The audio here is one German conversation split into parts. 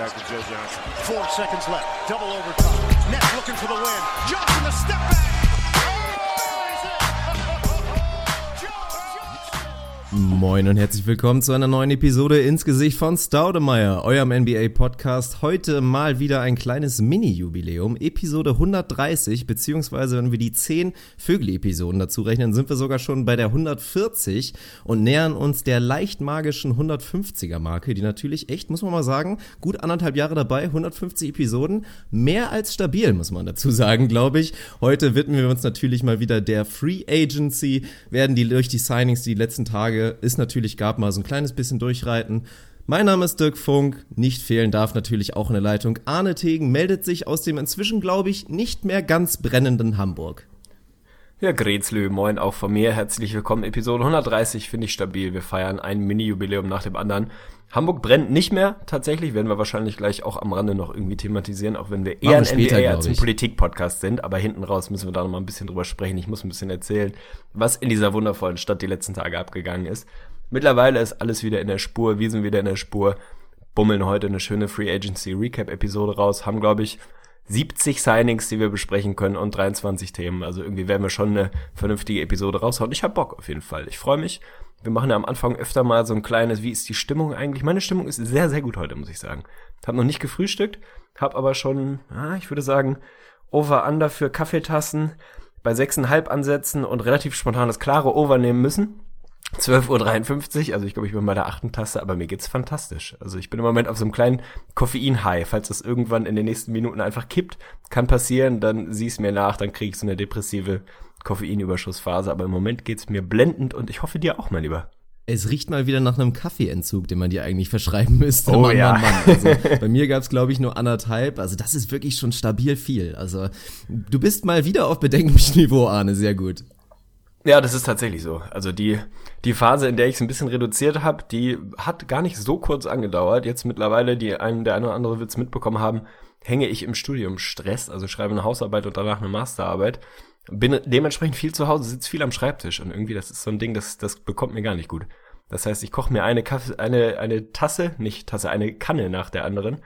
back to Joe Johnson. Four seconds left. Double overtime. Nets looking for the win. Johnson the step back. Moin und herzlich willkommen zu einer neuen Episode ins Gesicht von Staudemeyer, eurem NBA-Podcast. Heute mal wieder ein kleines Mini-Jubiläum, Episode 130, beziehungsweise wenn wir die 10 Vögel-Episoden dazu rechnen, sind wir sogar schon bei der 140 und nähern uns der leicht magischen 150er-Marke, die natürlich echt, muss man mal sagen, gut anderthalb Jahre dabei, 150 Episoden, mehr als stabil, muss man dazu sagen, glaube ich. Heute widmen wir uns natürlich mal wieder der Free Agency, werden die durch die Signings die letzten Tage Frage ist natürlich, gab mal so ein kleines bisschen durchreiten. Mein Name ist Dirk Funk. Nicht fehlen darf natürlich auch eine Leitung. Arne Tegen meldet sich aus dem inzwischen, glaube ich, nicht mehr ganz brennenden Hamburg. Ja, Grezlö, moin auch von mir. Herzlich willkommen. Episode 130 finde ich stabil. Wir feiern ein Mini-Jubiläum nach dem anderen. Hamburg brennt nicht mehr. Tatsächlich werden wir wahrscheinlich gleich auch am Rande noch irgendwie thematisieren, auch wenn wir eher ein NBA als ein Politik-Podcast sind. Aber hinten raus müssen wir da noch mal ein bisschen drüber sprechen. Ich muss ein bisschen erzählen, was in dieser wundervollen Stadt die letzten Tage abgegangen ist. Mittlerweile ist alles wieder in der Spur. Wir sind wieder in der Spur. Bummeln heute eine schöne Free Agency Recap Episode raus. Haben, glaube ich, 70 Signings, die wir besprechen können und 23 Themen. Also irgendwie werden wir schon eine vernünftige Episode raushauen. Ich habe Bock auf jeden Fall. Ich freue mich. Wir machen ja am Anfang öfter mal so ein kleines, wie ist die Stimmung eigentlich? Meine Stimmung ist sehr, sehr gut heute, muss ich sagen. Hab noch nicht gefrühstückt, hab aber schon, ah, ich würde sagen, Over-Under für Kaffeetassen bei 6,5 ansetzen und relativ spontan das klare Over nehmen müssen. 12.53 Uhr, also ich glaube, ich bin bei der achten Tasse, aber mir geht's fantastisch. Also ich bin im Moment auf so einem kleinen Koffein-High. Falls das irgendwann in den nächsten Minuten einfach kippt, kann passieren, dann sieh's mir nach, dann kriege ich so eine depressive Koffeinüberschussphase, aber im Moment geht's mir blendend und ich hoffe dir auch, mein Lieber. Es riecht mal wieder nach einem Kaffeeentzug, den man dir eigentlich verschreiben müsste. Oh Mann, ja. Mann, Mann. Also, bei mir gab's glaube ich nur anderthalb. Also das ist wirklich schon stabil viel. Also du bist mal wieder auf Bedenkniveau, Arne. Sehr gut. Ja, das ist tatsächlich so. Also die die Phase, in der ich es ein bisschen reduziert habe, die hat gar nicht so kurz angedauert. Jetzt mittlerweile, die ein, der eine oder andere wird's mitbekommen haben, hänge ich im Studium Stress, also schreibe eine Hausarbeit und danach eine Masterarbeit bin dementsprechend viel zu Hause, sitze viel am Schreibtisch und irgendwie, das ist so ein Ding, das, das bekommt mir gar nicht gut. Das heißt, ich koche mir eine, Kaffee, eine, eine Tasse, nicht Tasse, eine Kanne nach der anderen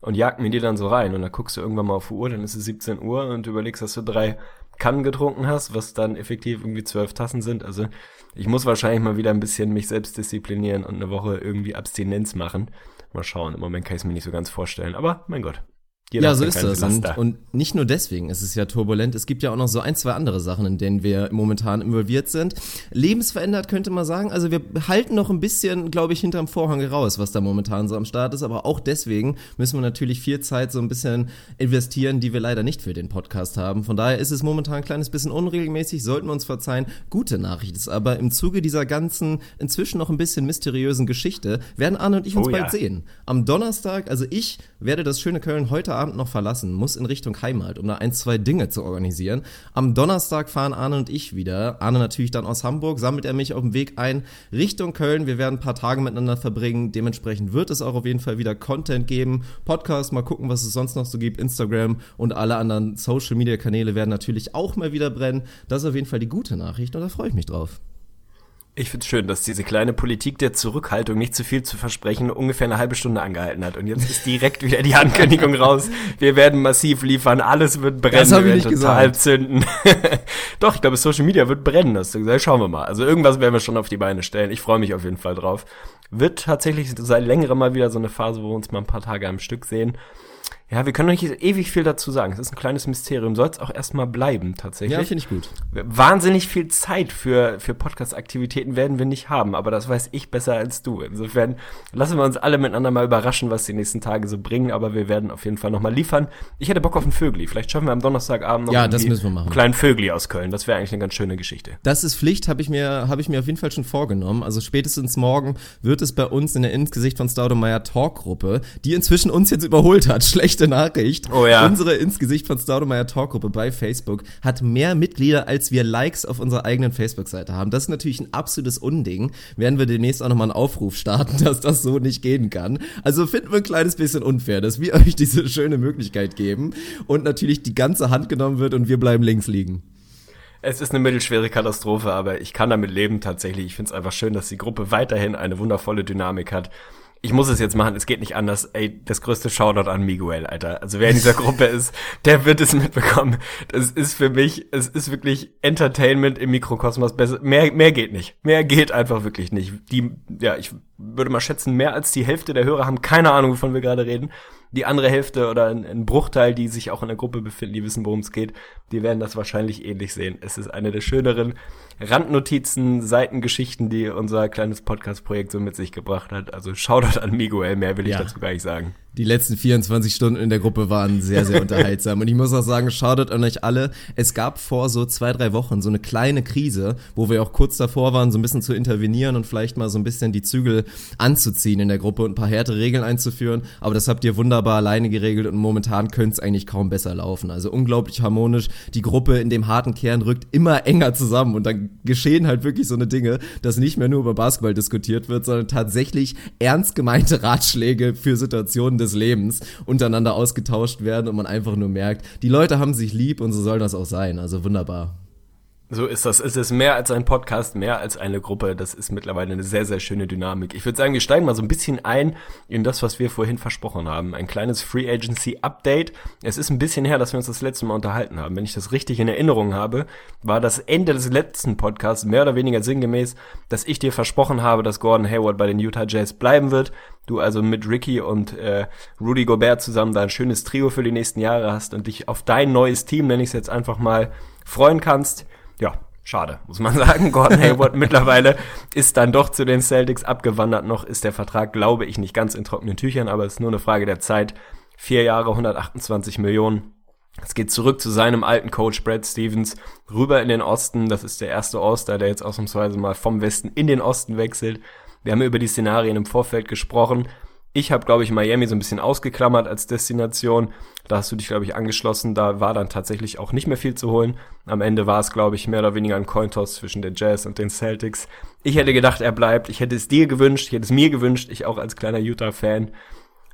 und jag mir die dann so rein und dann guckst du irgendwann mal auf die Uhr, dann ist es 17 Uhr und überlegst, dass du drei Kannen getrunken hast, was dann effektiv irgendwie zwölf Tassen sind. Also ich muss wahrscheinlich mal wieder ein bisschen mich selbst disziplinieren und eine Woche irgendwie Abstinenz machen. Mal schauen, im Moment kann ich es mir nicht so ganz vorstellen, aber mein Gott, jeder ja, so ist das. Und, und, nicht nur deswegen ist es ja turbulent. Es gibt ja auch noch so ein, zwei andere Sachen, in denen wir momentan involviert sind. Lebensverändert könnte man sagen. Also wir halten noch ein bisschen, glaube ich, hinterm Vorhang raus, was da momentan so am Start ist. Aber auch deswegen müssen wir natürlich viel Zeit so ein bisschen investieren, die wir leider nicht für den Podcast haben. Von daher ist es momentan ein kleines bisschen unregelmäßig, sollten wir uns verzeihen. Gute Nachricht ist aber im Zuge dieser ganzen, inzwischen noch ein bisschen mysteriösen Geschichte, werden Arne und ich uns oh, bald ja. sehen. Am Donnerstag, also ich werde das schöne Köln heute Abend noch verlassen, muss in Richtung Heimat, um da ein, zwei Dinge zu organisieren. Am Donnerstag fahren Arne und ich wieder. Arne natürlich dann aus Hamburg, sammelt er mich auf dem Weg ein Richtung Köln. Wir werden ein paar Tage miteinander verbringen. Dementsprechend wird es auch auf jeden Fall wieder Content geben. Podcast, mal gucken, was es sonst noch so gibt. Instagram und alle anderen Social Media Kanäle werden natürlich auch mal wieder brennen. Das ist auf jeden Fall die gute Nachricht und da freue ich mich drauf. Ich finde es schön, dass diese kleine Politik der Zurückhaltung, nicht zu viel zu versprechen, ungefähr eine halbe Stunde angehalten hat. Und jetzt ist direkt wieder die Ankündigung raus. Wir werden massiv liefern, alles wird brennen, das wir werden total gesagt. zünden. Doch, ich glaube, Social Media wird brennen, hast du gesagt. Schauen wir mal. Also irgendwas werden wir schon auf die Beine stellen. Ich freue mich auf jeden Fall drauf. Wird tatsächlich seit längerem mal wieder so eine Phase, wo wir uns mal ein paar Tage am Stück sehen. Ja, wir können nicht ewig viel dazu sagen. Es ist ein kleines Mysterium. Soll es auch erstmal bleiben, tatsächlich. Ja, finde ich gut. Wahnsinnig viel Zeit für, für Podcast-Aktivitäten werden wir nicht haben, aber das weiß ich besser als du. Insofern lassen wir uns alle miteinander mal überraschen, was die nächsten Tage so bringen, aber wir werden auf jeden Fall nochmal liefern. Ich hätte Bock auf einen Vögli. Vielleicht schaffen wir am Donnerstagabend noch ja, das müssen wir machen. einen kleinen Vögli aus Köln. Das wäre eigentlich eine ganz schöne Geschichte. Das ist Pflicht, habe ich, mir hab ich mir auf jeden Fall schon vorgenommen. Also spätestens morgen wird es bei uns in der Insgesicht von Staudemeyer Talkgruppe, die inzwischen uns jetzt überholt hat. Schlechte Nachricht. Oh ja. Unsere ins Gesicht von Staudemeyer Talkgruppe bei Facebook hat mehr Mitglieder, als wir Likes auf unserer eigenen Facebook-Seite haben. Das ist natürlich ein absolutes Unding. Werden wir demnächst auch nochmal einen Aufruf starten, dass das so nicht gehen kann. Also finden wir ein kleines bisschen unfair, dass wir euch diese schöne Möglichkeit geben und natürlich die ganze Hand genommen wird und wir bleiben links liegen. Es ist eine mittelschwere Katastrophe, aber ich kann damit leben tatsächlich. Ich finde es einfach schön, dass die Gruppe weiterhin eine wundervolle Dynamik hat ich muss es jetzt machen, es geht nicht anders. Ey, das größte Shoutout an Miguel, Alter. Also wer in dieser Gruppe ist, der wird es mitbekommen. Das ist für mich, es ist wirklich Entertainment im Mikrokosmos besser. Mehr, mehr geht nicht. Mehr geht einfach wirklich nicht. Die, ja, ich würde mal schätzen, mehr als die Hälfte der Hörer haben keine Ahnung, wovon wir gerade reden. Die andere Hälfte oder ein, ein Bruchteil, die sich auch in der Gruppe befinden, die wissen, worum es geht, die werden das wahrscheinlich ähnlich sehen. Es ist eine der schöneren Randnotizen, Seitengeschichten, die unser kleines Podcast-Projekt so mit sich gebracht hat. Also Shoutout an Miguel, mehr will ich ja. dazu gar nicht sagen. Die letzten 24 Stunden in der Gruppe waren sehr, sehr unterhaltsam. Und ich muss auch sagen, Shoutout an euch alle. Es gab vor so zwei, drei Wochen so eine kleine Krise, wo wir auch kurz davor waren, so ein bisschen zu intervenieren und vielleicht mal so ein bisschen die Zügel anzuziehen in der Gruppe und ein paar härtere Regeln einzuführen. Aber das habt ihr wunderbar alleine geregelt und momentan könnte es eigentlich kaum besser laufen. Also unglaublich harmonisch. Die Gruppe in dem harten Kern rückt immer enger zusammen und dann geschehen halt wirklich so eine Dinge, dass nicht mehr nur über Basketball diskutiert wird, sondern tatsächlich ernst gemeinte Ratschläge für Situationen des des Lebens untereinander ausgetauscht werden und man einfach nur merkt, die Leute haben sich lieb und so soll das auch sein. Also wunderbar. So ist das. Es ist mehr als ein Podcast, mehr als eine Gruppe. Das ist mittlerweile eine sehr, sehr schöne Dynamik. Ich würde sagen, wir steigen mal so ein bisschen ein in das, was wir vorhin versprochen haben. Ein kleines Free Agency Update. Es ist ein bisschen her, dass wir uns das letzte Mal unterhalten haben. Wenn ich das richtig in Erinnerung habe, war das Ende des letzten Podcasts mehr oder weniger sinngemäß, dass ich dir versprochen habe, dass Gordon Hayward bei den Utah Jazz bleiben wird. Du also mit Ricky und äh, Rudy Gobert zusammen da ein schönes Trio für die nächsten Jahre hast und dich auf dein neues Team, nenne ich es jetzt einfach mal, freuen kannst ja, schade, muss man sagen. Gordon Hayward mittlerweile ist dann doch zu den Celtics abgewandert. Noch ist der Vertrag, glaube ich, nicht ganz in trockenen Tüchern, aber es ist nur eine Frage der Zeit. Vier Jahre, 128 Millionen. Es geht zurück zu seinem alten Coach Brad Stevens, rüber in den Osten. Das ist der erste All-Star, der jetzt ausnahmsweise mal vom Westen in den Osten wechselt. Wir haben über die Szenarien im Vorfeld gesprochen. Ich habe, glaube ich, Miami so ein bisschen ausgeklammert als Destination. Da hast du dich, glaube ich, angeschlossen. Da war dann tatsächlich auch nicht mehr viel zu holen. Am Ende war es, glaube ich, mehr oder weniger ein Cointoss zwischen den Jazz und den Celtics. Ich hätte gedacht, er bleibt. Ich hätte es dir gewünscht. Ich hätte es mir gewünscht. Ich auch als kleiner Utah-Fan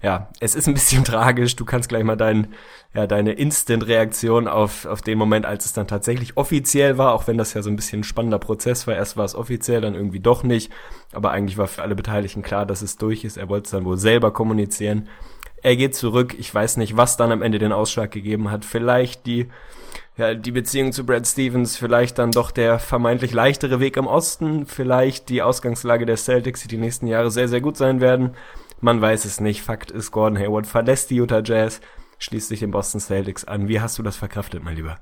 ja, es ist ein bisschen tragisch. Du kannst gleich mal dein, ja, deine Instant-Reaktion auf, auf den Moment, als es dann tatsächlich offiziell war, auch wenn das ja so ein bisschen ein spannender Prozess war. Erst war es offiziell, dann irgendwie doch nicht. Aber eigentlich war für alle Beteiligten klar, dass es durch ist. Er wollte es dann wohl selber kommunizieren. Er geht zurück. Ich weiß nicht, was dann am Ende den Ausschlag gegeben hat. Vielleicht die, ja, die Beziehung zu Brad Stevens, vielleicht dann doch der vermeintlich leichtere Weg im Osten, vielleicht die Ausgangslage der Celtics, die die nächsten Jahre sehr, sehr gut sein werden. Man weiß es nicht. Fakt ist, Gordon Hayward verlässt die Utah Jazz, schließt sich den Boston Celtics an. Wie hast du das verkraftet, mein Lieber?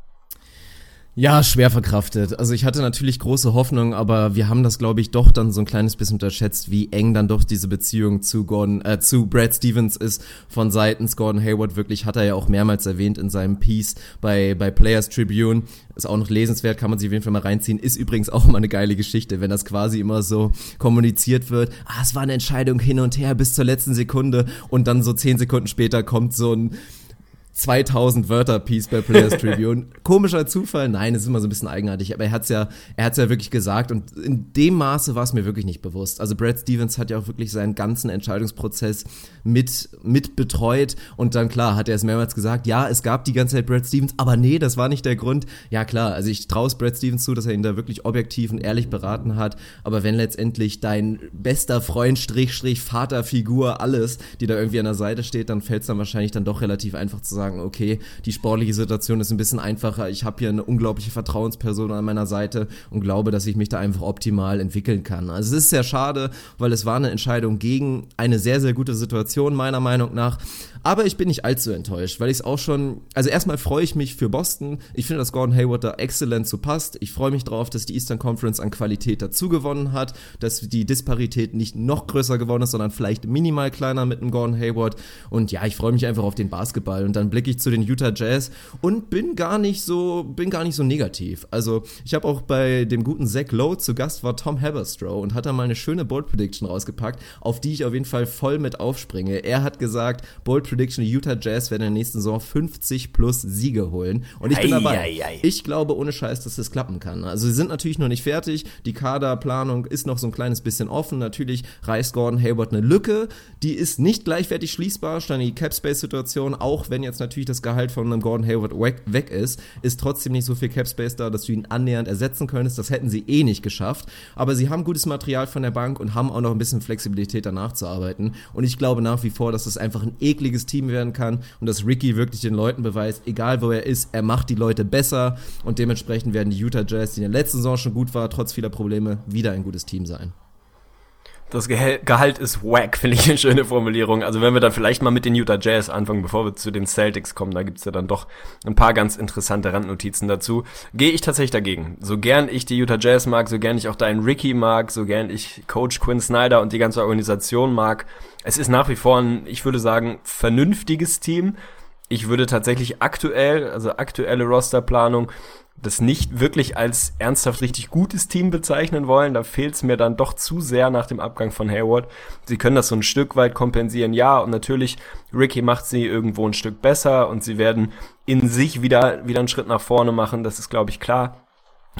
Ja, schwer verkraftet. Also ich hatte natürlich große Hoffnung, aber wir haben das, glaube ich, doch dann so ein kleines bisschen unterschätzt, wie eng dann doch diese Beziehung zu Gordon, äh, zu Brad Stevens ist von seitens Gordon Hayward. Wirklich hat er ja auch mehrmals erwähnt in seinem Piece bei, bei Players Tribune. Ist auch noch lesenswert, kann man sich auf jeden Fall mal reinziehen. Ist übrigens auch immer eine geile Geschichte, wenn das quasi immer so kommuniziert wird. Ah, es war eine Entscheidung hin und her bis zur letzten Sekunde und dann so zehn Sekunden später kommt so ein 2000 Wörter Piece bei Players Tribune. Komischer Zufall? Nein, es ist immer so ein bisschen eigenartig, aber er hat's ja, er hat's ja wirklich gesagt und in dem Maße war es mir wirklich nicht bewusst. Also Brad Stevens hat ja auch wirklich seinen ganzen Entscheidungsprozess mit, mit betreut und dann klar hat er es mehrmals gesagt, ja, es gab die ganze Zeit Brad Stevens, aber nee, das war nicht der Grund. Ja klar, also ich traue es Brad Stevens zu, dass er ihn da wirklich objektiv und ehrlich beraten hat, aber wenn letztendlich dein bester Freund, Strich, Strich, Vaterfigur, alles, die da irgendwie an der Seite steht, dann fällt es dann wahrscheinlich dann doch relativ einfach zu sagen, okay, die sportliche Situation ist ein bisschen einfacher, ich habe hier eine unglaubliche Vertrauensperson an meiner Seite und glaube, dass ich mich da einfach optimal entwickeln kann. Also es ist sehr schade, weil es war eine Entscheidung gegen eine sehr, sehr gute Situation, meiner Meinung nach. Aber ich bin nicht allzu enttäuscht, weil ich es auch schon, also erstmal freue ich mich für Boston. Ich finde, dass Gordon Hayward da exzellent zu passt. Ich freue mich drauf, dass die Eastern Conference an Qualität dazu gewonnen hat, dass die Disparität nicht noch größer geworden ist, sondern vielleicht minimal kleiner mit einem Gordon Hayward. Und ja, ich freue mich einfach auf den Basketball. Und dann blicke ich zu den Utah Jazz und bin gar nicht so, bin gar nicht so negativ. Also ich habe auch bei dem guten Zach Lowe zu Gast war Tom Haberstroh und hat da mal eine schöne Bold Prediction rausgepackt, auf die ich auf jeden Fall voll mit aufspringe. Er hat gesagt, Bold Prediction, die Utah Jazz werden in der nächsten Saison 50 plus Siege holen. Und ich bin dabei. Ei, ei. Ich glaube ohne Scheiß, dass das klappen kann. Also sie sind natürlich noch nicht fertig. Die Kaderplanung ist noch so ein kleines bisschen offen. Natürlich reißt Gordon Hayward eine Lücke. Die ist nicht gleichwertig schließbar, stand die Cap Space Situation, auch wenn jetzt natürlich das Gehalt von einem Gordon Hayward weg ist, ist trotzdem nicht so viel Cap Space da, dass du ihn annähernd ersetzen könntest. Das hätten sie eh nicht geschafft. Aber sie haben gutes Material von der Bank und haben auch noch ein bisschen Flexibilität danach zu arbeiten. Und ich glaube nach wie vor, dass das einfach ein ekliges Team werden kann und dass Ricky wirklich den Leuten beweist, egal wo er ist, er macht die Leute besser und dementsprechend werden die Utah Jazz, die in der letzten Saison schon gut war, trotz vieler Probleme, wieder ein gutes Team sein. Das Gehalt ist wack, finde ich eine schöne Formulierung. Also wenn wir dann vielleicht mal mit den Utah Jazz anfangen, bevor wir zu den Celtics kommen, da gibt's ja dann doch ein paar ganz interessante Randnotizen dazu, gehe ich tatsächlich dagegen. So gern ich die Utah Jazz mag, so gern ich auch deinen Ricky mag, so gern ich Coach Quinn Snyder und die ganze Organisation mag, es ist nach wie vor ein, ich würde sagen, vernünftiges Team. Ich würde tatsächlich aktuell, also aktuelle Rosterplanung, das nicht wirklich als ernsthaft richtig gutes Team bezeichnen wollen. Da fehlt es mir dann doch zu sehr nach dem Abgang von Hayward. Sie können das so ein Stück weit kompensieren, ja. Und natürlich, Ricky macht sie irgendwo ein Stück besser und sie werden in sich wieder, wieder einen Schritt nach vorne machen. Das ist, glaube ich, klar.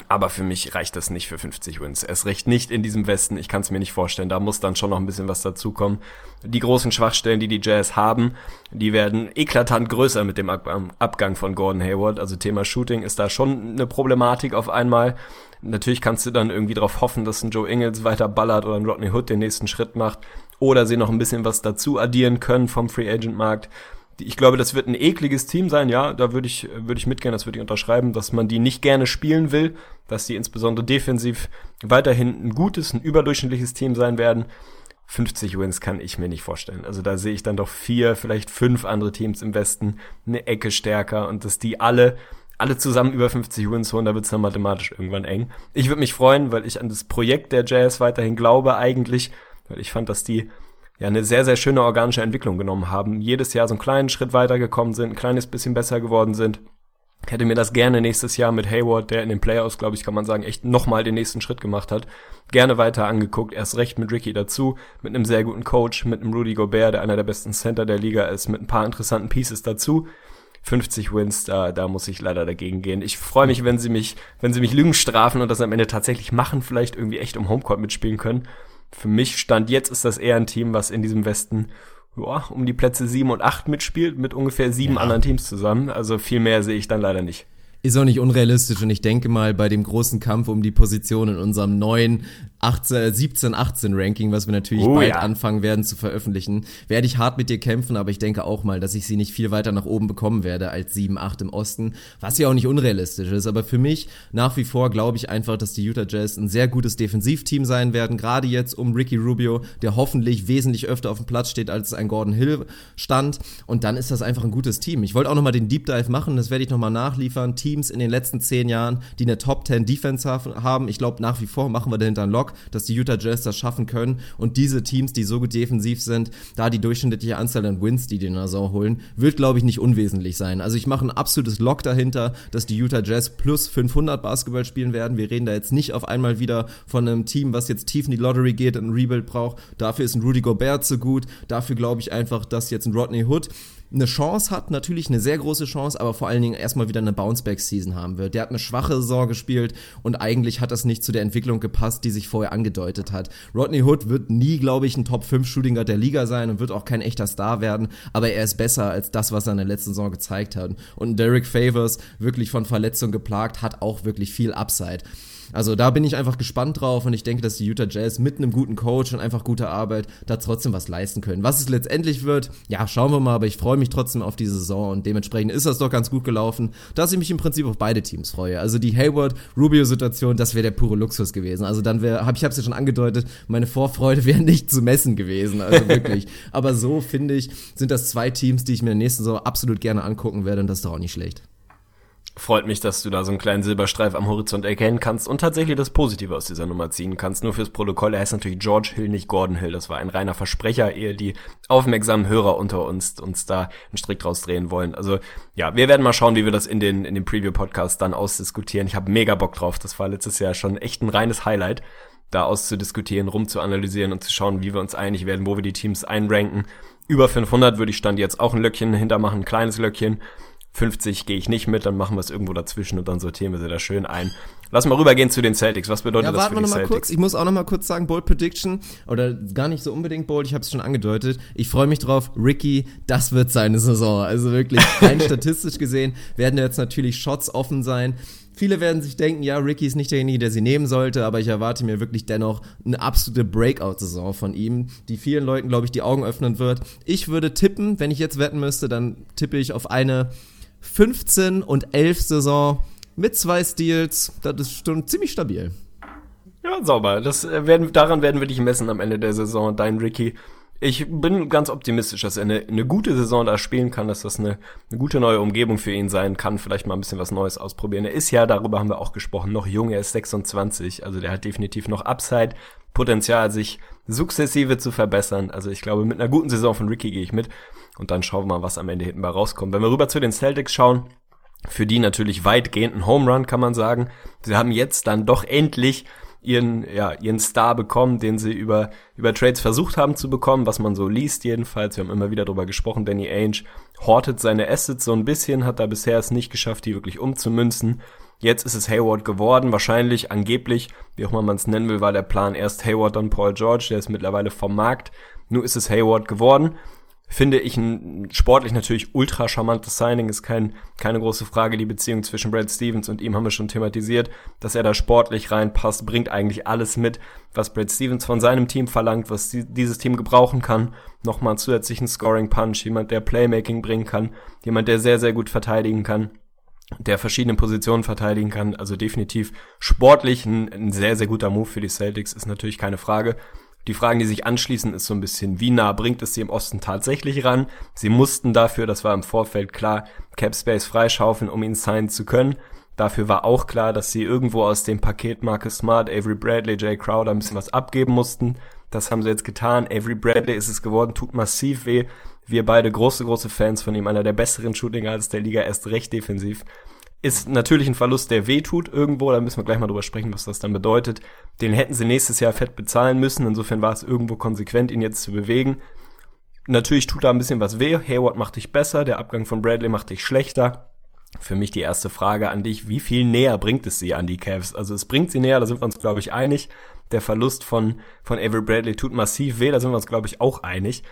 Aber für mich reicht das nicht für 50 Wins. Es recht nicht in diesem Westen. Ich kann es mir nicht vorstellen. Da muss dann schon noch ein bisschen was dazukommen. Die großen Schwachstellen, die die Jazz haben, die werden eklatant größer mit dem Abgang von Gordon Hayward. Also Thema Shooting ist da schon eine Problematik auf einmal. Natürlich kannst du dann irgendwie darauf hoffen, dass ein Joe Ingles weiter ballert oder ein Rodney Hood den nächsten Schritt macht. Oder sie noch ein bisschen was dazu addieren können vom Free Agent Markt ich glaube, das wird ein ekliges Team sein, ja, da würde ich, würde ich mitgehen, das würde ich unterschreiben, dass man die nicht gerne spielen will, dass die insbesondere defensiv weiterhin ein gutes, ein überdurchschnittliches Team sein werden. 50 Wins kann ich mir nicht vorstellen. Also da sehe ich dann doch vier, vielleicht fünf andere Teams im Westen eine Ecke stärker und dass die alle alle zusammen über 50 Wins holen, da wird es dann mathematisch irgendwann eng. Ich würde mich freuen, weil ich an das Projekt der Jazz weiterhin glaube eigentlich, weil ich fand, dass die ja eine sehr, sehr schöne organische Entwicklung genommen haben. Jedes Jahr so einen kleinen Schritt weitergekommen sind, ein kleines bisschen besser geworden sind. Ich hätte mir das gerne nächstes Jahr mit Hayward, der in den Playoffs, glaube ich, kann man sagen, echt nochmal den nächsten Schritt gemacht hat, gerne weiter angeguckt. Erst recht mit Ricky dazu, mit einem sehr guten Coach, mit einem Rudy Gobert, der einer der besten Center der Liga ist, mit ein paar interessanten Pieces dazu. 50 Wins, da, da muss ich leider dagegen gehen. Ich freue mich, wenn sie mich, wenn sie mich Lügen strafen und das am Ende tatsächlich machen, vielleicht irgendwie echt um Homecourt mitspielen können für mich stand jetzt ist das eher ein Team, was in diesem Westen ja, um die Plätze sieben und acht mitspielt, mit ungefähr sieben ja. anderen Teams zusammen. Also viel mehr sehe ich dann leider nicht. Ist auch nicht unrealistisch und ich denke mal, bei dem großen Kampf um die Position in unserem neuen 18, 17, 18 Ranking, was wir natürlich oh, bald ja. anfangen werden zu veröffentlichen, werde ich hart mit dir kämpfen, aber ich denke auch mal, dass ich sie nicht viel weiter nach oben bekommen werde als 7, 8 im Osten, was ja auch nicht unrealistisch ist, aber für mich nach wie vor glaube ich einfach, dass die Utah Jazz ein sehr gutes Defensivteam sein werden, gerade jetzt um Ricky Rubio, der hoffentlich wesentlich öfter auf dem Platz steht, als ein Gordon Hill stand und dann ist das einfach ein gutes Team. Ich wollte auch nochmal den Deep Dive machen, das werde ich nochmal nachliefern. Teams in den letzten 10 Jahren, die eine Top 10 Defense haben, ich glaube nach wie vor machen wir dahinter einen Lock dass die Utah Jazz das schaffen können und diese Teams, die so gut defensiv sind, da die durchschnittliche Anzahl an Wins, die die in der Saison holen, wird glaube ich nicht unwesentlich sein. Also ich mache ein absolutes Lock dahinter, dass die Utah Jazz plus 500 Basketball spielen werden. Wir reden da jetzt nicht auf einmal wieder von einem Team, was jetzt tief in die Lottery geht und ein Rebuild braucht. Dafür ist ein Rudy Gobert zu gut. Dafür glaube ich einfach, dass jetzt ein Rodney Hood eine Chance hat, natürlich eine sehr große Chance, aber vor allen Dingen erstmal wieder eine Bounceback-Season haben wird. Der hat eine schwache Saison gespielt und eigentlich hat das nicht zu der Entwicklung gepasst, die sich vorher angedeutet hat. Rodney Hood wird nie, glaube ich, ein Top 5 Shooting Guard der Liga sein und wird auch kein echter Star werden, aber er ist besser als das, was er in der letzten Saison gezeigt hat. Und Derek Favors, wirklich von Verletzung geplagt, hat auch wirklich viel Upside. Also da bin ich einfach gespannt drauf und ich denke, dass die Utah Jazz mit einem guten Coach und einfach guter Arbeit da trotzdem was leisten können. Was es letztendlich wird, ja, schauen wir mal, aber ich freue mich trotzdem auf die Saison und dementsprechend ist das doch ganz gut gelaufen, dass ich mich im Prinzip auf beide Teams freue. Also die Hayward-Rubio-Situation, das wäre der pure Luxus gewesen. Also dann wäre, hab, ich habe es ja schon angedeutet, meine Vorfreude wäre nicht zu messen gewesen, also wirklich. aber so finde ich, sind das zwei Teams, die ich mir in der nächsten Saison absolut gerne angucken werde und das ist doch auch nicht schlecht. Freut mich, dass du da so einen kleinen Silberstreif am Horizont erkennen kannst und tatsächlich das Positive aus dieser Nummer ziehen kannst. Nur fürs Protokoll, er heißt natürlich George Hill, nicht Gordon Hill. Das war ein reiner Versprecher, ehe die aufmerksamen Hörer unter uns uns da einen Strick draus drehen wollen. Also ja, wir werden mal schauen, wie wir das in den, in den Preview-Podcast dann ausdiskutieren. Ich habe mega Bock drauf. Das war letztes Jahr schon echt ein reines Highlight, da auszudiskutieren, rumzuanalysieren und zu schauen, wie wir uns einig werden, wo wir die Teams einranken. Über 500 würde ich Stand jetzt auch ein Löckchen hintermachen, ein kleines Löckchen 50 gehe ich nicht mit, dann machen wir es irgendwo dazwischen und dann sortieren wir sie da schön ein. Lass mal rübergehen zu den Celtics. Was bedeutet ja, das für die noch mal Celtics? Kurz. Ich muss auch noch mal kurz sagen, Bold Prediction oder gar nicht so unbedingt bold, ich habe es schon angedeutet. Ich freue mich drauf. Ricky, das wird seine Saison. Also wirklich rein statistisch gesehen werden jetzt natürlich Shots offen sein. Viele werden sich denken, ja, Ricky ist nicht derjenige, der sie nehmen sollte, aber ich erwarte mir wirklich dennoch eine absolute Breakout-Saison von ihm, die vielen Leuten, glaube ich, die Augen öffnen wird. Ich würde tippen, wenn ich jetzt wetten müsste, dann tippe ich auf eine 15 und 11 Saison mit zwei Steals. Das ist schon ziemlich stabil. Ja, sauber. Das äh, werden, daran werden wir dich messen am Ende der Saison, dein Ricky. Ich bin ganz optimistisch, dass er eine, eine gute Saison da spielen kann, dass das eine, eine gute neue Umgebung für ihn sein kann, vielleicht mal ein bisschen was Neues ausprobieren. Er ist ja, darüber haben wir auch gesprochen, noch jung, er ist 26, also der hat definitiv noch Upside, Potenzial, sich sukzessive zu verbessern. Also ich glaube, mit einer guten Saison von Ricky gehe ich mit und dann schauen wir mal, was am Ende hinten bei rauskommt. Wenn wir rüber zu den Celtics schauen, für die natürlich weitgehend ein Home Run, kann man sagen. Sie haben jetzt dann doch endlich ihren, ja, ihren Star bekommen, den sie über, über Trades versucht haben zu bekommen, was man so liest jedenfalls. Wir haben immer wieder darüber gesprochen. Danny Ainge hortet seine Assets so ein bisschen, hat da bisher es nicht geschafft, die wirklich umzumünzen. Jetzt ist es Hayward geworden. Wahrscheinlich, angeblich, wie auch immer man es nennen will, war der Plan erst Hayward, dann Paul George. Der ist mittlerweile vom Markt. Nur ist es Hayward geworden finde ich ein sportlich natürlich ultra charmantes Signing. Ist kein, keine große Frage. Die Beziehung zwischen Brad Stevens und ihm haben wir schon thematisiert. Dass er da sportlich reinpasst, bringt eigentlich alles mit, was Brad Stevens von seinem Team verlangt, was die, dieses Team gebrauchen kann. Nochmal zusätzlichen Scoring Punch, jemand, der Playmaking bringen kann, jemand, der sehr, sehr gut verteidigen kann der verschiedene Positionen verteidigen kann. Also definitiv sportlich ein, ein, sehr, sehr guter Move für die Celtics, ist natürlich keine Frage. Die Fragen, die sich anschließen, ist so ein bisschen, wie nah bringt es sie im Osten tatsächlich ran? Sie mussten dafür, das war im Vorfeld klar, Cap Space freischaufeln, um ihn signen zu können. Dafür war auch klar, dass sie irgendwo aus dem Paket Marcus Smart, Avery Bradley, Jay Crowder ein bisschen was abgeben mussten. Das haben sie jetzt getan. Avery Bradley ist es geworden, tut massiv weh. Wir beide große, große Fans von ihm, einer der besseren Shooting als der Liga, erst recht defensiv ist natürlich ein Verlust, der wehtut irgendwo. Da müssen wir gleich mal drüber sprechen, was das dann bedeutet. Den hätten sie nächstes Jahr fett bezahlen müssen. Insofern war es irgendwo konsequent, ihn jetzt zu bewegen. Natürlich tut da ein bisschen was weh. Hayward macht dich besser, der Abgang von Bradley macht dich schlechter. Für mich die erste Frage an dich, wie viel näher bringt es sie an die Cavs? Also es bringt sie näher, da sind wir uns, glaube ich, einig. Der Verlust von, von Avery Bradley tut massiv weh, da sind wir uns, glaube ich, auch einig.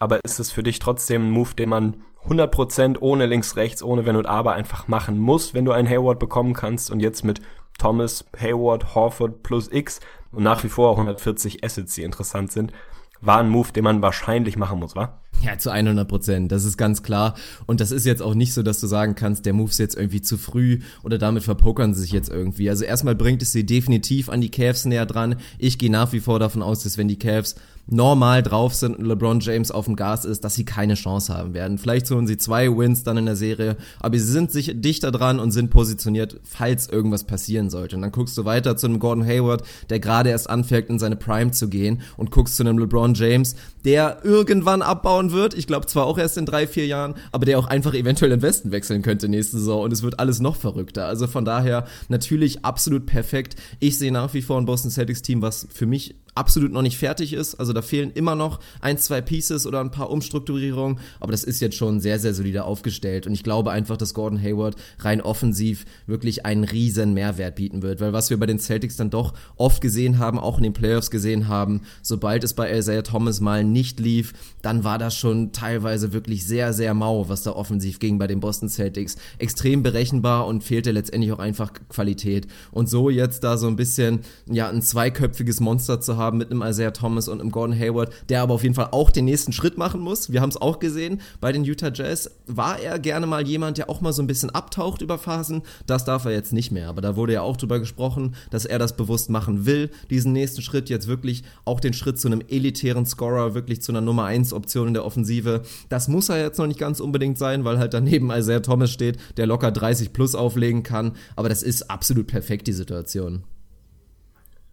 Aber ist es für dich trotzdem ein Move, den man 100% ohne links, rechts, ohne Wenn und Aber einfach machen muss, wenn du einen Hayward bekommen kannst und jetzt mit Thomas, Hayward, Horford plus X und nach wie vor 140 Assets, die interessant sind, war ein Move, den man wahrscheinlich machen muss, wa? Ja, zu 100 Prozent, das ist ganz klar. Und das ist jetzt auch nicht so, dass du sagen kannst, der Move ist jetzt irgendwie zu früh oder damit verpokern sie sich jetzt irgendwie. Also erstmal bringt es sie definitiv an die Cavs näher dran. Ich gehe nach wie vor davon aus, dass wenn die Cavs normal drauf sind und LeBron James auf dem Gas ist, dass sie keine Chance haben werden. Vielleicht holen sie zwei Wins dann in der Serie, aber sie sind sich dichter dran und sind positioniert, falls irgendwas passieren sollte. Und dann guckst du weiter zu einem Gordon Hayward, der gerade erst anfängt, in seine Prime zu gehen und guckst zu einem LeBron James, der irgendwann abbauen wird. Ich glaube zwar auch erst in drei, vier Jahren, aber der auch einfach eventuell in Westen wechseln könnte nächste Saison und es wird alles noch verrückter. Also von daher natürlich absolut perfekt. Ich sehe nach wie vor ein Boston Celtics Team, was für mich absolut noch nicht fertig ist. Also da fehlen immer noch ein, zwei Pieces oder ein paar Umstrukturierungen, aber das ist jetzt schon sehr, sehr solide aufgestellt und ich glaube einfach, dass Gordon Hayward rein offensiv wirklich einen riesen Mehrwert bieten wird, weil was wir bei den Celtics dann doch oft gesehen haben, auch in den Playoffs gesehen haben, sobald es bei Isaiah Thomas mal nicht lief, dann war das schon teilweise wirklich sehr, sehr mau, was da offensiv ging bei den Boston Celtics. Extrem berechenbar und fehlte letztendlich auch einfach Qualität. Und so jetzt da so ein bisschen, ja, ein zweiköpfiges Monster zu haben, haben mit einem Isaiah Thomas und einem Gordon Hayward, der aber auf jeden Fall auch den nächsten Schritt machen muss. Wir haben es auch gesehen, bei den Utah Jazz war er gerne mal jemand, der auch mal so ein bisschen abtaucht über Phasen. Das darf er jetzt nicht mehr. Aber da wurde ja auch drüber gesprochen, dass er das bewusst machen will, diesen nächsten Schritt, jetzt wirklich auch den Schritt zu einem elitären Scorer, wirklich zu einer Nummer 1 Option in der Offensive. Das muss er jetzt noch nicht ganz unbedingt sein, weil halt daneben Isaiah Thomas steht, der locker 30 plus auflegen kann. Aber das ist absolut perfekt, die Situation.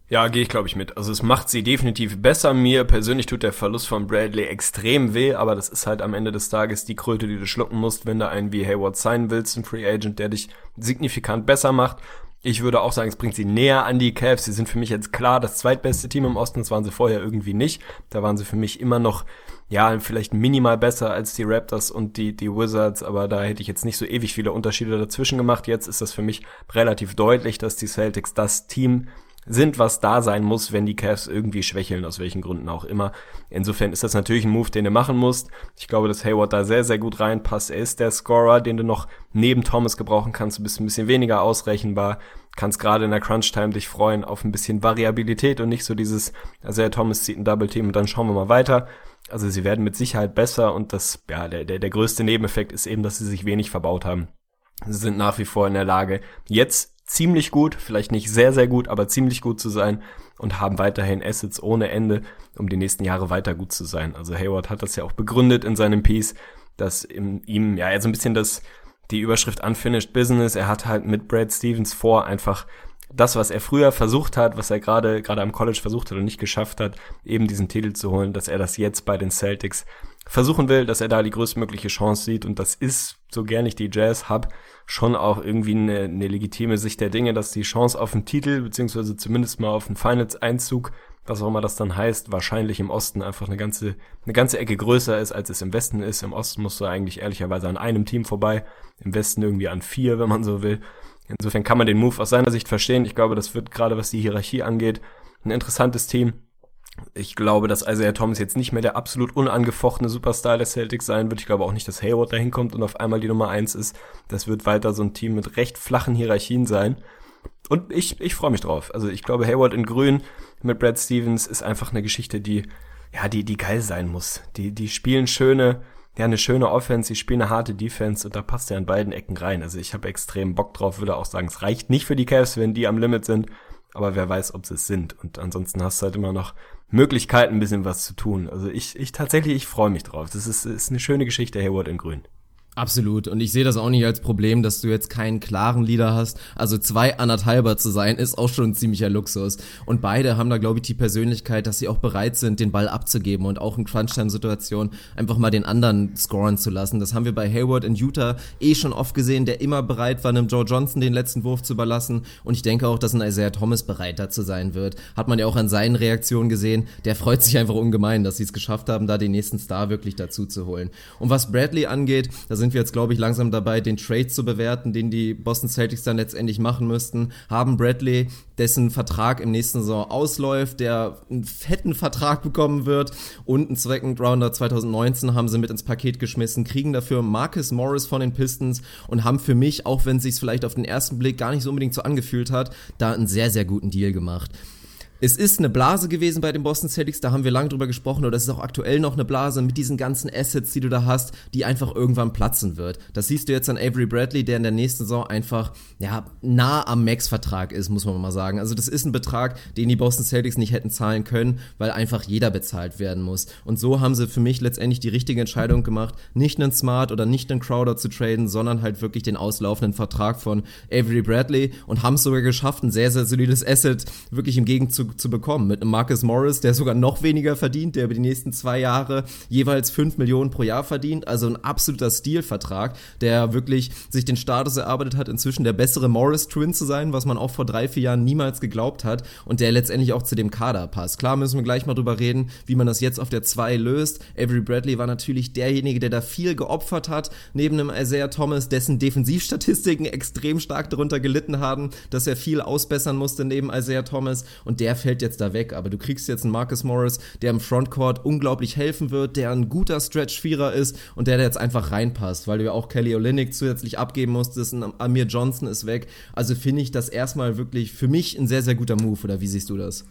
Ja, gehe ich glaube ich mit. Also es macht sie definitiv besser. Mir persönlich tut der Verlust von Bradley extrem weh, aber das ist halt am Ende des Tages die Kröte, die du schlucken musst, wenn du einen wie Hayward sein willst, ein Free Agent, der dich signifikant besser macht. Ich würde auch sagen, es bringt sie näher an die Cavs. Sie sind für mich jetzt klar das zweitbeste Team im Osten. Das waren sie vorher irgendwie nicht. Da waren sie für mich immer noch, ja, vielleicht minimal besser als die Raptors und die, die Wizards. Aber da hätte ich jetzt nicht so ewig viele Unterschiede dazwischen gemacht. Jetzt ist das für mich relativ deutlich, dass die Celtics das Team sind, was da sein muss, wenn die Cavs irgendwie schwächeln, aus welchen Gründen auch immer. Insofern ist das natürlich ein Move, den du machen musst. Ich glaube, dass Hayward da sehr, sehr gut reinpasst. Er ist der Scorer, den du noch neben Thomas gebrauchen kannst. Du bist ein bisschen weniger ausrechenbar. Kannst gerade in der Crunch-Time dich freuen auf ein bisschen Variabilität und nicht so dieses, also der Thomas zieht ein Double-Team und dann schauen wir mal weiter. Also sie werden mit Sicherheit besser und das, ja, der, der, der größte Nebeneffekt ist eben, dass sie sich wenig verbaut haben. Sie sind nach wie vor in der Lage, jetzt ziemlich gut, vielleicht nicht sehr, sehr gut, aber ziemlich gut zu sein und haben weiterhin Assets ohne Ende, um die nächsten Jahre weiter gut zu sein. Also Hayward hat das ja auch begründet in seinem Piece, dass in ihm ja so ein bisschen das die Überschrift Unfinished Business. Er hat halt mit Brad Stevens vor, einfach das, was er früher versucht hat, was er gerade gerade am College versucht hat und nicht geschafft hat, eben diesen Titel zu holen, dass er das jetzt bei den Celtics versuchen will, dass er da die größtmögliche Chance sieht und das ist, so gern ich die Jazz hab, schon auch irgendwie eine, eine legitime Sicht der Dinge, dass die Chance auf den Titel, beziehungsweise zumindest mal auf den Finals-Einzug, was auch immer das dann heißt, wahrscheinlich im Osten einfach eine ganze, eine ganze Ecke größer ist, als es im Westen ist. Im Osten musst du eigentlich ehrlicherweise an einem Team vorbei, im Westen irgendwie an vier, wenn man so will. Insofern kann man den Move aus seiner Sicht verstehen. Ich glaube, das wird gerade, was die Hierarchie angeht, ein interessantes Team. Ich glaube, dass Isaiah Thomas jetzt nicht mehr der absolut unangefochtene Superstar der Celtics sein wird. Ich glaube auch nicht, dass Hayward dahin kommt und auf einmal die Nummer eins ist. Das wird weiter so ein Team mit recht flachen Hierarchien sein. Und ich, ich freue mich drauf. Also ich glaube, Hayward in Grün mit Brad Stevens ist einfach eine Geschichte, die, ja, die, die geil sein muss. Die, die spielen schöne, ja, eine schöne Offense, die spielen eine harte Defense und da passt er an beiden Ecken rein. Also ich habe extrem Bock drauf, würde auch sagen, es reicht nicht für die Cavs, wenn die am Limit sind, aber wer weiß, ob sie es sind. Und ansonsten hast du halt immer noch Möglichkeiten, ein bisschen was zu tun. Also ich, ich tatsächlich, ich freue mich drauf. Das ist, ist eine schöne Geschichte, Hayward in Grün. Absolut. Und ich sehe das auch nicht als Problem, dass du jetzt keinen klaren Leader hast. Also zwei anderthalber zu sein, ist auch schon ein ziemlicher Luxus. Und beide haben da, glaube ich, die Persönlichkeit, dass sie auch bereit sind, den Ball abzugeben und auch in Crunch-Time-Situationen einfach mal den anderen scoren zu lassen. Das haben wir bei Hayward in Utah eh schon oft gesehen, der immer bereit war, einem Joe Johnson den letzten Wurf zu überlassen. Und ich denke auch, dass ein Isaiah Thomas bereit dazu sein wird. Hat man ja auch an seinen Reaktionen gesehen. Der freut sich einfach ungemein, dass sie es geschafft haben, da den nächsten Star wirklich dazu zu holen. Und was Bradley angeht, da sind sind wir jetzt, glaube ich, langsam dabei, den Trade zu bewerten, den die Boston Celtics dann letztendlich machen müssten. Haben Bradley, dessen Vertrag im nächsten Saison ausläuft, der einen fetten Vertrag bekommen wird und einen Second Rounder 2019 haben sie mit ins Paket geschmissen, kriegen dafür Marcus Morris von den Pistons und haben für mich, auch wenn es sich vielleicht auf den ersten Blick gar nicht so unbedingt so angefühlt hat, da einen sehr, sehr guten Deal gemacht. Es ist eine Blase gewesen bei den Boston Celtics, da haben wir lange drüber gesprochen, oder es ist auch aktuell noch eine Blase mit diesen ganzen Assets, die du da hast, die einfach irgendwann platzen wird. Das siehst du jetzt an Avery Bradley, der in der nächsten Saison einfach, ja, nah am Max-Vertrag ist, muss man mal sagen. Also das ist ein Betrag, den die Boston Celtics nicht hätten zahlen können, weil einfach jeder bezahlt werden muss. Und so haben sie für mich letztendlich die richtige Entscheidung gemacht, nicht einen Smart oder nicht einen Crowder zu traden, sondern halt wirklich den auslaufenden Vertrag von Avery Bradley und haben es sogar geschafft, ein sehr, sehr solides Asset wirklich im Gegenzug zu, bekommen. Mit einem Marcus Morris, der sogar noch weniger verdient, der über die nächsten zwei Jahre jeweils fünf Millionen pro Jahr verdient. Also ein absoluter Stilvertrag, der wirklich sich den Status erarbeitet hat, inzwischen der bessere Morris-Twin zu sein, was man auch vor drei, vier Jahren niemals geglaubt hat und der letztendlich auch zu dem Kader passt. Klar müssen wir gleich mal drüber reden, wie man das jetzt auf der 2 löst. Avery Bradley war natürlich derjenige, der da viel geopfert hat, neben einem Isaiah Thomas, dessen Defensivstatistiken extrem stark darunter gelitten haben, dass er viel ausbessern musste neben Isaiah Thomas und der fällt jetzt da weg. Aber du kriegst jetzt einen Marcus Morris, der im Frontcourt unglaublich helfen wird, der ein guter Stretch-Vierer ist und der da jetzt einfach reinpasst, weil du ja auch Kelly Olynyk zusätzlich abgeben musstest. Ein Amir Johnson ist weg. Also finde ich das erstmal wirklich für mich ein sehr, sehr guter Move. Oder wie siehst du das?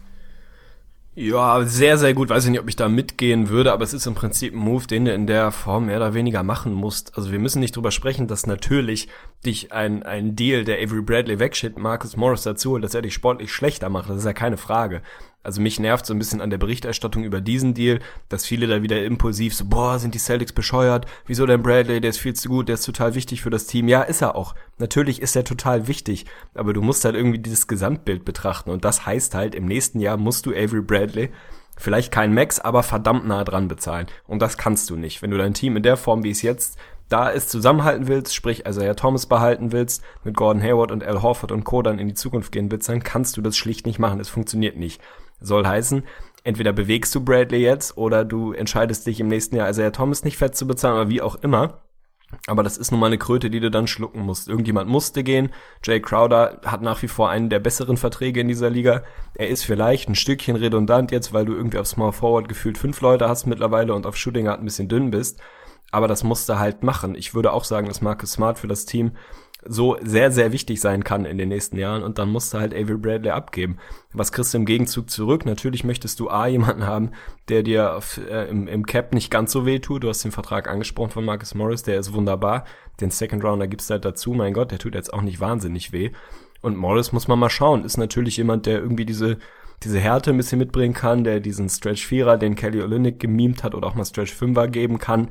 Ja, sehr, sehr gut. Weiß ich nicht, ob ich da mitgehen würde, aber es ist im Prinzip ein Move, den du in der Form mehr oder weniger machen musst. Also wir müssen nicht drüber sprechen, dass natürlich dich ein, ein Deal, der Avery Bradley wegschickt, Marcus Morris dazu, dass er dich sportlich schlechter macht. Das ist ja keine Frage. Also mich nervt so ein bisschen an der Berichterstattung über diesen Deal, dass viele da wieder impulsiv so, boah, sind die Celtics bescheuert? Wieso denn Bradley? Der ist viel zu gut, der ist total wichtig für das Team. Ja, ist er auch. Natürlich ist er total wichtig, aber du musst halt irgendwie dieses Gesamtbild betrachten und das heißt halt, im nächsten Jahr musst du Avery Bradley vielleicht kein Max, aber verdammt nah dran bezahlen. Und das kannst du nicht. Wenn du dein Team in der Form, wie es jetzt da es zusammenhalten willst, sprich also ja Thomas behalten willst, mit Gordon Hayward und Al Horford und Co. dann in die Zukunft gehen willst, dann kannst du das schlicht nicht machen. Es funktioniert nicht. Soll heißen, entweder bewegst du Bradley jetzt oder du entscheidest dich im nächsten Jahr Isaiah Thomas nicht fett zu bezahlen oder wie auch immer. Aber das ist nun mal eine Kröte, die du dann schlucken musst. Irgendjemand musste gehen. Jay Crowder hat nach wie vor einen der besseren Verträge in dieser Liga. Er ist vielleicht ein Stückchen redundant jetzt, weil du irgendwie auf Small Forward gefühlt fünf Leute hast mittlerweile und auf Shooting Guard ein bisschen dünn bist. Aber das musste halt machen. Ich würde auch sagen, dass Marcus Smart für das Team so sehr, sehr wichtig sein kann in den nächsten Jahren und dann musst du halt Avery Bradley abgeben. Was kriegst du im Gegenzug zurück? Natürlich möchtest du A, jemanden haben, der dir auf, äh, im, im Cap nicht ganz so weh tut. Du hast den Vertrag angesprochen von Marcus Morris, der ist wunderbar. Den Second Rounder gibst du halt dazu. Mein Gott, der tut jetzt auch nicht wahnsinnig weh. Und Morris muss man mal schauen. Ist natürlich jemand, der irgendwie diese diese Härte ein bisschen mitbringen kann, der diesen Stretch Vierer, den Kelly Olynyk gemimt hat oder auch mal Stretch Fünfer geben kann,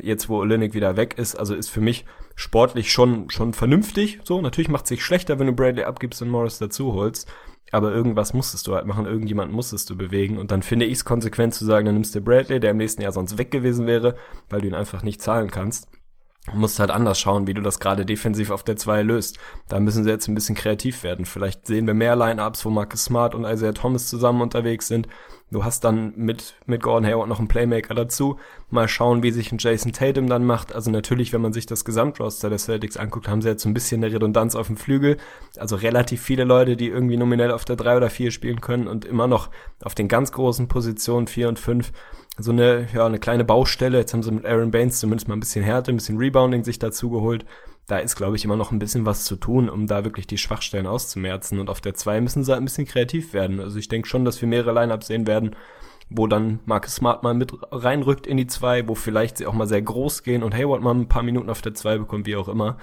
jetzt wo Olynyk wieder weg ist. Also ist für mich sportlich schon, schon vernünftig. So, natürlich macht es sich schlechter, wenn du Bradley abgibst und Morris dazu holst. Aber irgendwas musstest du halt machen, irgendjemanden musstest du bewegen. Und dann finde ich es konsequent zu sagen, dann nimmst du Bradley, der im nächsten Jahr sonst weg gewesen wäre, weil du ihn einfach nicht zahlen kannst. Du musst halt anders schauen, wie du das gerade defensiv auf der 2 löst. Da müssen sie jetzt ein bisschen kreativ werden. Vielleicht sehen wir mehr Lineups, wo Marcus Smart und Isaiah Thomas zusammen unterwegs sind. Du hast dann mit, mit Gordon Hayward noch einen Playmaker dazu. Mal schauen, wie sich ein Jason Tatum dann macht. Also natürlich, wenn man sich das Gesamtroster der Celtics anguckt, haben sie jetzt so ein bisschen eine Redundanz auf dem Flügel. Also relativ viele Leute, die irgendwie nominell auf der 3 oder 4 spielen können und immer noch auf den ganz großen Positionen 4 und 5 so eine, ja, eine kleine Baustelle. Jetzt haben sie mit Aaron Baines zumindest mal ein bisschen Härte, ein bisschen Rebounding sich dazu geholt da ist, glaube ich, immer noch ein bisschen was zu tun, um da wirklich die Schwachstellen auszumerzen. Und auf der 2 müssen sie halt ein bisschen kreativ werden. Also ich denke schon, dass wir mehrere Lineups sehen werden, wo dann Marcus Smart mal mit reinrückt in die 2, wo vielleicht sie auch mal sehr groß gehen und Hayward mal ein paar Minuten auf der 2 bekommt, wie auch immer.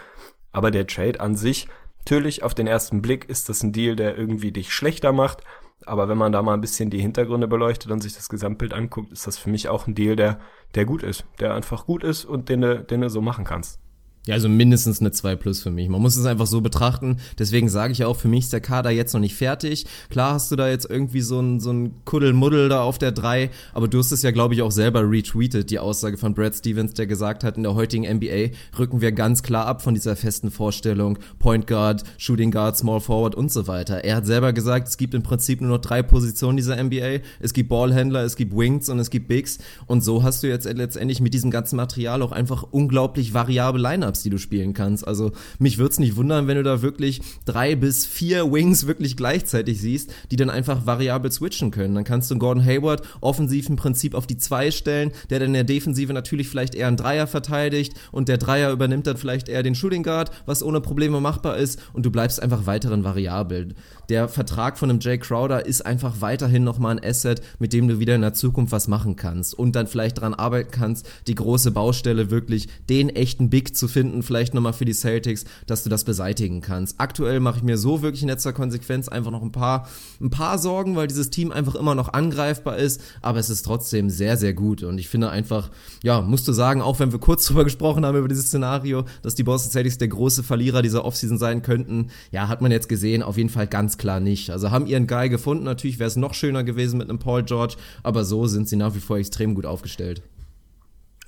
Aber der Trade an sich, natürlich auf den ersten Blick ist das ein Deal, der irgendwie dich schlechter macht. Aber wenn man da mal ein bisschen die Hintergründe beleuchtet und sich das Gesamtbild anguckt, ist das für mich auch ein Deal, der, der gut ist, der einfach gut ist und den den du so machen kannst. Ja, also mindestens eine 2 plus für mich. Man muss es einfach so betrachten. Deswegen sage ich auch, für mich ist der Kader jetzt noch nicht fertig. Klar hast du da jetzt irgendwie so ein, so ein Kuddelmuddel da auf der 3, aber du hast es ja, glaube ich, auch selber retweetet, die Aussage von Brad Stevens, der gesagt hat, in der heutigen NBA rücken wir ganz klar ab von dieser festen Vorstellung, Point Guard, Shooting Guard, Small Forward und so weiter. Er hat selber gesagt, es gibt im Prinzip nur noch drei Positionen dieser NBA. Es gibt Ballhändler, es gibt Wings und es gibt Bigs. Und so hast du jetzt letztendlich mit diesem ganzen Material auch einfach unglaublich variable Liner Lineups, die du spielen kannst. Also mich würde es nicht wundern, wenn du da wirklich drei bis vier Wings wirklich gleichzeitig siehst, die dann einfach variabel switchen können. Dann kannst du Gordon Hayward offensiv im Prinzip auf die zwei stellen, der dann in der Defensive natürlich vielleicht eher einen Dreier verteidigt und der Dreier übernimmt dann vielleicht eher den Shooting Guard, was ohne Probleme machbar ist und du bleibst einfach weiteren variabel. Der Vertrag von einem Jay Crowder ist einfach weiterhin nochmal ein Asset, mit dem du wieder in der Zukunft was machen kannst und dann vielleicht daran arbeiten kannst, die große Baustelle wirklich den echten Big zu finden, vielleicht nochmal für die Celtics, dass du das beseitigen kannst. Aktuell mache ich mir so wirklich in letzter Konsequenz einfach noch ein paar, ein paar Sorgen, weil dieses Team einfach immer noch angreifbar ist, aber es ist trotzdem sehr, sehr gut und ich finde einfach, ja, musst du sagen, auch wenn wir kurz drüber gesprochen haben über dieses Szenario, dass die Boston Celtics der große Verlierer dieser Offseason sein könnten, ja, hat man jetzt gesehen, auf jeden Fall ganz klar nicht. Also haben ihren Guy gefunden, natürlich wäre es noch schöner gewesen mit einem Paul George, aber so sind sie nach wie vor extrem gut aufgestellt.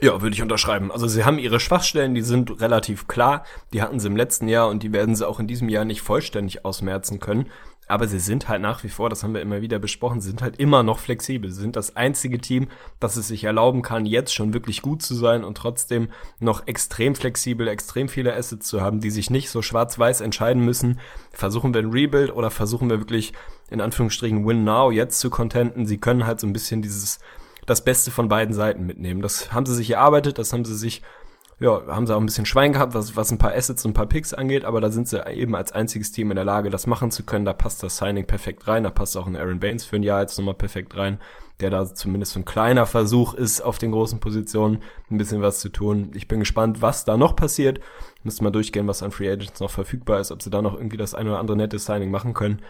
Ja, würde ich unterschreiben. Also sie haben ihre Schwachstellen, die sind relativ klar. Die hatten sie im letzten Jahr und die werden sie auch in diesem Jahr nicht vollständig ausmerzen können. Aber sie sind halt nach wie vor, das haben wir immer wieder besprochen, sind halt immer noch flexibel. Sie sind das einzige Team, das es sich erlauben kann, jetzt schon wirklich gut zu sein und trotzdem noch extrem flexibel, extrem viele Assets zu haben, die sich nicht so schwarz-weiß entscheiden müssen. Versuchen wir ein Rebuild oder versuchen wir wirklich in Anführungsstrichen Win Now jetzt zu contenten. Sie können halt so ein bisschen dieses das Beste von beiden Seiten mitnehmen. Das haben sie sich erarbeitet, das haben sie sich, ja, haben sie auch ein bisschen Schwein gehabt, was, was ein paar Assets und ein paar Picks angeht, aber da sind sie eben als einziges Team in der Lage, das machen zu können. Da passt das Signing perfekt rein, da passt auch ein Aaron Baines für ein Jahr jetzt nochmal perfekt rein, der da zumindest so ein kleiner Versuch ist, auf den großen Positionen ein bisschen was zu tun. Ich bin gespannt, was da noch passiert. Müssen mal durchgehen, was an Free Agents noch verfügbar ist, ob sie da noch irgendwie das eine oder andere nette Signing machen können.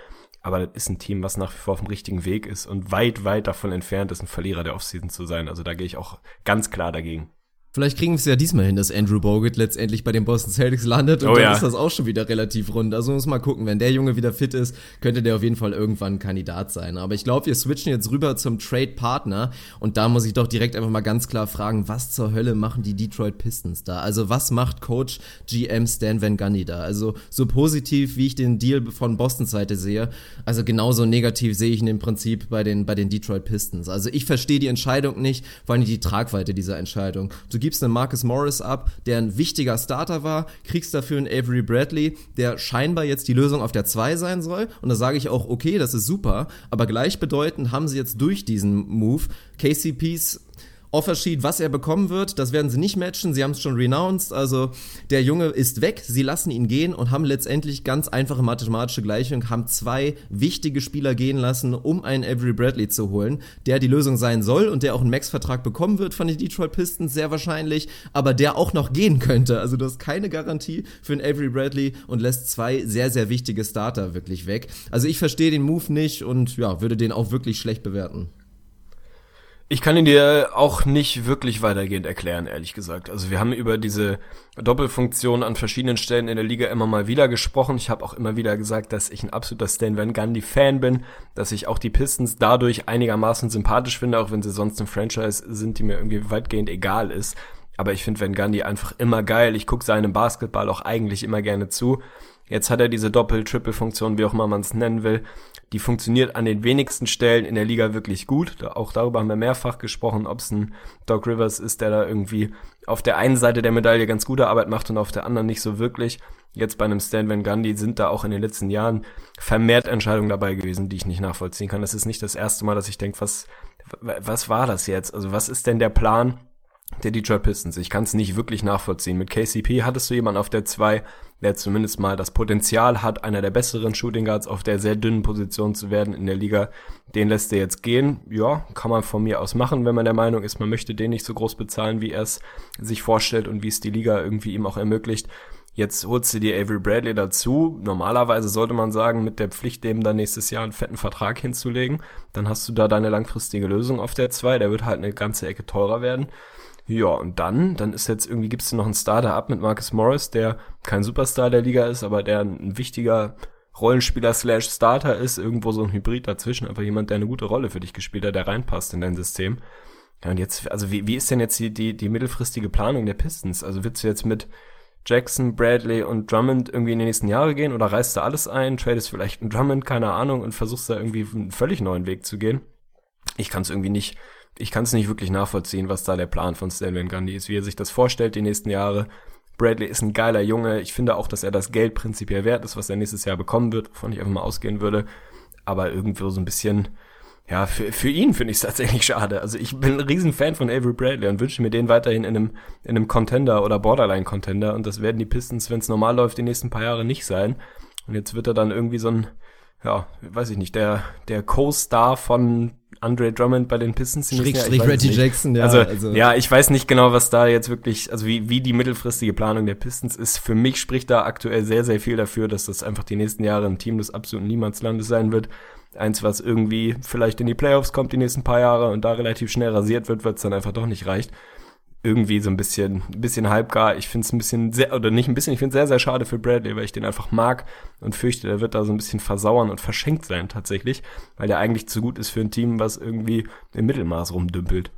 Aber das ist ein Team, was nach wie vor auf dem richtigen Weg ist und weit, weit davon entfernt ist, ein Verlierer der Offseason zu sein. Also da gehe ich auch ganz klar dagegen. Vielleicht kriegen wir es ja diesmal hin, dass Andrew Bogut letztendlich bei den Boston Celtics landet und oh, dann ja. ist das auch schon wieder relativ rund. Also muss mal gucken, wenn der Junge wieder fit ist, könnte der auf jeden Fall irgendwann ein Kandidat sein. Aber ich glaube, wir switchen jetzt rüber zum Trade-Partner und da muss ich doch direkt einfach mal ganz klar fragen, was zur Hölle machen die Detroit Pistons da? Also was macht Coach GM Stan Van Gundy da? Also so positiv, wie ich den Deal von Boston Seite sehe, also genauso negativ sehe ich ihn im Prinzip bei den, bei den Detroit Pistons. Also ich verstehe die Entscheidung nicht, vor allem die Tragweite dieser Entscheidung. Du gibst einen Marcus Morris ab, der ein wichtiger Starter war, kriegst dafür einen Avery Bradley, der scheinbar jetzt die Lösung auf der 2 sein soll. Und da sage ich auch, okay, das ist super, aber gleichbedeutend haben sie jetzt durch diesen Move KCPs Offersheet, was er bekommen wird, das werden sie nicht matchen. Sie haben es schon renounced. Also der Junge ist weg. Sie lassen ihn gehen und haben letztendlich ganz einfache mathematische Gleichung, haben zwei wichtige Spieler gehen lassen, um einen Avery Bradley zu holen, der die Lösung sein soll und der auch einen Max-Vertrag bekommen wird von den Detroit Pistons, sehr wahrscheinlich, aber der auch noch gehen könnte. Also du hast keine Garantie für einen Avery Bradley und lässt zwei sehr, sehr wichtige Starter wirklich weg. Also ich verstehe den Move nicht und ja, würde den auch wirklich schlecht bewerten. Ich kann ihn dir auch nicht wirklich weitergehend erklären, ehrlich gesagt. Also wir haben über diese Doppelfunktion an verschiedenen Stellen in der Liga immer mal wieder gesprochen. Ich habe auch immer wieder gesagt, dass ich ein absoluter Stan Van Gundy Fan bin, dass ich auch die Pistons dadurch einigermaßen sympathisch finde, auch wenn sie sonst ein Franchise sind, die mir irgendwie weitgehend egal ist. Aber ich finde Van Gundy einfach immer geil. Ich gucke seinem Basketball auch eigentlich immer gerne zu. Jetzt hat er diese Doppel-Triple-Funktion, wie auch immer man es nennen will. Die funktioniert an den wenigsten Stellen in der Liga wirklich gut. Auch darüber haben wir mehrfach gesprochen, ob es ein Doc Rivers ist, der da irgendwie auf der einen Seite der Medaille ganz gute Arbeit macht und auf der anderen nicht so wirklich. Jetzt bei einem Stan Van Gundy sind da auch in den letzten Jahren vermehrt Entscheidungen dabei gewesen, die ich nicht nachvollziehen kann. Das ist nicht das erste Mal, dass ich denke, was, was war das jetzt? Also was ist denn der Plan? Der Detroit Pistons. Ich kann es nicht wirklich nachvollziehen. Mit KCP hattest du jemanden auf der 2, der zumindest mal das Potenzial hat, einer der besseren Shooting Guards auf der sehr dünnen Position zu werden in der Liga. Den lässt er jetzt gehen. Ja, kann man von mir aus machen, wenn man der Meinung ist, man möchte den nicht so groß bezahlen, wie er es sich vorstellt und wie es die Liga irgendwie ihm auch ermöglicht. Jetzt holst du dir Avery Bradley dazu. Normalerweise sollte man sagen, mit der Pflicht, dem dann nächstes Jahr einen fetten Vertrag hinzulegen. Dann hast du da deine langfristige Lösung auf der 2. Der wird halt eine ganze Ecke teurer werden. Ja, und dann, dann ist jetzt irgendwie, gibt's noch einen Starter ab mit Marcus Morris, der kein Superstar der Liga ist, aber der ein wichtiger Rollenspieler slash Starter ist, irgendwo so ein Hybrid dazwischen, einfach jemand, der eine gute Rolle für dich gespielt hat, der reinpasst in dein System. Ja, und jetzt, also wie, wie ist denn jetzt die, die, die mittelfristige Planung der Pistons? Also willst du jetzt mit Jackson, Bradley und Drummond irgendwie in die nächsten Jahre gehen oder reißt du alles ein, tradest vielleicht einen Drummond, keine Ahnung, und versuchst da irgendwie einen völlig neuen Weg zu gehen? Ich kann es irgendwie nicht, ich kann es nicht wirklich nachvollziehen, was da der Plan von Stan Gundy ist, wie er sich das vorstellt die nächsten Jahre. Bradley ist ein geiler Junge. Ich finde auch, dass er das Geld prinzipiell wert ist, was er nächstes Jahr bekommen wird, wovon ich einfach mal ausgehen würde. Aber irgendwo so ein bisschen, ja, für, für ihn finde ich es tatsächlich schade. Also ich bin ein Riesenfan von Avery Bradley und wünsche mir den weiterhin in einem, in einem Contender oder Borderline-Contender. Und das werden die Pistons, wenn es normal läuft, die nächsten paar Jahre nicht sein. Und jetzt wird er dann irgendwie so ein, ja, weiß ich nicht, der, der Co-Star von Andre Drummond bei den Pistons. Schräg, ja, Reggie Jackson, ja. Also, also, ja, ich weiß nicht genau, was da jetzt wirklich, also wie, wie die mittelfristige Planung der Pistons ist. Für mich spricht da aktuell sehr, sehr viel dafür, dass das einfach die nächsten Jahre ein Team des absoluten Niemandslandes sein wird. Eins, was irgendwie vielleicht in die Playoffs kommt die nächsten paar Jahre und da relativ schnell rasiert wird, wird es dann einfach doch nicht reicht irgendwie so ein bisschen, ein bisschen halbgar. Ich finde es ein bisschen sehr, oder nicht ein bisschen, ich finde es sehr, sehr schade für Bradley, weil ich den einfach mag und fürchte, der wird da so ein bisschen versauern und verschenkt sein tatsächlich, weil der eigentlich zu gut ist für ein Team, was irgendwie im Mittelmaß rumdümpelt.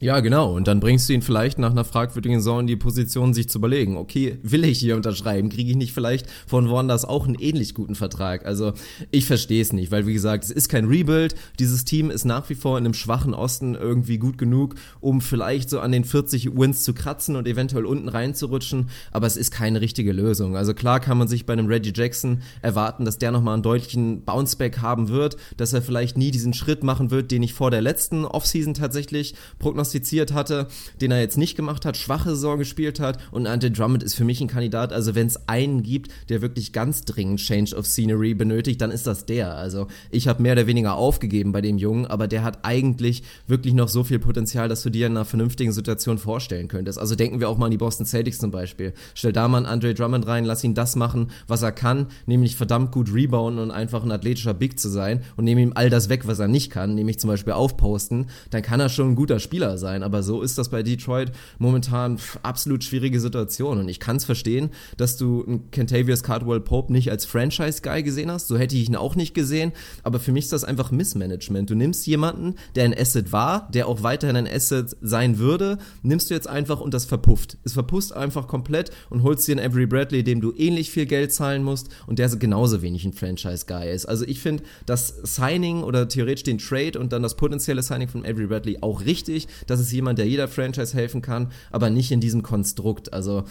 Ja, genau. Und dann bringst du ihn vielleicht nach einer fragwürdigen Saison in die Position, sich zu überlegen, okay, will ich hier unterschreiben? Kriege ich nicht vielleicht von woanders auch einen ähnlich guten Vertrag? Also ich verstehe es nicht, weil wie gesagt, es ist kein Rebuild. Dieses Team ist nach wie vor in einem schwachen Osten irgendwie gut genug, um vielleicht so an den 40 Wins zu kratzen und eventuell unten reinzurutschen. Aber es ist keine richtige Lösung. Also klar kann man sich bei einem Reggie Jackson erwarten, dass der nochmal einen deutlichen Bounceback haben wird, dass er vielleicht nie diesen Schritt machen wird, den ich vor der letzten Offseason tatsächlich prognostiziert prognostiziert hatte, den er jetzt nicht gemacht hat, schwache Saison gespielt hat und Ante Drummond ist für mich ein Kandidat, also wenn es einen gibt, der wirklich ganz dringend Change of Scenery benötigt, dann ist das der. Also ich habe mehr oder weniger aufgegeben bei dem Jungen, aber der hat eigentlich wirklich noch so viel Potenzial, dass du dir in einer vernünftigen Situation vorstellen könntest. Also denken wir auch mal an die Boston Celtics zum Beispiel. Stell da mal einen Andre Drummond rein, lass ihn das machen, was er kann, nämlich verdammt gut rebounden und einfach ein athletischer Big zu sein und nehme ihm all das weg, was er nicht kann, nämlich zum Beispiel aufposten, dann kann er schon ein guter Spieler Sein. Aber so ist das bei Detroit momentan absolut schwierige Situation. Und ich kann es verstehen, dass du einen Kentavious Cardwell Pope nicht als Franchise-Guy gesehen hast. So hätte ich ihn auch nicht gesehen. Aber für mich ist das einfach Missmanagement. Du nimmst jemanden, der ein Asset war, der auch weiterhin ein Asset sein würde, nimmst du jetzt einfach und das verpufft. Es verpufft einfach komplett und holst dir einen Avery Bradley, dem du ähnlich viel Geld zahlen musst und der genauso wenig ein Franchise-Guy ist. Also ich finde das Signing oder theoretisch den Trade und dann das potenzielle Signing von Avery Bradley auch richtig. Das ist jemand, der jeder Franchise helfen kann, aber nicht in diesem Konstrukt. Also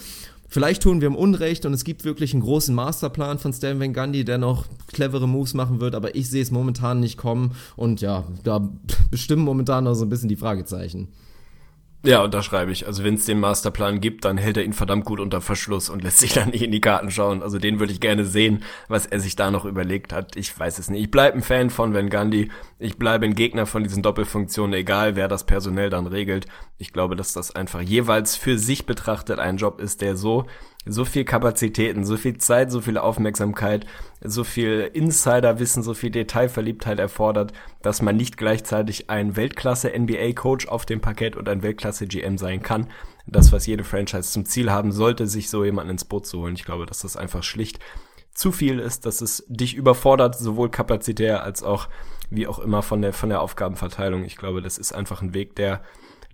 Vielleicht tun wir ihm Unrecht und es gibt wirklich einen großen Masterplan von Stan Van Gundy, der noch clevere Moves machen wird, aber ich sehe es momentan nicht kommen und ja, da bestimmen momentan noch so ein bisschen die Fragezeichen. Ja, unterschreibe ich. Also wenn es den Masterplan gibt, dann hält er ihn verdammt gut unter Verschluss und lässt sich dann nicht in die Karten schauen. Also den würde ich gerne sehen, was er sich da noch überlegt hat. Ich weiß es nicht. Ich bleibe ein Fan von Van Gundy. Ich bleibe ein Gegner von diesen Doppelfunktionen, egal wer das personell dann regelt. Ich glaube, dass das einfach jeweils für sich betrachtet ein Job ist, der so so viel Kapazitäten, so viel Zeit, so viel Aufmerksamkeit, so viel Insiderwissen, so viel Detailverliebtheit erfordert, dass man nicht gleichzeitig ein Weltklasse NBA Coach auf dem Parkett und ein Weltklasse GM sein kann. Das, was jede Franchise zum Ziel haben sollte, sich so jemanden ins Boot zu holen. Ich glaube, dass das einfach schlicht zu viel ist, dass es dich überfordert, sowohl kapazitär als auch wie auch immer von der, von der Aufgabenverteilung. Ich glaube, das ist einfach ein Weg, der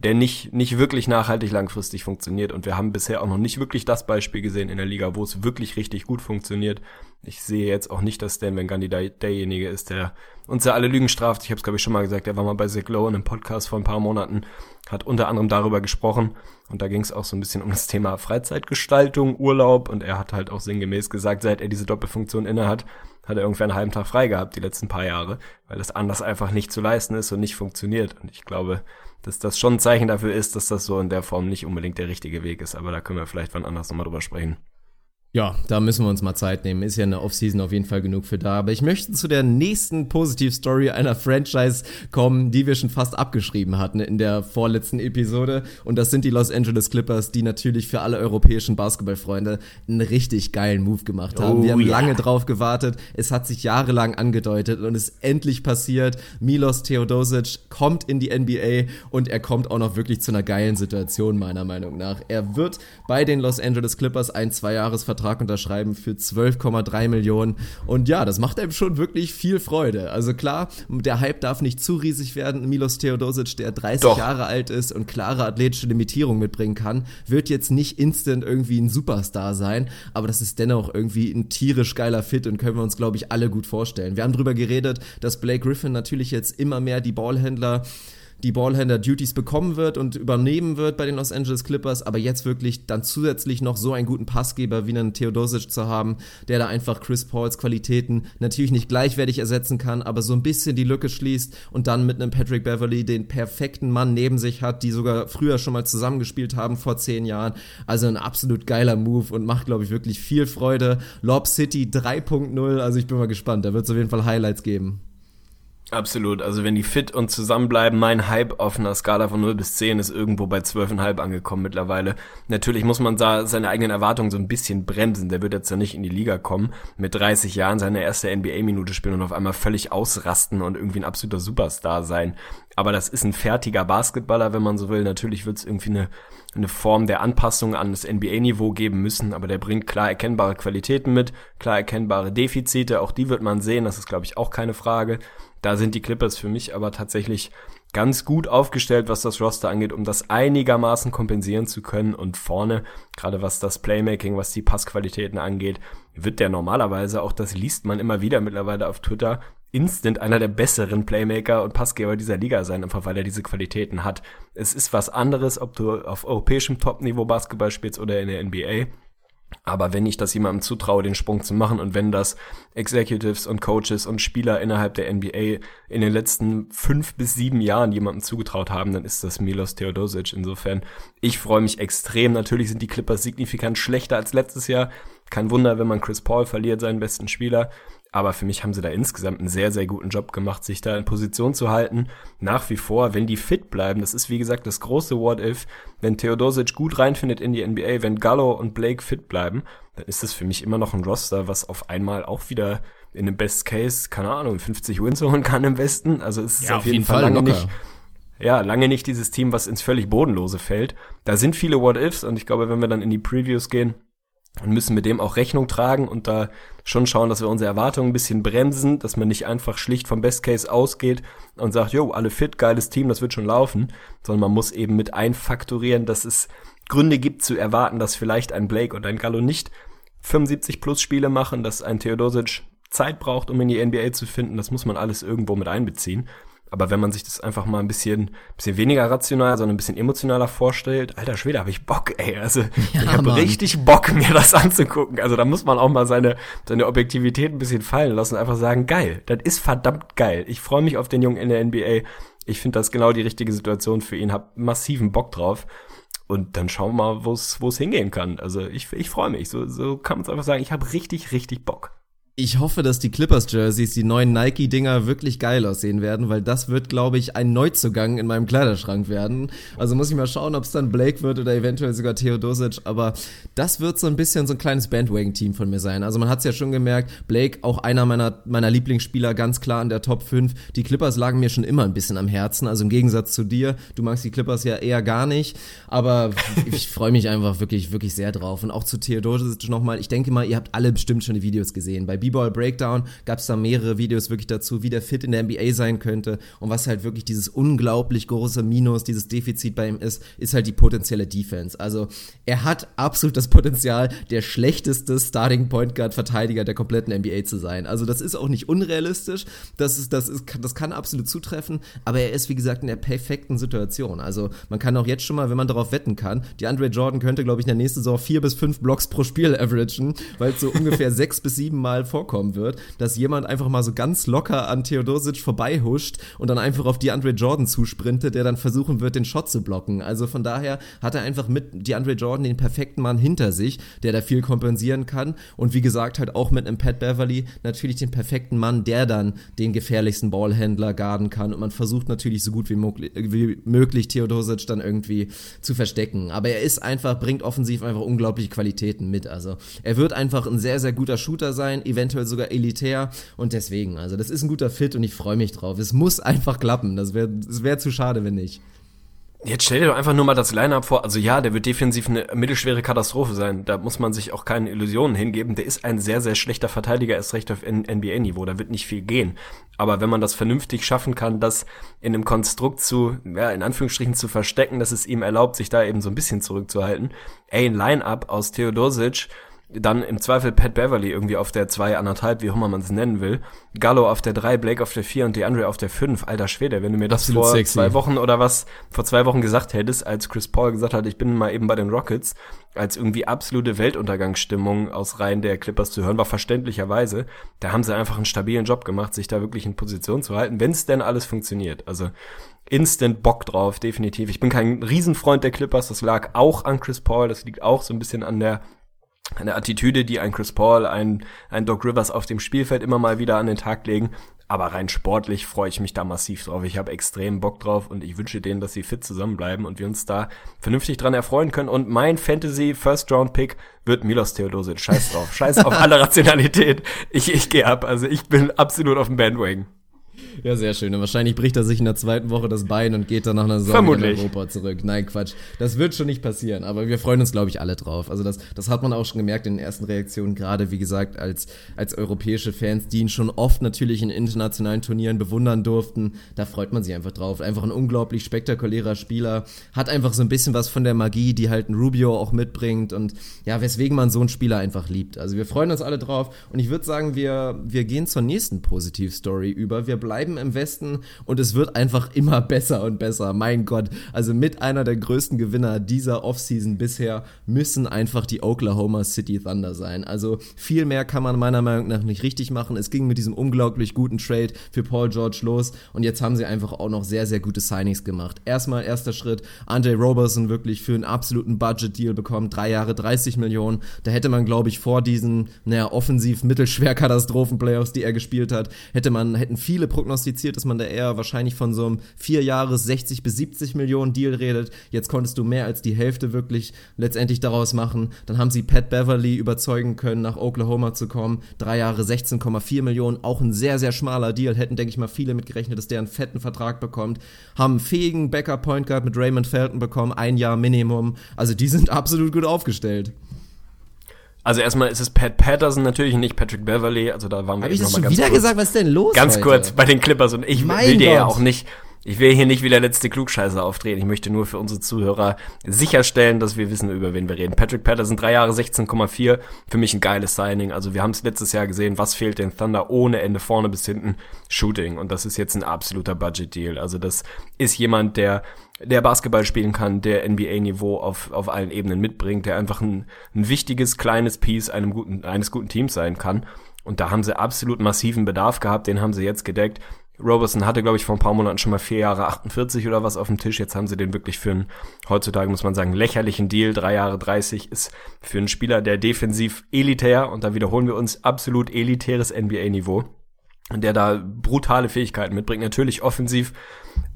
der nicht, nicht wirklich nachhaltig langfristig funktioniert. Und wir haben bisher auch noch nicht wirklich das Beispiel gesehen in der Liga, wo es wirklich richtig gut funktioniert. Ich sehe jetzt auch nicht, dass Stan Van Gundy da derjenige ist, der uns ja alle Lügen straft. Ich habe es, glaube ich, schon mal gesagt, er war mal bei Zach Lowe in einem Podcast vor ein paar Monaten, hat unter anderem darüber gesprochen. Und da ging es auch so ein bisschen um das Thema Freizeitgestaltung, Urlaub. Und er hat halt auch sinngemäß gesagt, seit er diese Doppelfunktion inne hat, hat er irgendwie einen halben Tag frei gehabt die letzten paar Jahre, weil das anders einfach nicht zu leisten ist und nicht funktioniert. Und ich glaube, dass das schon ein Zeichen dafür ist, dass das so in der Form nicht unbedingt der richtige Weg ist. Aber da können wir vielleicht wann anders nochmal drüber sprechen. Ja, da müssen wir uns mal Zeit nehmen. Ist ja eine Offseason auf jeden Fall genug für da. Aber ich möchte zu der nächsten Positivstory einer Franchise kommen, die wir schon fast abgeschrieben hatten in der vorletzten Episode. Und das sind die Los Angeles Clippers, die natürlich für alle europäischen Basketballfreunde einen richtig geilen Move gemacht haben. Oh, wir haben yeah. lange drauf gewartet. Es hat sich jahrelang angedeutet und ist endlich passiert. Milos Theodosic kommt in die NBA und er kommt auch noch wirklich zu einer geilen Situation, meiner Meinung nach. Er wird bei den Los Angeles Clippers ein Zweijahresvertrag Vertrag unterschreiben für 12,3 Millionen. Und ja, das macht einem schon wirklich viel Freude. Also klar, der Hype darf nicht zu riesig werden. Milos Theodosic, der 30 Doch. Jahre alt ist und klare athletische Limitierung mitbringen kann, wird jetzt nicht instant irgendwie ein Superstar sein, aber das ist dennoch irgendwie ein tierisch geiler Fit und können wir uns, glaube ich, alle gut vorstellen. Wir haben drüber geredet, dass Blake Griffin natürlich jetzt immer mehr die Ballhändler die Ballhänder-Duties bekommen wird und übernehmen wird bei den Los Angeles Clippers, aber jetzt wirklich dann zusätzlich noch so einen guten Passgeber wie einen Theodosic zu haben, der da einfach Chris Pauls Qualitäten natürlich nicht gleichwertig ersetzen kann, aber so ein bisschen die Lücke schließt und dann mit einem Patrick Beverly den perfekten Mann neben sich hat, die sogar früher schon mal zusammengespielt haben vor zehn Jahren. Also ein absolut geiler Move und macht, glaube ich, wirklich viel Freude. Lob City 3.0, also ich bin mal gespannt, da wird es auf jeden Fall Highlights geben. Absolut. Also wenn die fit und zusammenbleiben, mein Hype auf einer Skala von 0 bis 10 ist irgendwo bei 12,5 angekommen mittlerweile. Natürlich muss man da seine eigenen Erwartungen so ein bisschen bremsen. Der wird jetzt ja nicht in die Liga kommen, mit 30 Jahren seine erste NBA-Minute spielen und auf einmal völlig ausrasten und irgendwie ein absoluter Superstar sein. Aber das ist ein fertiger Basketballer, wenn man so will. Natürlich wird es irgendwie eine, eine Form der Anpassung an das NBA-Niveau geben müssen, aber der bringt klar erkennbare Qualitäten mit, klar erkennbare Defizite. Auch die wird man sehen, das ist, glaube ich, auch keine Frage. Da sind die Clippers für mich aber tatsächlich ganz gut aufgestellt, was das Roster angeht, um das einigermaßen kompensieren zu können. Und vorne, gerade was das Playmaking, was die Passqualitäten angeht, wird der normalerweise, auch das liest man immer wieder mittlerweile auf Twitter, instant einer der besseren Playmaker und Passgeber dieser Liga sein, einfach weil er diese Qualitäten hat. Es ist was anderes, ob du auf europäischem Topniveau Basketball spielst oder in der NBA. Aber wenn ich das jemandem zutraue, den Sprung zu machen und wenn das Executives und Coaches und Spieler innerhalb der NBA in den letzten fünf bis sieben Jahren jemandem zugetraut haben, dann ist das Milos Theodosic. Insofern, ich freue mich extrem. Natürlich sind die Clippers signifikant schlechter als letztes Jahr. Kein Wunder, wenn man Chris Paul verliert, seinen besten Spieler. Aber für mich haben sie da insgesamt einen sehr, sehr guten Job gemacht, sich da in Position zu halten. Nach wie vor, wenn die fit bleiben, das ist wie gesagt das große What-If, wenn Theodosic gut reinfindet in die NBA, wenn Gallo und Blake fit bleiben, dann ist das für mich immer noch ein Roster, was auf einmal auch wieder in dem Best Case, keine Ahnung, 50 Wins holen kann im Westen. Also es ist ja, auf, jeden, jeden Fall, Fall lange nicht ja, lange nicht dieses Team, was ins völlig Bodenlose fällt. Da sind viele What-Ifs und ich glaube, wenn wir dann in die Previews gehen, und müssen mit dem auch Rechnung tragen und da schon schauen, dass wir unsere Erwartungen ein bisschen bremsen, dass man nicht einfach schlicht vom Best Case ausgeht und sagt, jo, alle fit, geiles Team, das wird schon laufen, sondern man muss eben mit einfaktorieren, dass es Gründe gibt zu erwarten, dass vielleicht ein Blake und ein Gallo nicht 75 plus Spiele machen, dass ein Theodosic Zeit braucht, um in die NBA zu finden, das muss man alles irgendwo mit einbeziehen. Aber wenn man sich das einfach mal ein bisschen, bisschen weniger rational, sondern ein bisschen emotionaler vorstellt, alter Schwede, habe ich Bock, ey. Also ja, ich habe richtig Bock, mir das anzugucken. Also da muss man auch mal seine, seine Objektivität ein bisschen fallen lassen und einfach sagen, geil, das ist verdammt geil. Ich freue mich auf den Jungen in der NBA. Ich finde das genau die richtige Situation für ihn, hab massiven Bock drauf. Und dann schauen wir mal, wo es wo es hingehen kann. Also ich, ich freue mich. So, so kann man es einfach sagen. Ich habe richtig, richtig Bock. Ich hoffe, dass die Clippers-Jerseys, die neuen Nike-Dinger, wirklich geil aussehen werden, weil das wird, glaube ich, ein Neuzugang in meinem Kleiderschrank werden. Also muss ich mal schauen, ob es dann Blake wird oder eventuell sogar Theodosic. Aber das wird so ein bisschen so ein kleines Bandwagon-Team von mir sein. Also man hat es ja schon gemerkt, Blake, auch einer meiner, meiner Lieblingsspieler, ganz klar in der Top 5. Die Clippers lagen mir schon immer ein bisschen am Herzen. Also im Gegensatz zu dir, du magst die Clippers ja eher gar nicht. Aber ich freue mich einfach wirklich, wirklich sehr drauf. Und auch zu Theodosic nochmal. Ich denke mal, ihr habt alle bestimmt schon die Videos gesehen. Bei B-Ball Breakdown gab es da mehrere Videos wirklich dazu, wie der fit in der NBA sein könnte und was halt wirklich dieses unglaublich große Minus, dieses Defizit bei ihm ist, ist halt die potenzielle Defense. Also er hat absolut das Potenzial, der schlechteste Starting Point Guard Verteidiger der kompletten NBA zu sein. Also das ist auch nicht unrealistisch, das ist, das ist, das kann absolut zutreffen, aber er ist wie gesagt in der perfekten Situation. Also man kann auch jetzt schon mal, wenn man darauf wetten kann, die Andre Jordan könnte, glaube ich, in der nächsten Saison vier bis fünf Blocks pro Spiel averagen, weil es so ungefähr sechs bis sieben Mal vorkommen wird, dass jemand einfach mal so ganz locker an Theodosic vorbeihuscht und dann einfach auf die Andre Jordan zusprintet, der dann versuchen wird, den Shot zu blocken. Also von daher hat er einfach mit die Andre Jordan den perfekten Mann hinter sich, der da viel kompensieren kann und wie gesagt halt auch mit einem Pat Beverly natürlich den perfekten Mann, der dann den gefährlichsten Ballhändler garden kann und man versucht natürlich so gut wie, wie möglich Theodosic dann irgendwie zu verstecken. Aber er ist einfach, bringt offensiv einfach unglaubliche Qualitäten mit. Also er wird einfach ein sehr, sehr guter Shooter sein, eventuell sogar elitär und deswegen, also das ist ein guter Fit und ich freue mich drauf. Es muss einfach klappen. Das wäre wär zu schade, wenn nicht. Jetzt stell dir doch einfach nur mal das Line-Up vor. Also ja, der wird defensiv eine mittelschwere Katastrophe sein. Da muss man sich auch keine Illusionen hingeben. Der ist ein sehr, sehr schlechter Verteidiger, ist recht auf NBA-Niveau. Da wird nicht viel gehen. Aber wenn man das vernünftig schaffen kann, das in einem Konstrukt zu, ja, in Anführungsstrichen zu verstecken, dass es ihm erlaubt, sich da eben so ein bisschen zurückzuhalten. Ey, ein Line-Up aus Theodosic, dann im Zweifel Pat Beverly irgendwie auf der 2, anderthalb, wie auch immer man es nennen will. Gallo auf der 3, Blake auf der 4 und DeAndre auf der 5. Alter Schwede, wenn du mir das Absolut vor sexy. zwei Wochen oder was, vor zwei Wochen gesagt hättest, als Chris Paul gesagt hat, ich bin mal eben bei den Rockets, als irgendwie absolute Weltuntergangsstimmung aus Reihen der Clippers zu hören, war verständlicherweise, da haben sie einfach einen stabilen Job gemacht, sich da wirklich in Position zu halten, wenn es denn alles funktioniert. Also instant Bock drauf, definitiv. Ich bin kein Riesenfreund der Clippers, das lag auch an Chris Paul, das liegt auch so ein bisschen an der eine Attitüde, die ein Chris Paul, ein, ein Doc Rivers auf dem Spielfeld immer mal wieder an den Tag legen. Aber rein sportlich freue ich mich da massiv drauf. Ich habe extrem Bock drauf und ich wünsche denen, dass sie fit zusammenbleiben und wir uns da vernünftig dran erfreuen können. Und mein Fantasy First Round Pick wird Milos Theodosic. Scheiß drauf. Scheiß auf alle Rationalität. Ich, ich gehe ab. Also ich bin absolut auf dem Bandwagon. Ja, sehr schön. Und wahrscheinlich bricht er sich in der zweiten Woche das Bein und geht dann nach einer Saison in Europa zurück. Nein, Quatsch. Das wird schon nicht passieren. Aber wir freuen uns, glaube ich, alle drauf. Also das, das hat man auch schon gemerkt in den ersten Reaktionen. Gerade, wie gesagt, als, als europäische Fans, die ihn schon oft natürlich in internationalen Turnieren bewundern durften. Da freut man sich einfach drauf. Einfach ein unglaublich spektakulärer Spieler. Hat einfach so ein bisschen was von der Magie, die halt ein Rubio auch mitbringt. Und ja, weswegen man so einen Spieler einfach liebt. Also wir freuen uns alle drauf. Und ich würde sagen, wir, wir gehen zur nächsten Positivstory über. Wir bleiben bleiben im Westen und es wird einfach immer besser und besser. Mein Gott, also mit einer der größten Gewinner dieser Offseason bisher müssen einfach die Oklahoma City Thunder sein. Also viel mehr kann man meiner Meinung nach nicht richtig machen. Es ging mit diesem unglaublich guten Trade für Paul George los und jetzt haben sie einfach auch noch sehr, sehr gute Signings gemacht. Erstmal erster Schritt, Andre Roberson wirklich für einen absoluten Budget-Deal bekommen, drei Jahre 30 Millionen. Da hätte man, glaube ich, vor diesen, naja, offensiv mittelschwer Katastrophen-Playoffs, die er gespielt hat, hätte man, hätten viele Prognosen prognostiziert, dass man da eher wahrscheinlich von so einem vier Jahres 60 bis 70 Millionen Deal redet. Jetzt konntest du mehr als die Hälfte wirklich letztendlich daraus machen. Dann haben sie Pat Beverly überzeugen können, nach Oklahoma zu kommen. Drei Jahre 16,4 Millionen, auch ein sehr, sehr schmaler Deal. Hätten, denke ich mal, viele mitgerechnet, dass der einen fetten Vertrag bekommt. Haben einen fähigen Backup-Point Guard mit Raymond Felton bekommen, ein Jahr Minimum. Also die sind absolut gut aufgestellt. Also erstmal ist es Pat Patterson natürlich nicht Patrick Beverly, also da waren wir Hab ich das schon wieder kurz, gesagt, was ist denn los Ganz heute? kurz bei den Clippers und ich mein will dir ja auch nicht ich will hier nicht wie der letzte Klugscheißer auftreten. Ich möchte nur für unsere Zuhörer sicherstellen, dass wir wissen, über wen wir reden. Patrick Patterson, drei Jahre 16,4. Für mich ein geiles Signing. Also wir haben es letztes Jahr gesehen. Was fehlt den Thunder ohne Ende vorne bis hinten? Shooting. Und das ist jetzt ein absoluter Budget-Deal. Also das ist jemand, der der Basketball spielen kann, der NBA-Niveau auf, auf allen Ebenen mitbringt, der einfach ein, ein wichtiges, kleines Piece einem guten, eines guten Teams sein kann. Und da haben sie absolut massiven Bedarf gehabt, den haben sie jetzt gedeckt. Roberson hatte, glaube ich, vor ein paar Monaten schon mal vier Jahre 48 oder was auf dem Tisch. Jetzt haben sie den wirklich für einen, heutzutage muss man sagen, lächerlichen Deal. Drei Jahre 30 ist für einen Spieler, der defensiv elitär, und da wiederholen wir uns, absolut elitäres NBA-Niveau, der da brutale Fähigkeiten mitbringt. Natürlich offensiv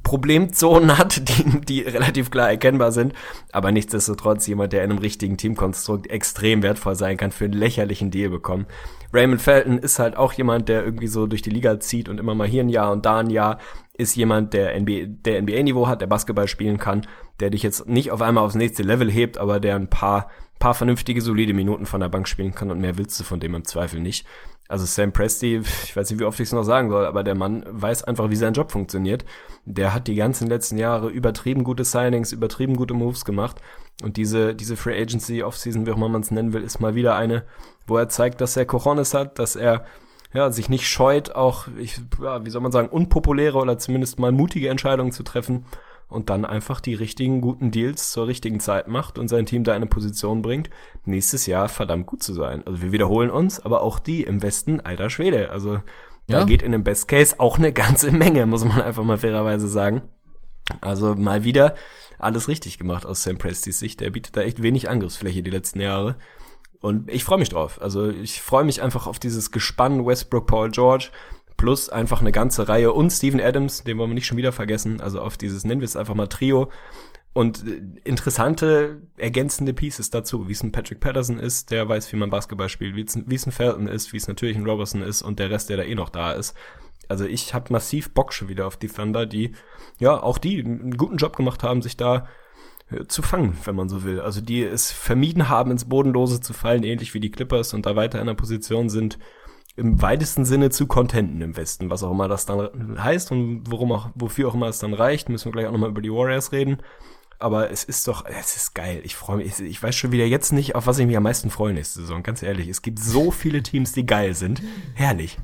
Problemzonen hat, die, die relativ klar erkennbar sind, aber nichtsdestotrotz jemand, der in einem richtigen Teamkonstrukt extrem wertvoll sein kann, für einen lächerlichen Deal bekommen. Raymond Felton ist halt auch jemand, der irgendwie so durch die Liga zieht und immer mal hier ein Jahr und da ein Jahr, ist jemand, der NBA, der NBA-Niveau hat, der Basketball spielen kann, der dich jetzt nicht auf einmal aufs nächste Level hebt, aber der ein paar, paar vernünftige, solide Minuten von der Bank spielen kann und mehr willst du von dem im Zweifel nicht. Also Sam Presti, ich weiß nicht, wie oft ich es noch sagen soll, aber der Mann weiß einfach, wie sein Job funktioniert. Der hat die ganzen letzten Jahre übertrieben gute Signings, übertrieben gute Moves gemacht. Und diese, diese Free Agency Offseason, wie auch immer man es nennen will, ist mal wieder eine, wo er zeigt, dass er Cojones hat, dass er ja, sich nicht scheut, auch, ich, ja, wie soll man sagen, unpopuläre oder zumindest mal mutige Entscheidungen zu treffen und dann einfach die richtigen guten Deals zur richtigen Zeit macht und sein Team da in eine Position bringt, nächstes Jahr verdammt gut zu sein. Also wir wiederholen uns, aber auch die im Westen, alter Schwede. Also da ja. geht in dem Best Case auch eine ganze Menge, muss man einfach mal fairerweise sagen. Also mal wieder alles richtig gemacht aus Sam Prestis Sicht. Der bietet da echt wenig Angriffsfläche die letzten Jahre. Und ich freue mich drauf. Also ich freue mich einfach auf dieses Gespann Westbrook, Paul George plus einfach eine ganze Reihe und Steven Adams, den wollen wir nicht schon wieder vergessen, also auf dieses, nennen wir es einfach mal Trio und äh, interessante ergänzende Pieces dazu, wie es ein Patrick Patterson ist, der weiß, wie man Basketball spielt, wie es, wie es ein Felton ist, wie es natürlich ein Robertson ist und der Rest, der da eh noch da ist. Also ich habe massiv Bock schon wieder auf die Thunder, die ja auch die einen guten Job gemacht haben, sich da äh, zu fangen, wenn man so will. Also die es vermieden haben, ins Bodenlose zu fallen, ähnlich wie die Clippers und da weiter in der Position sind, im weitesten Sinne zu contenten im Westen, was auch immer das dann heißt und worum auch, wofür auch immer es dann reicht, müssen wir gleich auch nochmal über die Warriors reden. Aber es ist doch, es ist geil. Ich freue mich, ich weiß schon wieder jetzt nicht, auf was ich mich am meisten freue nächste Saison, ganz ehrlich. Es gibt so viele Teams, die geil sind. Herrlich.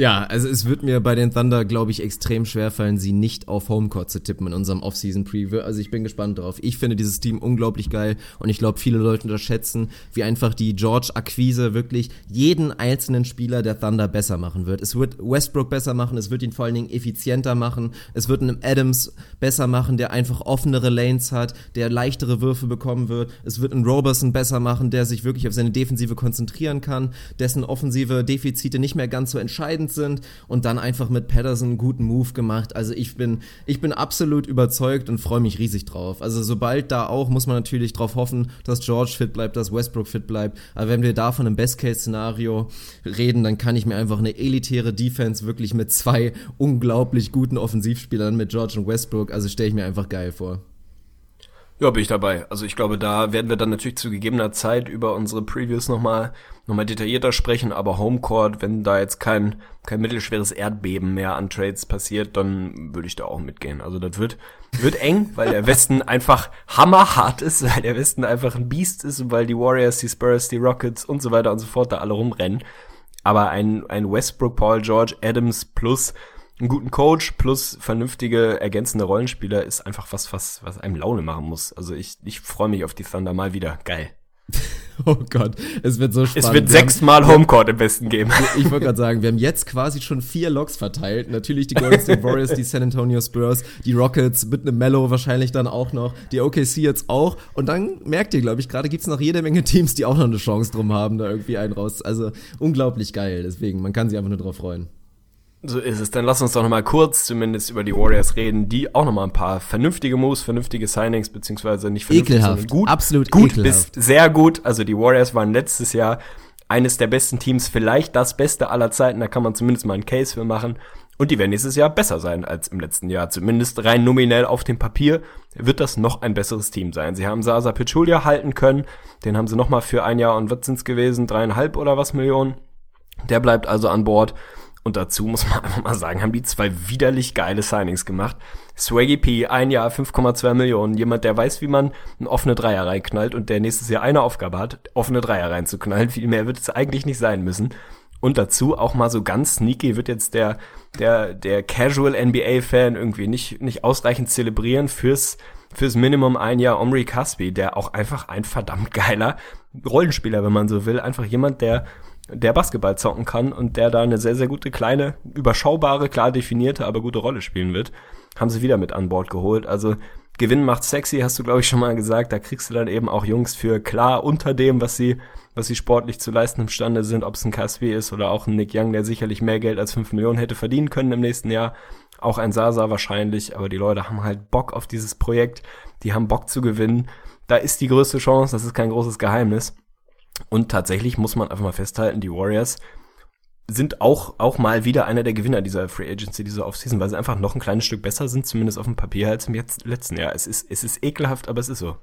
Ja, also es wird mir bei den Thunder, glaube ich, extrem schwer fallen, sie nicht auf Homecourt zu tippen in unserem Offseason-Preview. Also ich bin gespannt drauf. Ich finde dieses Team unglaublich geil und ich glaube, viele Leute unterschätzen, wie einfach die George-Akquise wirklich jeden einzelnen Spieler der Thunder besser machen wird. Es wird Westbrook besser machen, es wird ihn vor allen Dingen effizienter machen, es wird einen Adams besser machen, der einfach offenere Lanes hat, der leichtere Würfe bekommen wird. Es wird einen Roberson besser machen, der sich wirklich auf seine Defensive konzentrieren kann, dessen offensive Defizite nicht mehr ganz so entscheidend entscheidend sind und dann einfach mit Patterson einen guten Move gemacht. Also ich bin, ich bin absolut überzeugt und freue mich riesig drauf. Also sobald da auch, muss man natürlich darauf hoffen, dass George fit bleibt, dass Westbrook fit bleibt. Aber wenn wir da von einem Best-Case-Szenario reden, dann kann ich mir einfach eine elitäre Defense wirklich mit zwei unglaublich guten Offensivspielern mit George und Westbrook, also stelle ich mir einfach geil vor. Ja, bin ich dabei. Also ich glaube, da werden wir dann natürlich zu gegebener Zeit über unsere Previews nochmal noch mal detaillierter sprechen, aber Homecourt, wenn da jetzt kein, kein mittelschweres Erdbeben mehr an Trades passiert, dann würde ich da auch mitgehen. Also das wird, wird eng, weil der Westen einfach hammerhart ist, weil der Westen einfach ein Biest ist und weil die Warriors, die Spurs, die Rockets und so weiter und so fort da alle rumrennen. Aber ein, ein Westbrook, Paul George, Adams plus einen guten Coach plus vernünftige ergänzende Rollenspieler ist einfach was, was, was einem Laune machen muss. Also ich, ich freue mich auf die Thunder mal wieder. Geil. Oh Gott, es wird so spannend. Es wird sechsmal Homecourt im Westen geben. Ich wollte gerade sagen, wir haben jetzt quasi schon vier Logs verteilt. Natürlich die Golden State Warriors, die San Antonio Spurs, die Rockets mit einem Mellow wahrscheinlich dann auch noch, die OKC jetzt auch. Und dann merkt ihr, glaube ich, gerade gibt's noch jede Menge Teams, die auch noch eine Chance drum haben, da irgendwie einen raus. Also unglaublich geil. Deswegen, man kann sich einfach nur drauf freuen. So ist es. Dann lass uns doch nochmal kurz zumindest über die Warriors reden, die auch nochmal ein paar vernünftige Moves, vernünftige Signings, beziehungsweise nicht vernünftig, ekelhaft. gut. Absolut gut ekelhaft. bis sehr gut. Also die Warriors waren letztes Jahr eines der besten Teams, vielleicht das Beste aller Zeiten. Da kann man zumindest mal einen Case für machen. Und die werden nächstes Jahr besser sein als im letzten Jahr. Zumindest rein nominell auf dem Papier wird das noch ein besseres Team sein. Sie haben Sasa Pichulia halten können. Den haben sie nochmal für ein Jahr und was sind's gewesen? Dreieinhalb oder was Millionen? Der bleibt also an Bord. Und dazu muss man einfach mal sagen, haben die zwei widerlich geile Signings gemacht. Swaggy P, ein Jahr 5,2 Millionen. Jemand, der weiß, wie man eine offene Dreier reinknallt und der nächstes Jahr eine Aufgabe hat, offene Dreier reinzuknallen. Viel mehr wird es eigentlich nicht sein müssen. Und dazu auch mal so ganz sneaky wird jetzt der, der, der Casual NBA-Fan irgendwie nicht, nicht ausreichend zelebrieren fürs, fürs Minimum ein Jahr Omri Caspi, der auch einfach ein verdammt geiler Rollenspieler, wenn man so will. Einfach jemand, der der Basketball zocken kann und der da eine sehr, sehr gute, kleine, überschaubare, klar definierte, aber gute Rolle spielen wird, haben sie wieder mit an Bord geholt. Also Gewinn macht sexy, hast du, glaube ich, schon mal gesagt. Da kriegst du dann eben auch Jungs für klar unter dem, was sie, was sie sportlich zu leisten imstande sind, ob es ein Caspi ist oder auch ein Nick Young, der sicherlich mehr Geld als 5 Millionen hätte verdienen können im nächsten Jahr. Auch ein Sasa wahrscheinlich, aber die Leute haben halt Bock auf dieses Projekt, die haben Bock zu gewinnen. Da ist die größte Chance, das ist kein großes Geheimnis. Und tatsächlich muss man einfach mal festhalten, die Warriors sind auch, auch mal wieder einer der Gewinner dieser Free Agency, dieser Offseason, weil sie einfach noch ein kleines Stück besser sind, zumindest auf dem Papier als im letzten Jahr. Es ist, es ist ekelhaft, aber es ist so.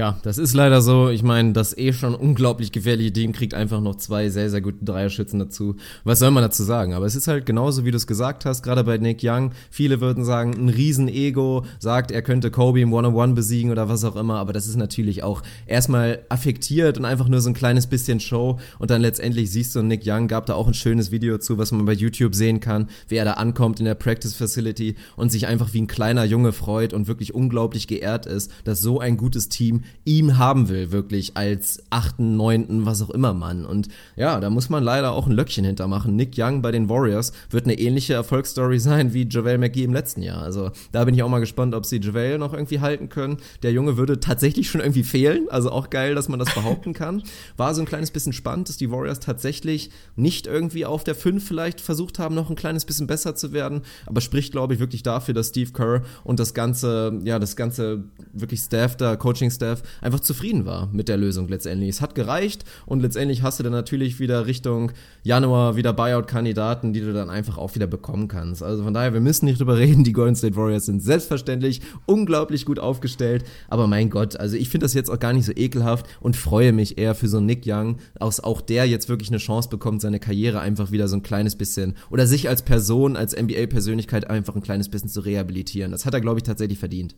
Ja, das ist leider so. Ich meine, das eh schon unglaublich gefährliche Team kriegt einfach noch zwei sehr, sehr gute Dreierschützen dazu. Was soll man dazu sagen? Aber es ist halt genauso, wie du es gesagt hast, gerade bei Nick Young. Viele würden sagen, ein Riesenego, sagt, er könnte Kobe im One-on-One besiegen oder was auch immer. Aber das ist natürlich auch erstmal affektiert und einfach nur so ein kleines bisschen Show. Und dann letztendlich siehst du, Nick Young gab da auch ein schönes Video zu, was man bei YouTube sehen kann, wie er da ankommt in der Practice Facility und sich einfach wie ein kleiner Junge freut und wirklich unglaublich geehrt ist, dass so ein gutes Team ihm haben will, wirklich als achten, neunten, was auch immer Mann. Und ja, da muss man leider auch ein Löckchen hintermachen. Nick Young bei den Warriors wird eine ähnliche Erfolgsstory sein wie JaVale McGee im letzten Jahr. Also da bin ich auch mal gespannt, ob sie JaVale noch irgendwie halten können. Der Junge würde tatsächlich schon irgendwie fehlen. Also auch geil, dass man das behaupten kann. War so ein kleines bisschen spannend, dass die Warriors tatsächlich nicht irgendwie auf der 5 vielleicht versucht haben, noch ein kleines bisschen besser zu werden. Aber spricht, glaube ich, wirklich dafür, dass Steve Kerr und das ganze, ja, das ganze wirklich Staff da, Coaching-Staff, einfach zufrieden war mit der Lösung letztendlich. Es hat gereicht und letztendlich hast du dann natürlich wieder Richtung Januar wieder Buyout-Kandidaten, die du dann einfach auch wieder bekommen kannst. Also von daher, wir müssen nicht drüber reden, die Golden State Warriors sind selbstverständlich unglaublich gut aufgestellt, aber mein Gott, also ich finde das jetzt auch gar nicht so ekelhaft und freue mich eher für so einen Nick Young, aus auch der jetzt wirklich eine Chance bekommt, seine Karriere einfach wieder so ein kleines bisschen oder sich als Person, als NBA-Persönlichkeit einfach ein kleines bisschen zu rehabilitieren. Das hat er, glaube ich, tatsächlich verdient.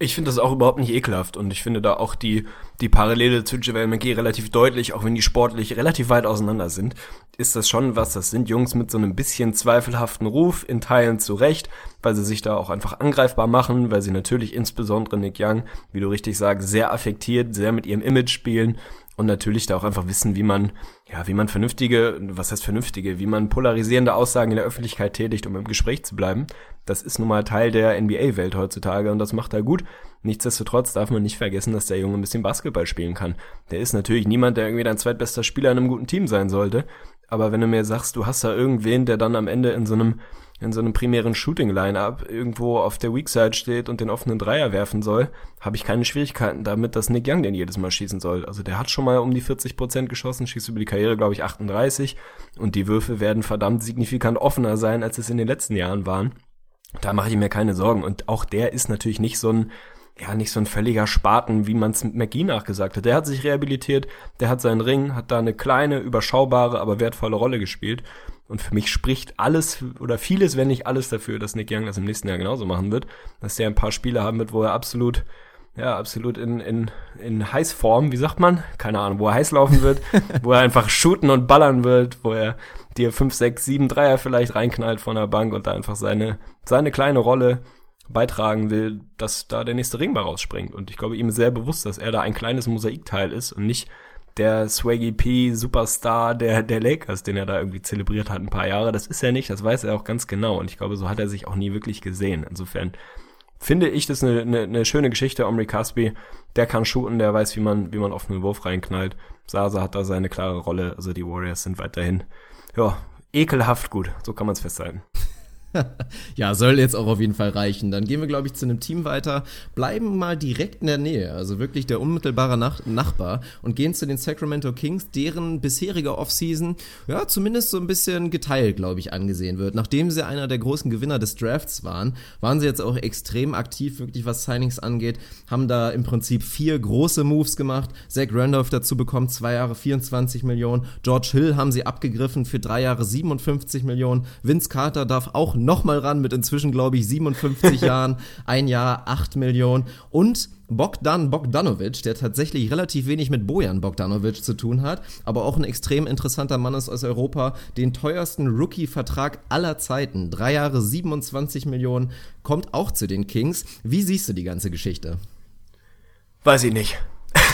Ich finde das auch überhaupt nicht ekelhaft und ich finde da auch die, die Parallele zu JaVale McGee relativ deutlich, auch wenn die sportlich relativ weit auseinander sind, ist das schon was, das sind Jungs mit so einem bisschen zweifelhaften Ruf, in Teilen zu Recht, weil sie sich da auch einfach angreifbar machen, weil sie natürlich insbesondere Nick Young, wie du richtig sagst, sehr affektiert, sehr mit ihrem Image spielen und natürlich da auch einfach wissen, wie man, ja, wie man vernünftige, was heißt vernünftige, wie man polarisierende Aussagen in der Öffentlichkeit tätigt, um im Gespräch zu bleiben. Das ist nun mal Teil der NBA-Welt heutzutage und das macht er gut. Nichtsdestotrotz darf man nicht vergessen, dass der Junge ein bisschen Basketball spielen kann. Der ist natürlich niemand, der irgendwie dein zweitbester Spieler in einem guten Team sein sollte. Aber wenn du mir sagst, du hast da irgendwen, der dann am Ende in so einem in so einem primären Shooting-Line-Up irgendwo auf der Weakside steht und den offenen Dreier werfen soll, habe ich keine Schwierigkeiten damit, dass Nick Young den jedes Mal schießen soll. Also der hat schon mal um die 40 Prozent geschossen, schießt über die Karriere, glaube ich, 38 und die Würfe werden verdammt signifikant offener sein, als es in den letzten Jahren waren. Da mache ich mir keine Sorgen. Und auch der ist natürlich nicht so ein, ja, nicht so ein völliger Spaten, wie man es mit McGee nachgesagt hat. Der hat sich rehabilitiert, der hat seinen Ring, hat da eine kleine, überschaubare, aber wertvolle Rolle gespielt. Und für mich spricht alles oder vieles, wenn nicht alles dafür, dass Nick Young das im nächsten Jahr genauso machen wird, dass der ein paar Spiele haben wird, wo er absolut, ja, absolut in, in, in Heißform, wie sagt man? Keine Ahnung, wo er heiß laufen wird, wo er einfach shooten und ballern wird, wo er dir fünf, sechs, sieben Dreier vielleicht reinknallt von der Bank und da einfach seine, seine kleine Rolle beitragen will, dass da der nächste Ring bei rausspringt. Und ich glaube, ihm ist sehr bewusst, dass er da ein kleines Mosaikteil ist und nicht der Swaggy P Superstar der, der Lakers, den er da irgendwie zelebriert hat ein paar Jahre. Das ist er nicht, das weiß er auch ganz genau. Und ich glaube, so hat er sich auch nie wirklich gesehen. Insofern finde ich das eine, eine, eine schöne Geschichte. Omri Caspi, der kann shooten, der weiß, wie man, wie man auf einen Wurf reinknallt. Sasa hat da seine klare Rolle. Also die Warriors sind weiterhin, ja, ekelhaft gut. So kann man es festhalten. ja, soll jetzt auch auf jeden Fall reichen. Dann gehen wir, glaube ich, zu einem Team weiter, bleiben mal direkt in der Nähe, also wirklich der unmittelbare Nach Nachbar und gehen zu den Sacramento Kings, deren bisherige Offseason, ja, zumindest so ein bisschen geteilt, glaube ich, angesehen wird. Nachdem sie einer der großen Gewinner des Drafts waren, waren sie jetzt auch extrem aktiv, wirklich was Signings angeht, haben da im Prinzip vier große Moves gemacht. Zach Randolph dazu bekommt zwei Jahre 24 Millionen. George Hill haben sie abgegriffen für drei Jahre 57 Millionen. Vince Carter darf auch nochmal ran mit inzwischen, glaube ich, 57 Jahren, ein Jahr, 8 Millionen und Bogdan Bogdanovic, der tatsächlich relativ wenig mit Bojan Bogdanovic zu tun hat, aber auch ein extrem interessanter Mann ist aus Europa, den teuersten Rookie-Vertrag aller Zeiten, drei Jahre 27 Millionen, kommt auch zu den Kings. Wie siehst du die ganze Geschichte? Weiß ich nicht.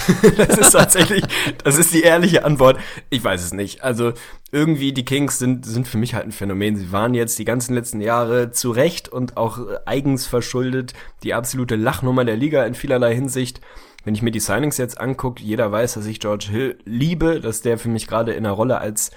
das ist tatsächlich, das ist die ehrliche Antwort. Ich weiß es nicht. Also irgendwie die Kings sind, sind für mich halt ein Phänomen. Sie waren jetzt die ganzen letzten Jahre zu Recht und auch eigens verschuldet die absolute Lachnummer der Liga in vielerlei Hinsicht. Wenn ich mir die Signings jetzt angucke, jeder weiß, dass ich George Hill liebe, dass der für mich gerade in der Rolle als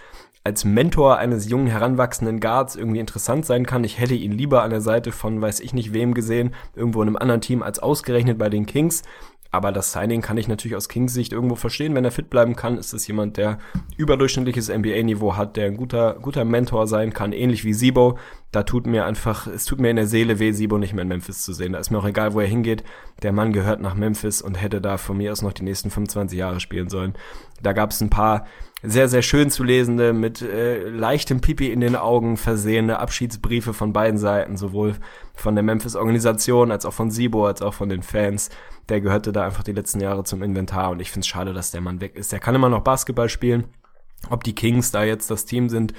als Mentor eines jungen heranwachsenden Guards irgendwie interessant sein kann. Ich hätte ihn lieber an der Seite von weiß ich nicht wem gesehen, irgendwo in einem anderen Team als ausgerechnet bei den Kings. Aber das Signing kann ich natürlich aus Kings Sicht irgendwo verstehen. Wenn er fit bleiben kann, ist es jemand, der überdurchschnittliches NBA-Niveau hat, der ein guter, guter Mentor sein kann, ähnlich wie Sibo. Da tut mir einfach, es tut mir in der Seele weh, Sibo nicht mehr in Memphis zu sehen. Da ist mir auch egal, wo er hingeht. Der Mann gehört nach Memphis und hätte da von mir aus noch die nächsten 25 Jahre spielen sollen. Da gab es ein paar sehr, sehr schön zu lesende, mit äh, leichtem Pipi in den Augen versehene Abschiedsbriefe von beiden Seiten, sowohl von der Memphis-Organisation als auch von Sibo, als auch von den Fans. Der gehörte da einfach die letzten Jahre zum Inventar und ich finde es schade, dass der Mann weg ist. Der kann immer noch Basketball spielen. Ob die Kings da jetzt das Team sind,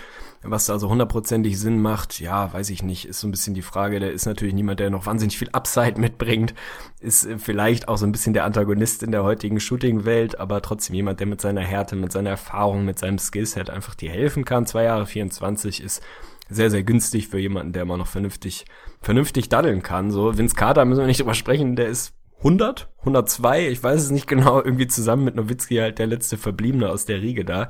was da so hundertprozentig Sinn macht, ja, weiß ich nicht, ist so ein bisschen die Frage. Der ist natürlich niemand, der noch wahnsinnig viel Upside mitbringt, ist vielleicht auch so ein bisschen der Antagonist in der heutigen Shooting-Welt, aber trotzdem jemand, der mit seiner Härte, mit seiner Erfahrung, mit seinem Skillset einfach dir helfen kann. Zwei Jahre 24 ist sehr, sehr günstig für jemanden, der immer noch vernünftig, vernünftig daddeln kann. So, Vince Carter müssen wir nicht drüber sprechen, der ist 100, 102, ich weiß es nicht genau, irgendwie zusammen mit Nowitzki halt der letzte Verbliebene aus der Riege da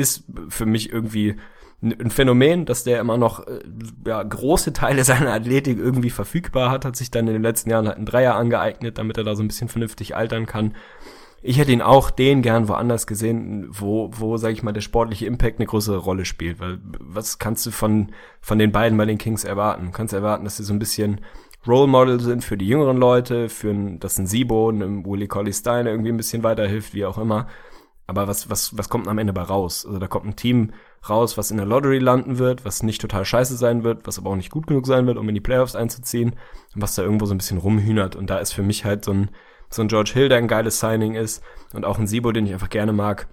ist für mich irgendwie ein Phänomen, dass der immer noch äh, ja, große Teile seiner Athletik irgendwie verfügbar hat, hat sich dann in den letzten Jahren halt einen Dreier angeeignet, damit er da so ein bisschen vernünftig altern kann. Ich hätte ihn auch den gern woanders gesehen, wo, wo, sag ich mal, der sportliche Impact eine größere Rolle spielt. Weil was kannst du von, von den beiden bei den Kings erwarten? Du kannst erwarten, dass sie so ein bisschen Role Model sind für die jüngeren Leute, für ein, dass ein Sibo, einem Willie Colley Stein irgendwie ein bisschen weiterhilft, wie auch immer. Aber was, was, was kommt am Ende bei raus? Also da kommt ein Team raus, was in der Lottery landen wird, was nicht total scheiße sein wird, was aber auch nicht gut genug sein wird, um in die Playoffs einzuziehen, und was da irgendwo so ein bisschen rumhühnert. Und da ist für mich halt so ein, so ein George Hill, der ein geiles Signing ist, und auch ein Sibo, den ich einfach gerne mag.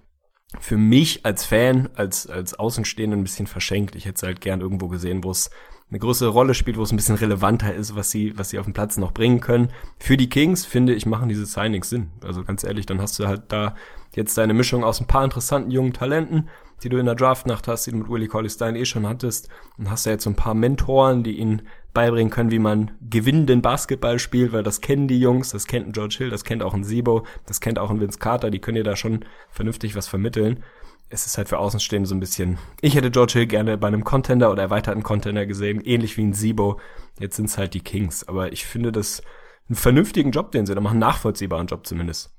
Für mich als Fan, als, als Außenstehender ein bisschen verschenkt. Ich hätte es halt gern irgendwo gesehen, wo es eine größere Rolle spielt, wo es ein bisschen relevanter ist, was sie, was sie auf dem Platz noch bringen können. Für die Kings, finde ich, machen diese Signings Sinn. Also ganz ehrlich, dann hast du halt da jetzt deine Mischung aus ein paar interessanten jungen Talenten, die du in der Draftnacht hast, die du mit Willie Colley Stein eh schon hattest, und hast da jetzt so ein paar Mentoren, die ihnen beibringen können, wie man gewinnenden Basketball spielt, weil das kennen die Jungs, das kennt ein George Hill, das kennt auch ein Sibo, das kennt auch ein Vince Carter, die können dir da schon vernünftig was vermitteln. Es ist halt für Außenstehende so ein bisschen, ich hätte George Hill gerne bei einem Contender oder erweiterten Contender gesehen, ähnlich wie ein Sibo. Jetzt sind es halt die Kings, aber ich finde das einen vernünftigen Job, den sie da machen, nachvollziehbaren Job zumindest.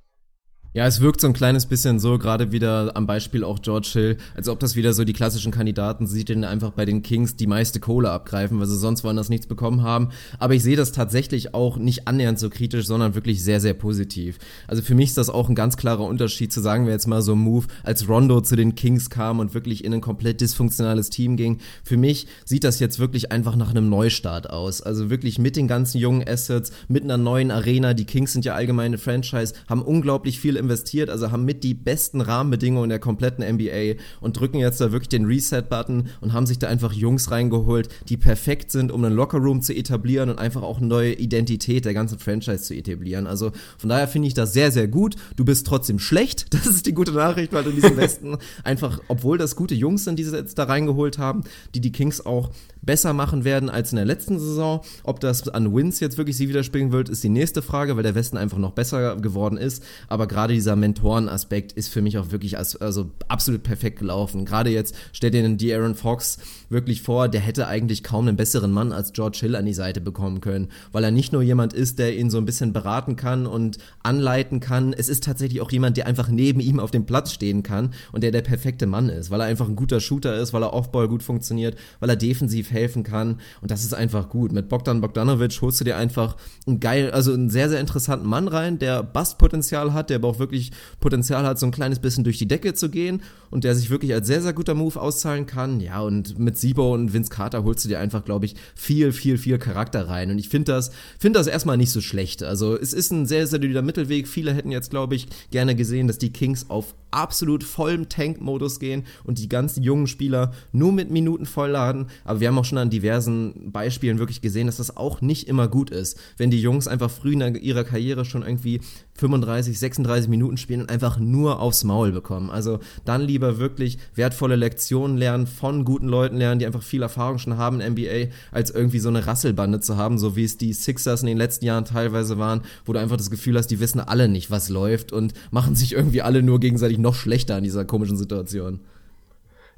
Ja, es wirkt so ein kleines bisschen so, gerade wieder am Beispiel auch George Hill, als ob das wieder so die klassischen Kandidaten sieht, die einfach bei den Kings die meiste Kohle abgreifen, weil sie sonst woanders nichts bekommen haben. Aber ich sehe das tatsächlich auch nicht annähernd so kritisch, sondern wirklich sehr, sehr positiv. Also für mich ist das auch ein ganz klarer Unterschied zu sagen wir jetzt mal so ein Move, als Rondo zu den Kings kam und wirklich in ein komplett dysfunktionales Team ging. Für mich sieht das jetzt wirklich einfach nach einem Neustart aus. Also wirklich mit den ganzen jungen Assets, mit einer neuen Arena. Die Kings sind ja allgemeine Franchise, haben unglaublich viel investiert, also haben mit die besten Rahmenbedingungen der kompletten NBA und drücken jetzt da wirklich den Reset-Button und haben sich da einfach Jungs reingeholt, die perfekt sind, um einen Lockerroom zu etablieren und einfach auch eine neue Identität der ganzen Franchise zu etablieren. Also von daher finde ich das sehr, sehr gut. Du bist trotzdem schlecht. Das ist die gute Nachricht, weil du in diesem Westen einfach, obwohl das gute Jungs sind, die sie jetzt da reingeholt haben, die die Kings auch besser machen werden als in der letzten Saison. Ob das an Wins jetzt wirklich sie widerspiegeln wird, ist die nächste Frage, weil der Westen einfach noch besser geworden ist. Aber gerade gerade dieser Mentorenaspekt ist für mich auch wirklich als, also absolut perfekt gelaufen. Gerade jetzt stellt dir den Aaron Fox wirklich vor, der hätte eigentlich kaum einen besseren Mann als George Hill an die Seite bekommen können, weil er nicht nur jemand ist, der ihn so ein bisschen beraten kann und anleiten kann. Es ist tatsächlich auch jemand, der einfach neben ihm auf dem Platz stehen kann und der der perfekte Mann ist, weil er einfach ein guter Shooter ist, weil er Offball gut funktioniert, weil er defensiv helfen kann und das ist einfach gut. Mit Bogdan Bogdanovic holst du dir einfach einen geil, also einen sehr, sehr interessanten Mann rein, der Bastpotenzial hat, der aber auch wirklich Potenzial hat, so ein kleines bisschen durch die Decke zu gehen und der sich wirklich als sehr, sehr guter Move auszahlen kann. Ja, und mit Sibo und Vince Carter holst du dir einfach, glaube ich, viel, viel, viel Charakter rein. Und ich finde das, finde das erstmal nicht so schlecht. Also es ist ein sehr, sehr solider Mittelweg. Viele hätten jetzt, glaube ich, gerne gesehen, dass die Kings auf absolut vollem Tank-Modus gehen und die ganzen jungen Spieler nur mit Minuten vollladen. Aber wir haben auch schon an diversen Beispielen wirklich gesehen, dass das auch nicht immer gut ist. Wenn die Jungs einfach früh in ihrer Karriere schon irgendwie 35, 36 Minuten spielen und einfach nur aufs Maul bekommen. Also dann lieber wirklich wertvolle Lektionen lernen, von guten Leuten lernen, die einfach viel Erfahrung schon haben in NBA, als irgendwie so eine Rasselbande zu haben, so wie es die Sixers in den letzten Jahren teilweise waren, wo du einfach das Gefühl hast, die wissen alle nicht, was läuft und machen sich irgendwie alle nur gegenseitig noch schlechter in dieser komischen Situation.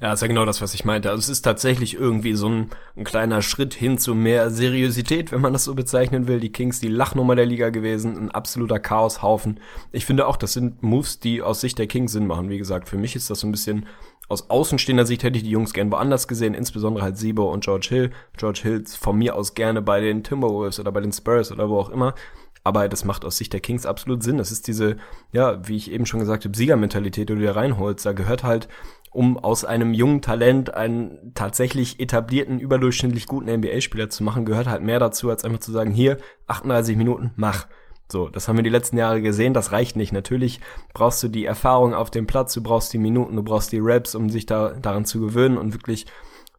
Ja, ist ja genau das, was ich meinte. Also es ist tatsächlich irgendwie so ein, ein, kleiner Schritt hin zu mehr Seriosität, wenn man das so bezeichnen will. Die Kings, die Lachnummer der Liga gewesen, ein absoluter Chaoshaufen. Ich finde auch, das sind Moves, die aus Sicht der Kings Sinn machen. Wie gesagt, für mich ist das so ein bisschen aus außenstehender Sicht hätte ich die Jungs gern woanders gesehen, insbesondere halt Siebo und George Hill. George Hill von mir aus gerne bei den Timberwolves oder bei den Spurs oder wo auch immer. Aber das macht aus Sicht der Kings absolut Sinn. Das ist diese, ja, wie ich eben schon gesagt habe, Siegermentalität, die du dir reinholst. Da gehört halt um aus einem jungen Talent einen tatsächlich etablierten, überdurchschnittlich guten NBA-Spieler zu machen, gehört halt mehr dazu, als einfach zu sagen, hier, 38 Minuten, mach. So, das haben wir die letzten Jahre gesehen, das reicht nicht. Natürlich brauchst du die Erfahrung auf dem Platz, du brauchst die Minuten, du brauchst die Raps, um sich da daran zu gewöhnen und wirklich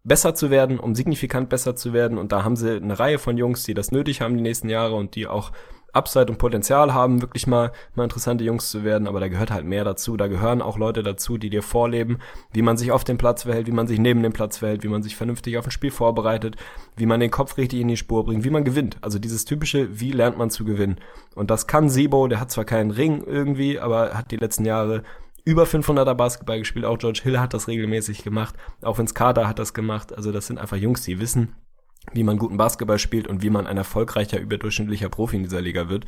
besser zu werden, um signifikant besser zu werden. Und da haben sie eine Reihe von Jungs, die das nötig haben die nächsten Jahre und die auch Upside und Potenzial haben, wirklich mal, mal interessante Jungs zu werden, aber da gehört halt mehr dazu. Da gehören auch Leute dazu, die dir vorleben, wie man sich auf dem Platz verhält, wie man sich neben dem Platz verhält, wie man sich vernünftig auf ein Spiel vorbereitet, wie man den Kopf richtig in die Spur bringt, wie man gewinnt. Also dieses typische, wie lernt man zu gewinnen. Und das kann Sebo, der hat zwar keinen Ring irgendwie, aber hat die letzten Jahre über 500er Basketball gespielt. Auch George Hill hat das regelmäßig gemacht. Auch Vince Carter hat das gemacht. Also das sind einfach Jungs, die wissen, wie man guten Basketball spielt und wie man ein erfolgreicher, überdurchschnittlicher Profi in dieser Liga wird.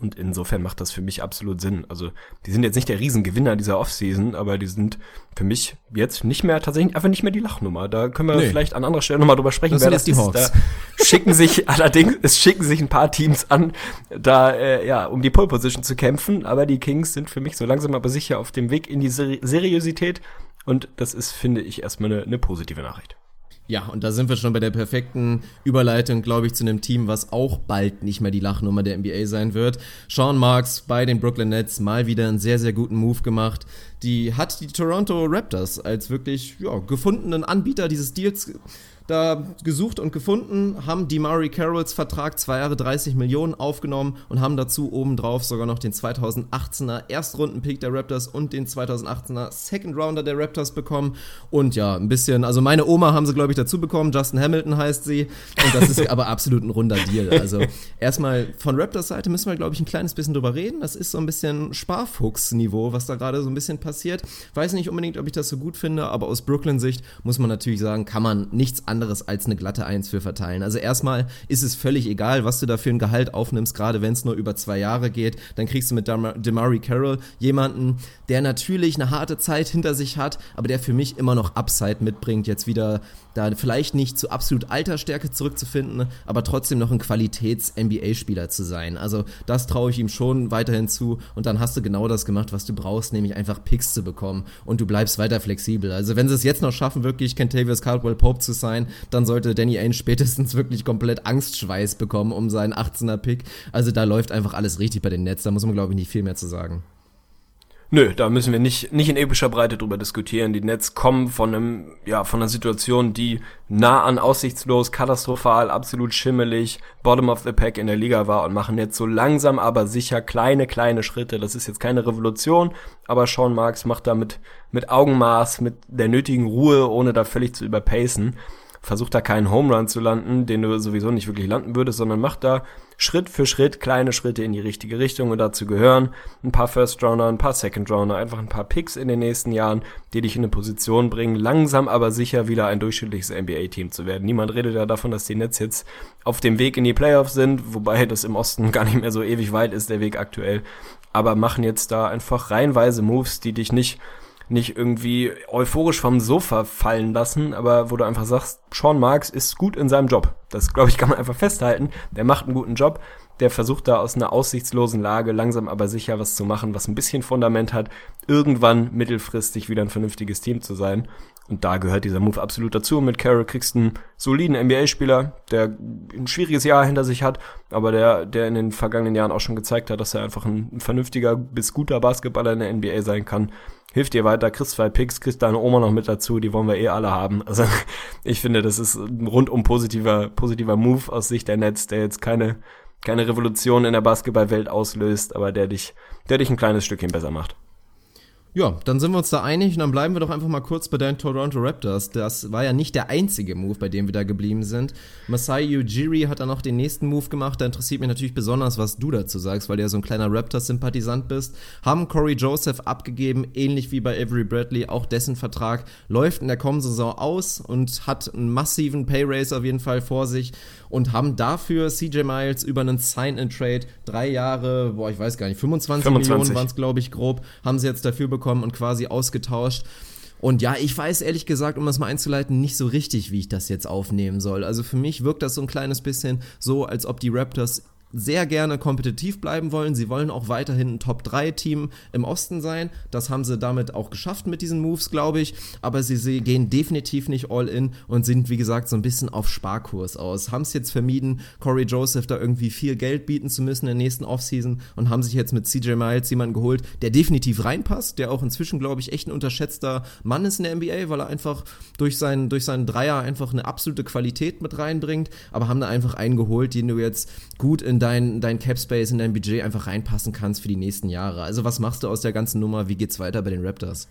Und insofern macht das für mich absolut Sinn. Also, die sind jetzt nicht der Riesengewinner dieser Offseason, aber die sind für mich jetzt nicht mehr, tatsächlich einfach nicht mehr die Lachnummer. Da können wir nee. vielleicht an anderer Stelle nochmal drüber sprechen. Das sind jetzt die Hawks. Da schicken sich allerdings, es schicken sich ein paar Teams an, da, äh, ja, um die Pole Position zu kämpfen. Aber die Kings sind für mich so langsam aber sicher auf dem Weg in die Seri Seriosität. Und das ist, finde ich, erstmal eine, eine positive Nachricht. Ja, und da sind wir schon bei der perfekten Überleitung, glaube ich, zu einem Team, was auch bald nicht mehr die Lachnummer der NBA sein wird. Sean Marks bei den Brooklyn Nets mal wieder einen sehr, sehr guten Move gemacht. Die hat die Toronto Raptors als wirklich ja, gefundenen Anbieter dieses Deals da gesucht und gefunden, haben die Murray Carrolls Vertrag zwei Jahre 30 Millionen aufgenommen und haben dazu obendrauf sogar noch den 2018er Erstrundenpick der Raptors und den 2018er Second Rounder der Raptors bekommen. Und ja, ein bisschen, also meine Oma haben sie, glaube ich, dazu bekommen. Justin Hamilton heißt sie. Und das ist aber absolut ein runder Deal. Also erstmal von Raptors Seite müssen wir, glaube ich, ein kleines bisschen drüber reden. Das ist so ein bisschen Sparfuchs-Niveau, was da gerade so ein bisschen passiert. Weiß nicht unbedingt, ob ich das so gut finde, aber aus Brooklyn-Sicht muss man natürlich sagen, kann man nichts anderes anderes als eine glatte Eins für verteilen. Also erstmal ist es völlig egal, was du da für ein Gehalt aufnimmst, gerade wenn es nur über zwei Jahre geht. Dann kriegst du mit Demari Carroll jemanden, der natürlich eine harte Zeit hinter sich hat, aber der für mich immer noch Upside mitbringt, jetzt wieder da vielleicht nicht zu absolut alter Stärke zurückzufinden, aber trotzdem noch ein Qualitäts-NBA-Spieler zu sein. Also das traue ich ihm schon weiterhin zu und dann hast du genau das gemacht, was du brauchst, nämlich einfach Picks zu bekommen und du bleibst weiter flexibel. Also wenn sie es jetzt noch schaffen, wirklich Kentavious Caldwell Pope zu sein, dann sollte Danny Ainge spätestens wirklich komplett Angstschweiß bekommen um seinen 18er Pick. Also da läuft einfach alles richtig bei den Nets, da muss man glaube ich nicht viel mehr zu sagen. Nö, da müssen wir nicht, nicht in epischer Breite drüber diskutieren. Die Nets kommen von einem, ja, von einer Situation, die nah an aussichtslos, katastrophal, absolut schimmelig, bottom of the pack in der Liga war und machen jetzt so langsam aber sicher kleine, kleine Schritte. Das ist jetzt keine Revolution, aber Sean Marks macht da mit, mit Augenmaß, mit der nötigen Ruhe, ohne da völlig zu überpacen versucht da keinen Home Run zu landen, den du sowieso nicht wirklich landen würdest, sondern macht da Schritt für Schritt kleine Schritte in die richtige Richtung und dazu gehören ein paar First Rounder, ein paar Second Rounder, einfach ein paar Picks in den nächsten Jahren, die dich in eine Position bringen, langsam aber sicher wieder ein durchschnittliches NBA-Team zu werden. Niemand redet ja davon, dass die Nets jetzt auf dem Weg in die Playoffs sind, wobei das im Osten gar nicht mehr so ewig weit ist, der Weg aktuell, aber machen jetzt da einfach reihenweise Moves, die dich nicht nicht irgendwie euphorisch vom Sofa fallen lassen, aber wo du einfach sagst, Sean Marks ist gut in seinem Job. Das, glaube ich, kann man einfach festhalten. Der macht einen guten Job. Der versucht da aus einer aussichtslosen Lage langsam aber sicher was zu machen, was ein bisschen Fundament hat, irgendwann mittelfristig wieder ein vernünftiges Team zu sein. Und da gehört dieser Move absolut dazu. Mit Carroll kriegst du einen soliden NBA-Spieler, der ein schwieriges Jahr hinter sich hat, aber der, der in den vergangenen Jahren auch schon gezeigt hat, dass er einfach ein, ein vernünftiger bis guter Basketballer in der NBA sein kann hilft dir weiter, kriegst zwei Picks, kriegst deine Oma noch mit dazu, die wollen wir eh alle haben. Also ich finde, das ist ein rundum positiver, positiver Move aus Sicht der Nets, der jetzt keine, keine Revolution in der Basketballwelt auslöst, aber der dich, der dich ein kleines Stückchen besser macht. Ja, dann sind wir uns da einig und dann bleiben wir doch einfach mal kurz bei deinen Toronto Raptors. Das war ja nicht der einzige Move, bei dem wir da geblieben sind. Masai Ujiri hat dann noch den nächsten Move gemacht. Da interessiert mich natürlich besonders, was du dazu sagst, weil du ja so ein kleiner Raptors-Sympathisant bist. Haben Corey Joseph abgegeben, ähnlich wie bei Avery Bradley. Auch dessen Vertrag läuft in der kommenden Saison aus und hat einen massiven Pay-Raise auf jeden Fall vor sich und haben dafür CJ Miles über einen Sign-and-Trade drei Jahre, boah, ich weiß gar nicht, 25, 25. Millionen waren es, glaube ich, grob, haben sie jetzt dafür bekommen und quasi ausgetauscht. Und ja, ich weiß ehrlich gesagt, um das mal einzuleiten, nicht so richtig, wie ich das jetzt aufnehmen soll. Also für mich wirkt das so ein kleines bisschen so, als ob die Raptors sehr gerne kompetitiv bleiben wollen. Sie wollen auch weiterhin ein Top-3-Team im Osten sein. Das haben sie damit auch geschafft mit diesen Moves, glaube ich. Aber sie, sie gehen definitiv nicht all in und sind, wie gesagt, so ein bisschen auf Sparkurs aus. Haben es jetzt vermieden, Corey Joseph da irgendwie viel Geld bieten zu müssen in der nächsten Offseason und haben sich jetzt mit CJ Miles jemanden geholt, der definitiv reinpasst, der auch inzwischen, glaube ich, echt ein unterschätzter Mann ist in der NBA, weil er einfach durch seinen, durch seinen Dreier einfach eine absolute Qualität mit reinbringt. Aber haben da einfach einen geholt, den du jetzt gut in dein, dein Cap Space, in dein Budget einfach reinpassen kannst für die nächsten Jahre. Also was machst du aus der ganzen Nummer? Wie geht's weiter bei den Raptors?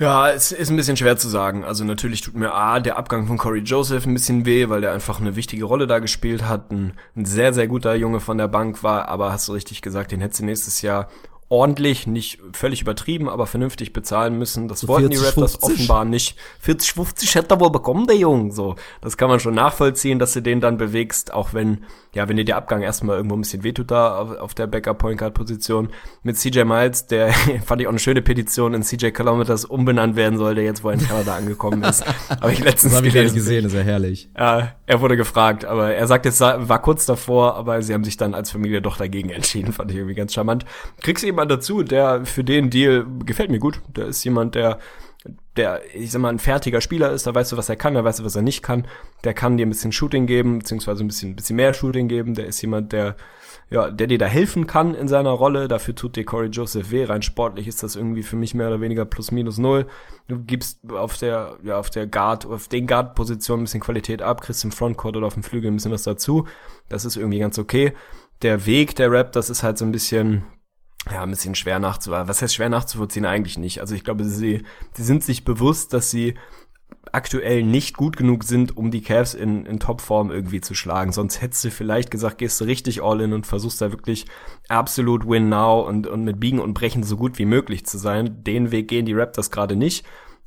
Ja, es ist ein bisschen schwer zu sagen. Also natürlich tut mir A, der Abgang von Corey Joseph ein bisschen weh, weil der einfach eine wichtige Rolle da gespielt hat. Ein, ein sehr, sehr guter Junge von der Bank war, aber hast du richtig gesagt, den hättest du nächstes Jahr ordentlich, nicht völlig übertrieben, aber vernünftig bezahlen müssen. Das so wollten 40, die Raptors 50. offenbar nicht. 40, 50 hätte er wohl bekommen, der Junge. So, das kann man schon nachvollziehen, dass du den dann bewegst, auch wenn, ja, wenn dir der Abgang erstmal irgendwo ein bisschen wehtut da auf, auf der Backup Point Guard Position. Mit CJ Miles, der fand ich auch eine schöne Petition in CJ Kilometers umbenannt werden soll, der jetzt wohl in Kanada angekommen ist. Aber ich letztens das hab ich gelesen. gesehen, ist ja herrlich. Ja, er wurde gefragt, aber er sagt, es war kurz davor, aber sie haben sich dann als Familie doch dagegen entschieden, fand ich irgendwie ganz charmant. Kriegst du jemand dazu, der für den Deal gefällt mir gut. Der ist jemand, der der, ich sag mal, ein fertiger Spieler ist, da weißt du, was er kann, da weißt du, was er nicht kann. Der kann dir ein bisschen Shooting geben, beziehungsweise ein bisschen, ein bisschen mehr Shooting geben. Der ist jemand, der, ja, der dir da helfen kann in seiner Rolle. Dafür tut dir Corey Joseph weh. Rein sportlich ist das irgendwie für mich mehr oder weniger plus minus null. Du gibst auf der, ja, auf der Guard, auf den Guard-Positionen ein bisschen Qualität ab, kriegst im Frontcourt oder auf dem Flügel ein bisschen was dazu. Das ist irgendwie ganz okay. Der Weg der Rap, das ist halt so ein bisschen, ja, ein bisschen schwer nachzuvollziehen. Was heißt schwer nachzuvollziehen? Eigentlich nicht. Also ich glaube, sie, sie sind sich bewusst, dass sie aktuell nicht gut genug sind, um die Cavs in, in Topform irgendwie zu schlagen. Sonst hättest du vielleicht gesagt, gehst du richtig all in und versuchst da wirklich absolut win now und, und mit Biegen und Brechen so gut wie möglich zu sein. Den Weg gehen die Raptors gerade nicht.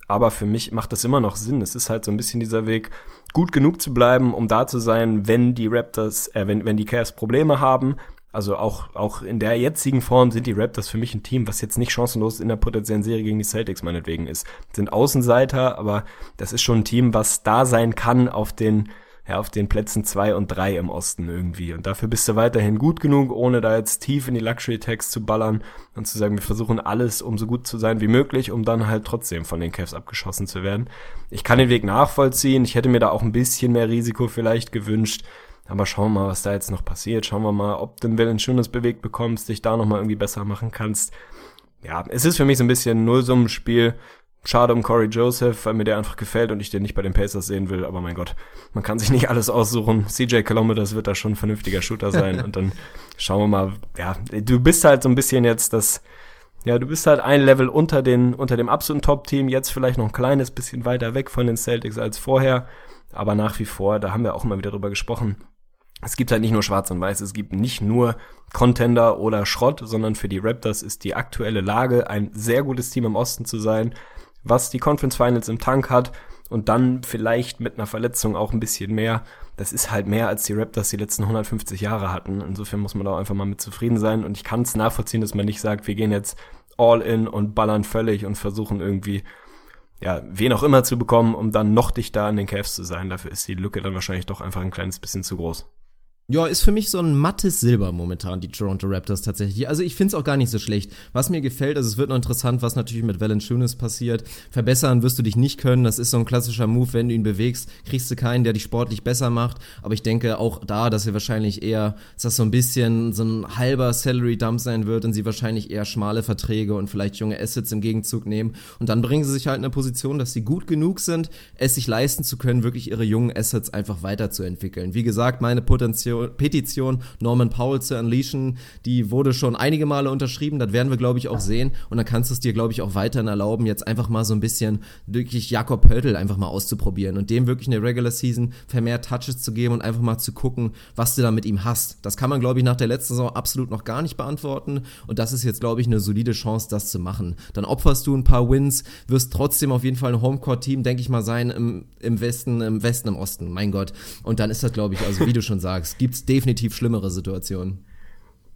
Aber für mich macht das immer noch Sinn. Es ist halt so ein bisschen dieser Weg, gut genug zu bleiben, um da zu sein, wenn die Raptors, äh, wenn, wenn die Cavs Probleme haben, also auch, auch in der jetzigen Form sind die Raptors für mich ein Team, was jetzt nicht chancenlos in der potenziellen Serie gegen die Celtics meinetwegen ist. Sind Außenseiter, aber das ist schon ein Team, was da sein kann auf den, ja, auf den Plätzen zwei und drei im Osten irgendwie. Und dafür bist du weiterhin gut genug, ohne da jetzt tief in die Luxury-Tags zu ballern und zu sagen, wir versuchen alles, um so gut zu sein wie möglich, um dann halt trotzdem von den Cavs abgeschossen zu werden. Ich kann den Weg nachvollziehen. Ich hätte mir da auch ein bisschen mehr Risiko vielleicht gewünscht. Aber schauen wir mal, was da jetzt noch passiert. Schauen wir mal, ob du ein schönes bewegt bekommst, dich da nochmal irgendwie besser machen kannst. Ja, es ist für mich so ein bisschen ein Nullsummenspiel. Schade um Corey Joseph, weil mir der einfach gefällt und ich den nicht bei den Pacers sehen will. Aber mein Gott, man kann sich nicht alles aussuchen. CJ Kilometers wird da schon ein vernünftiger Shooter sein. und dann schauen wir mal. Ja, du bist halt so ein bisschen jetzt das, Ja, du bist halt ein Level unter den, unter dem absoluten Top-Team, jetzt vielleicht noch ein kleines bisschen weiter weg von den Celtics als vorher, aber nach wie vor, da haben wir auch immer wieder drüber gesprochen. Es gibt halt nicht nur Schwarz und Weiß, es gibt nicht nur Contender oder Schrott, sondern für die Raptors ist die aktuelle Lage ein sehr gutes Team im Osten zu sein, was die Conference Finals im Tank hat und dann vielleicht mit einer Verletzung auch ein bisschen mehr. Das ist halt mehr als die Raptors die letzten 150 Jahre hatten. Insofern muss man da einfach mal mit zufrieden sein und ich kann es nachvollziehen, dass man nicht sagt, wir gehen jetzt all in und ballern völlig und versuchen irgendwie ja, wen auch immer zu bekommen, um dann noch dichter an den Cavs zu sein. Dafür ist die Lücke dann wahrscheinlich doch einfach ein kleines bisschen zu groß. Ja, ist für mich so ein mattes Silber momentan, die Toronto Raptors tatsächlich. Also ich find's auch gar nicht so schlecht. Was mir gefällt, also es wird noch interessant, was natürlich mit Valanciunas passiert. Verbessern wirst du dich nicht können. Das ist so ein klassischer Move, wenn du ihn bewegst, kriegst du keinen, der dich sportlich besser macht. Aber ich denke auch da, dass er wahrscheinlich eher, dass das so ein bisschen so ein halber Salary Dump sein wird und sie wahrscheinlich eher schmale Verträge und vielleicht junge Assets im Gegenzug nehmen. Und dann bringen sie sich halt in eine Position, dass sie gut genug sind, es sich leisten zu können, wirklich ihre jungen Assets einfach weiterzuentwickeln. Wie gesagt, meine Potenzial Petition, Norman Powell zu unleashen, die wurde schon einige Male unterschrieben, das werden wir, glaube ich, auch sehen. Und dann kannst du es dir, glaube ich, auch weiterhin erlauben, jetzt einfach mal so ein bisschen wirklich Jakob Pöltl einfach mal auszuprobieren und dem wirklich eine Regular Season vermehrt Touches zu geben und einfach mal zu gucken, was du da mit ihm hast. Das kann man, glaube ich, nach der letzten Saison absolut noch gar nicht beantworten. Und das ist jetzt, glaube ich, eine solide Chance, das zu machen. Dann opferst du ein paar Wins, wirst trotzdem auf jeden Fall ein Homecourt-Team, denke ich mal, sein im, im Westen, im Westen, im Osten. Mein Gott. Und dann ist das, glaube ich, also wie du schon sagst, gibt's definitiv schlimmere Situationen.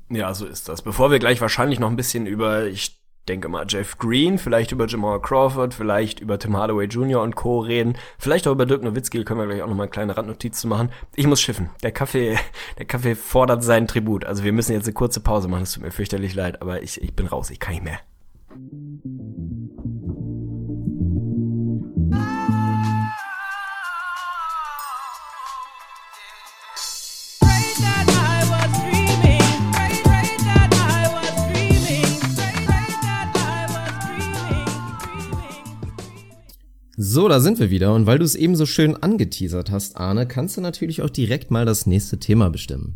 Ja, so ist das. Bevor wir gleich wahrscheinlich noch ein bisschen über, ich denke mal, Jeff Green, vielleicht über Jamal Crawford, vielleicht über Tim Hardaway Jr. und Co. reden, vielleicht auch über Dirk Nowitzki, können wir gleich auch noch mal eine kleine Randnotiz zu machen. Ich muss schiffen. Der Kaffee, der Kaffee fordert seinen Tribut. Also wir müssen jetzt eine kurze Pause machen. Es tut mir fürchterlich leid, aber ich, ich bin raus. Ich kann nicht mehr. So, da sind wir wieder. Und weil du es eben so schön angeteasert hast, Arne, kannst du natürlich auch direkt mal das nächste Thema bestimmen.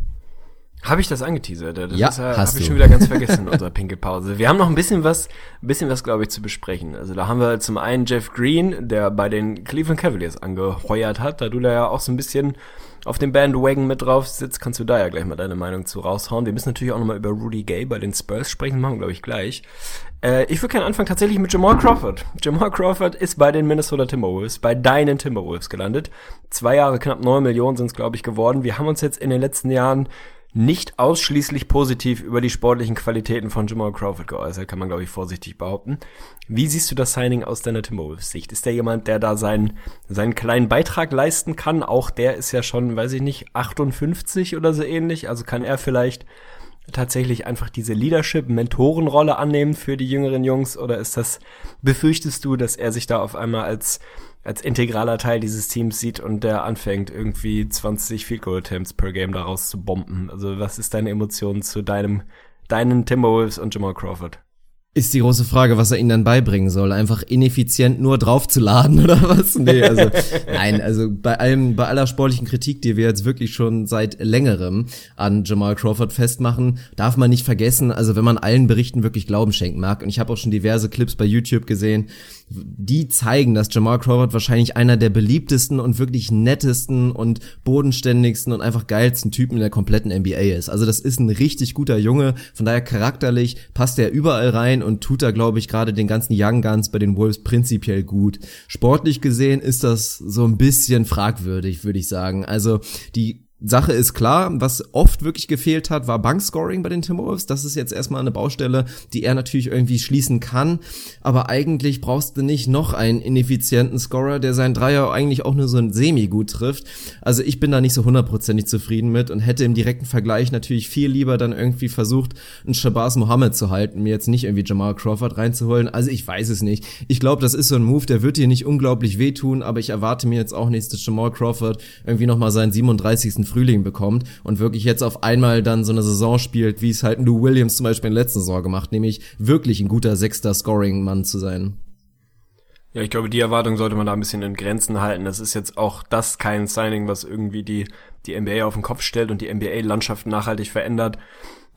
Habe ich das angeteasert? Das ja, äh, habe ich schon wieder ganz vergessen in unserer pinke Pause. Wir haben noch ein bisschen was, ein bisschen was, glaube ich, zu besprechen. Also da haben wir zum einen Jeff Green, der bei den Cleveland Cavaliers angeheuert hat. Da du da ja auch so ein bisschen auf dem Bandwagon mit drauf sitzt, kannst du da ja gleich mal deine Meinung zu raushauen. Wir müssen natürlich auch nochmal über Rudy Gay bei den Spurs sprechen, machen glaube ich gleich. Äh, ich würde gerne anfangen tatsächlich mit Jamal Crawford. Jamal Crawford ist bei den Minnesota Timberwolves, bei deinen Timberwolves gelandet. Zwei Jahre, knapp neun Millionen sind es glaube ich geworden. Wir haben uns jetzt in den letzten Jahren nicht ausschließlich positiv über die sportlichen Qualitäten von Jamal Crawford geäußert, kann man glaube ich vorsichtig behaupten. Wie siehst du das Signing aus deiner Timberwolves-Sicht? Ist der jemand, der da seinen, seinen kleinen Beitrag leisten kann? Auch der ist ja schon, weiß ich nicht, 58 oder so ähnlich. Also kann er vielleicht tatsächlich einfach diese Leadership-Mentorenrolle annehmen für die jüngeren Jungs? Oder ist das, befürchtest du, dass er sich da auf einmal als als integraler Teil dieses Teams sieht und der anfängt, irgendwie 20 Field Goal Attempts per Game daraus zu bomben. Also was ist deine Emotion zu deinem, deinen Timberwolves und Jamal Crawford? Ist die große Frage, was er ihnen dann beibringen soll. Einfach ineffizient nur draufzuladen oder was? Nee, also, nein, also bei allem, bei aller sportlichen Kritik, die wir jetzt wirklich schon seit längerem an Jamal Crawford festmachen, darf man nicht vergessen, also wenn man allen Berichten wirklich Glauben schenken mag, und ich habe auch schon diverse Clips bei YouTube gesehen, die zeigen, dass Jamal Crawford wahrscheinlich einer der beliebtesten und wirklich nettesten und bodenständigsten und einfach geilsten Typen in der kompletten NBA ist. Also das ist ein richtig guter Junge, von daher charakterlich passt er überall rein und tut da, glaube ich, gerade den ganzen Young Guns bei den Wolves prinzipiell gut. Sportlich gesehen ist das so ein bisschen fragwürdig, würde ich sagen. Also die Sache ist klar, was oft wirklich gefehlt hat, war Bankscoring bei den Timberwolves. Das ist jetzt erstmal eine Baustelle, die er natürlich irgendwie schließen kann. Aber eigentlich brauchst du nicht noch einen ineffizienten Scorer, der seinen Dreier eigentlich auch nur so ein Semi gut trifft. Also ich bin da nicht so hundertprozentig zufrieden mit und hätte im direkten Vergleich natürlich viel lieber dann irgendwie versucht, einen Shabazz Mohammed zu halten, mir jetzt nicht irgendwie Jamal Crawford reinzuholen. Also ich weiß es nicht. Ich glaube, das ist so ein Move, der wird dir nicht unglaublich wehtun, aber ich erwarte mir jetzt auch nicht, dass Jamal Crawford irgendwie nochmal seinen 37. Frühling bekommt und wirklich jetzt auf einmal dann so eine Saison spielt, wie es halt Lou Williams zum Beispiel in der letzten Saison gemacht, nämlich wirklich ein guter sechster Scoring-Mann zu sein. Ja, ich glaube, die Erwartung sollte man da ein bisschen in Grenzen halten. Das ist jetzt auch das kein Signing, was irgendwie die, die NBA auf den Kopf stellt und die NBA-Landschaft nachhaltig verändert.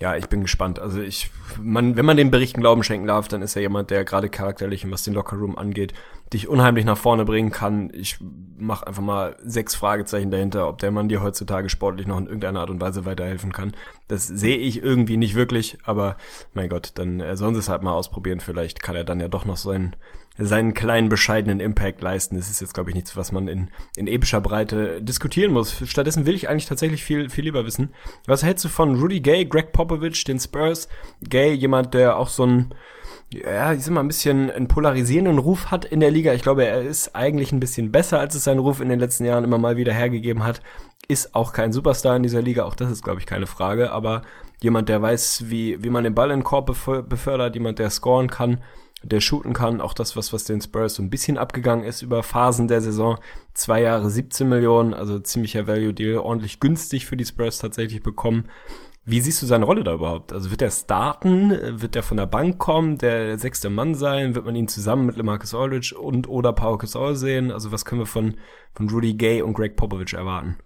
ja, ich bin gespannt. Also ich, man, wenn man den Berichten Glauben schenken darf, dann ist er jemand, der gerade charakterlich und was den Lockerroom angeht, dich unheimlich nach vorne bringen kann. Ich mache einfach mal sechs Fragezeichen dahinter, ob der Mann dir heutzutage sportlich noch in irgendeiner Art und Weise weiterhelfen kann. Das sehe ich irgendwie nicht wirklich, aber mein Gott, dann sollen sie es halt mal ausprobieren. Vielleicht kann er dann ja doch noch so ein seinen kleinen bescheidenen Impact leisten. Das ist jetzt, glaube ich, nichts, was man in, in epischer Breite diskutieren muss. Stattdessen will ich eigentlich tatsächlich viel, viel lieber wissen. Was hältst du von Rudy Gay, Greg Popovich, den Spurs? Gay, jemand, der auch so ein, ja, ich sag mal, ein bisschen einen polarisierenden Ruf hat in der Liga. Ich glaube, er ist eigentlich ein bisschen besser, als es seinen Ruf in den letzten Jahren immer mal wieder hergegeben hat. Ist auch kein Superstar in dieser Liga, auch das ist, glaube ich, keine Frage, aber jemand, der weiß, wie, wie man den Ball in den Korb befördert, jemand, der scoren kann der shooten kann. Auch das, was, was den Spurs so ein bisschen abgegangen ist über Phasen der Saison. Zwei Jahre 17 Millionen, also ziemlicher Value Deal, ordentlich günstig für die Spurs tatsächlich bekommen. Wie siehst du seine Rolle da überhaupt? Also wird er starten? Wird er von der Bank kommen? Der sechste Mann sein? Wird man ihn zusammen mit LeMarcus Aldridge und oder Pau Gasol sehen? Also was können wir von, von Rudy Gay und Greg Popovich erwarten?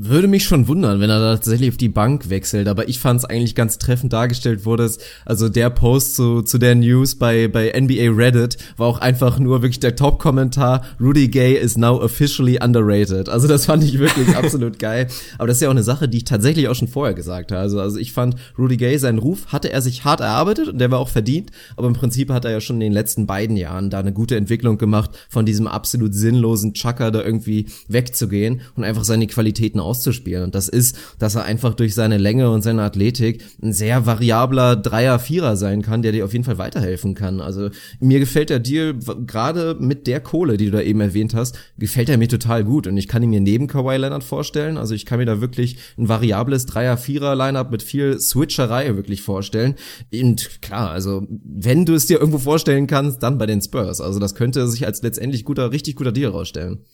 Würde mich schon wundern, wenn er da tatsächlich auf die Bank wechselt, aber ich fand es eigentlich ganz treffend dargestellt wurde. Also der Post zu, zu der News bei, bei NBA Reddit war auch einfach nur wirklich der Top-Kommentar, Rudy Gay is now officially underrated. Also das fand ich wirklich absolut geil. Aber das ist ja auch eine Sache, die ich tatsächlich auch schon vorher gesagt habe. Also, also ich fand, Rudy Gay, seinen Ruf hatte er sich hart erarbeitet und der war auch verdient, aber im Prinzip hat er ja schon in den letzten beiden Jahren da eine gute Entwicklung gemacht, von diesem absolut sinnlosen Chucker da irgendwie wegzugehen und einfach seine Qualitäten auszuspielen. Und das ist, dass er einfach durch seine Länge und seine Athletik ein sehr variabler Dreier, Vierer sein kann, der dir auf jeden Fall weiterhelfen kann. Also mir gefällt der Deal gerade mit der Kohle, die du da eben erwähnt hast, gefällt er mir total gut. Und ich kann ihn mir neben Kawhi Leonard vorstellen. Also ich kann mir da wirklich ein variables Dreier, Vierer Lineup mit viel Switcherei wirklich vorstellen. Und klar, also wenn du es dir irgendwo vorstellen kannst, dann bei den Spurs. Also das könnte sich als letztendlich guter, richtig guter Deal rausstellen.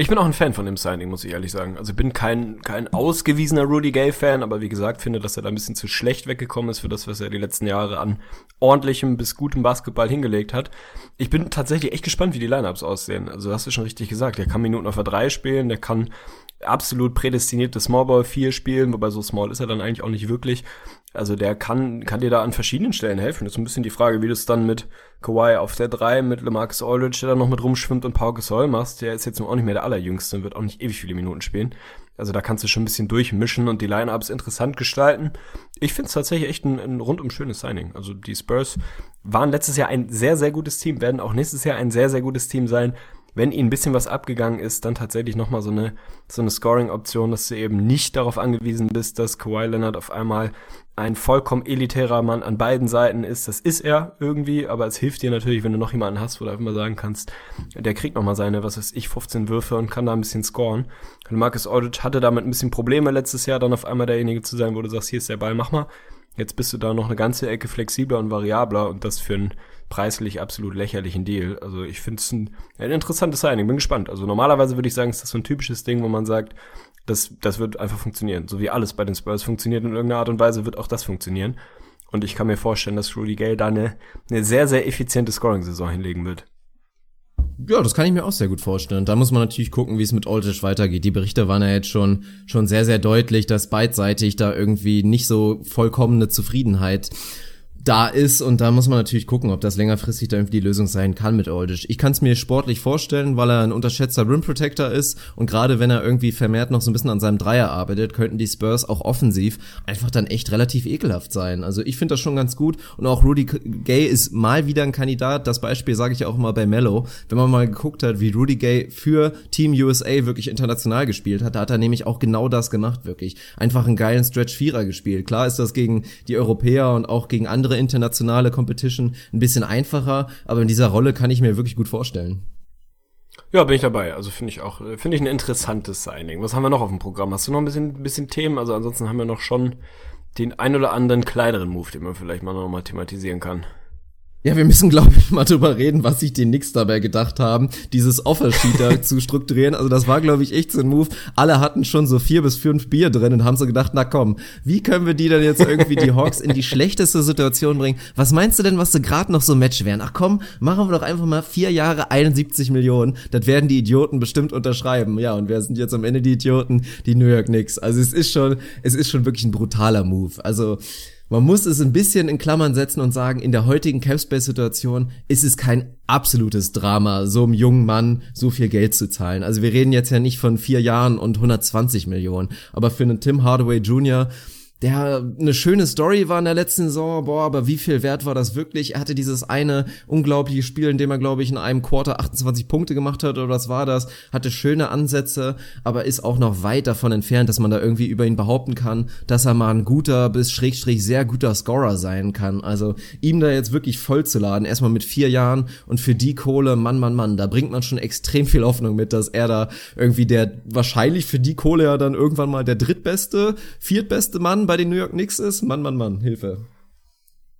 Ich bin auch ein Fan von dem Signing, muss ich ehrlich sagen. Also ich bin kein, kein ausgewiesener Rudy Gay-Fan, aber wie gesagt, finde, dass er da ein bisschen zu schlecht weggekommen ist für das, was er die letzten Jahre an ordentlichem bis gutem Basketball hingelegt hat. Ich bin tatsächlich echt gespannt, wie die Lineups aussehen. Also hast du schon richtig gesagt. Der kann Minuten auf der 3 spielen, der kann absolut prädestinierte Smallball 4 spielen, wobei so small ist er dann eigentlich auch nicht wirklich. Also der kann, kann dir da an verschiedenen Stellen helfen. Das ist ein bisschen die Frage, wie du es dann mit Kawhi auf der 3, mit LeMarcus Aldridge, der da noch mit rumschwimmt und Pau Gasol machst. Der ist jetzt auch nicht mehr der allerjüngste und wird auch nicht ewig viele Minuten spielen. Also da kannst du schon ein bisschen durchmischen und die Lineups interessant gestalten. Ich finde es tatsächlich echt ein, ein rundum schönes Signing. Also die Spurs waren letztes Jahr ein sehr, sehr gutes Team, werden auch nächstes Jahr ein sehr, sehr gutes Team sein wenn ihnen ein bisschen was abgegangen ist, dann tatsächlich nochmal so eine, so eine Scoring-Option, dass du eben nicht darauf angewiesen bist, dass Kawhi Leonard auf einmal ein vollkommen elitärer Mann an beiden Seiten ist. Das ist er irgendwie, aber es hilft dir natürlich, wenn du noch jemanden hast, wo du einfach mal sagen kannst, der kriegt nochmal seine, was weiß ich, 15 Würfe und kann da ein bisschen scoren. Und Marcus Aldridge hatte damit ein bisschen Probleme letztes Jahr, dann auf einmal derjenige zu sein, wo du sagst, hier ist der Ball, mach mal. Jetzt bist du da noch eine ganze Ecke flexibler und variabler und das für einen preislich absolut lächerlichen Deal. Also ich finde es ein, ein interessantes Signing. Bin gespannt. Also normalerweise würde ich sagen, ist das so ein typisches Ding, wo man sagt, das, das wird einfach funktionieren. So wie alles bei den Spurs funktioniert in irgendeiner Art und Weise, wird auch das funktionieren. Und ich kann mir vorstellen, dass Rudy Gay da eine, eine sehr, sehr effiziente Scoring-Saison hinlegen wird. Ja, das kann ich mir auch sehr gut vorstellen. Da muss man natürlich gucken, wie es mit Aldridge weitergeht. Die Berichte waren ja jetzt schon, schon sehr, sehr deutlich, dass beidseitig da irgendwie nicht so vollkommene Zufriedenheit da ist und da muss man natürlich gucken, ob das längerfristig da irgendwie die Lösung sein kann mit Oldish. Ich kann es mir sportlich vorstellen, weil er ein unterschätzter Rim Protector ist und gerade wenn er irgendwie vermehrt noch so ein bisschen an seinem Dreier arbeitet, könnten die Spurs auch offensiv einfach dann echt relativ ekelhaft sein. Also ich finde das schon ganz gut und auch Rudy Gay ist mal wieder ein Kandidat. Das Beispiel sage ich auch immer bei Mello. Wenn man mal geguckt hat, wie Rudy Gay für Team USA wirklich international gespielt hat, da hat er nämlich auch genau das gemacht, wirklich. Einfach einen geilen Stretch Vierer gespielt. Klar ist das gegen die Europäer und auch gegen andere internationale Competition ein bisschen einfacher, aber in dieser Rolle kann ich mir wirklich gut vorstellen. Ja, bin ich dabei. Also finde ich auch, finde ich ein interessantes Signing. Was haben wir noch auf dem Programm? Hast du noch ein bisschen, bisschen Themen? Also ansonsten haben wir noch schon den ein oder anderen kleineren Move, den man vielleicht mal noch mal thematisieren kann. Ja, wir müssen, glaube ich, mal drüber reden, was sich die Knicks dabei gedacht haben, dieses Offersheet da zu strukturieren. Also das war, glaube ich, echt so ein Move. Alle hatten schon so vier bis fünf Bier drin und haben so gedacht, na komm, wie können wir die denn jetzt irgendwie die Hawks in die schlechteste Situation bringen? Was meinst du denn, was sie gerade noch so Match wären? Ach komm, machen wir doch einfach mal vier Jahre 71 Millionen. Das werden die Idioten bestimmt unterschreiben. Ja, und wer sind jetzt am Ende die Idioten? Die New York Knicks. Also es ist schon, es ist schon wirklich ein brutaler Move. Also man muss es ein bisschen in Klammern setzen und sagen, in der heutigen Capspace-Situation ist es kein absolutes Drama, so einem jungen Mann so viel Geld zu zahlen. Also wir reden jetzt ja nicht von vier Jahren und 120 Millionen, aber für einen Tim Hardaway Jr., der eine schöne Story war in der letzten Saison, boah, aber wie viel wert war das wirklich? Er hatte dieses eine unglaubliche Spiel, in dem er, glaube ich, in einem Quarter 28 Punkte gemacht hat, oder was war das? Hatte schöne Ansätze, aber ist auch noch weit davon entfernt, dass man da irgendwie über ihn behaupten kann, dass er mal ein guter bis schrägstrich sehr guter Scorer sein kann. Also ihm da jetzt wirklich voll zu laden, erstmal mit vier Jahren und für die Kohle, Mann, Mann, Mann, da bringt man schon extrem viel Hoffnung mit, dass er da irgendwie der wahrscheinlich für die Kohle ja dann irgendwann mal der drittbeste, viertbeste Mann bei den New York Knicks ist, Mann, Mann, Mann, Hilfe.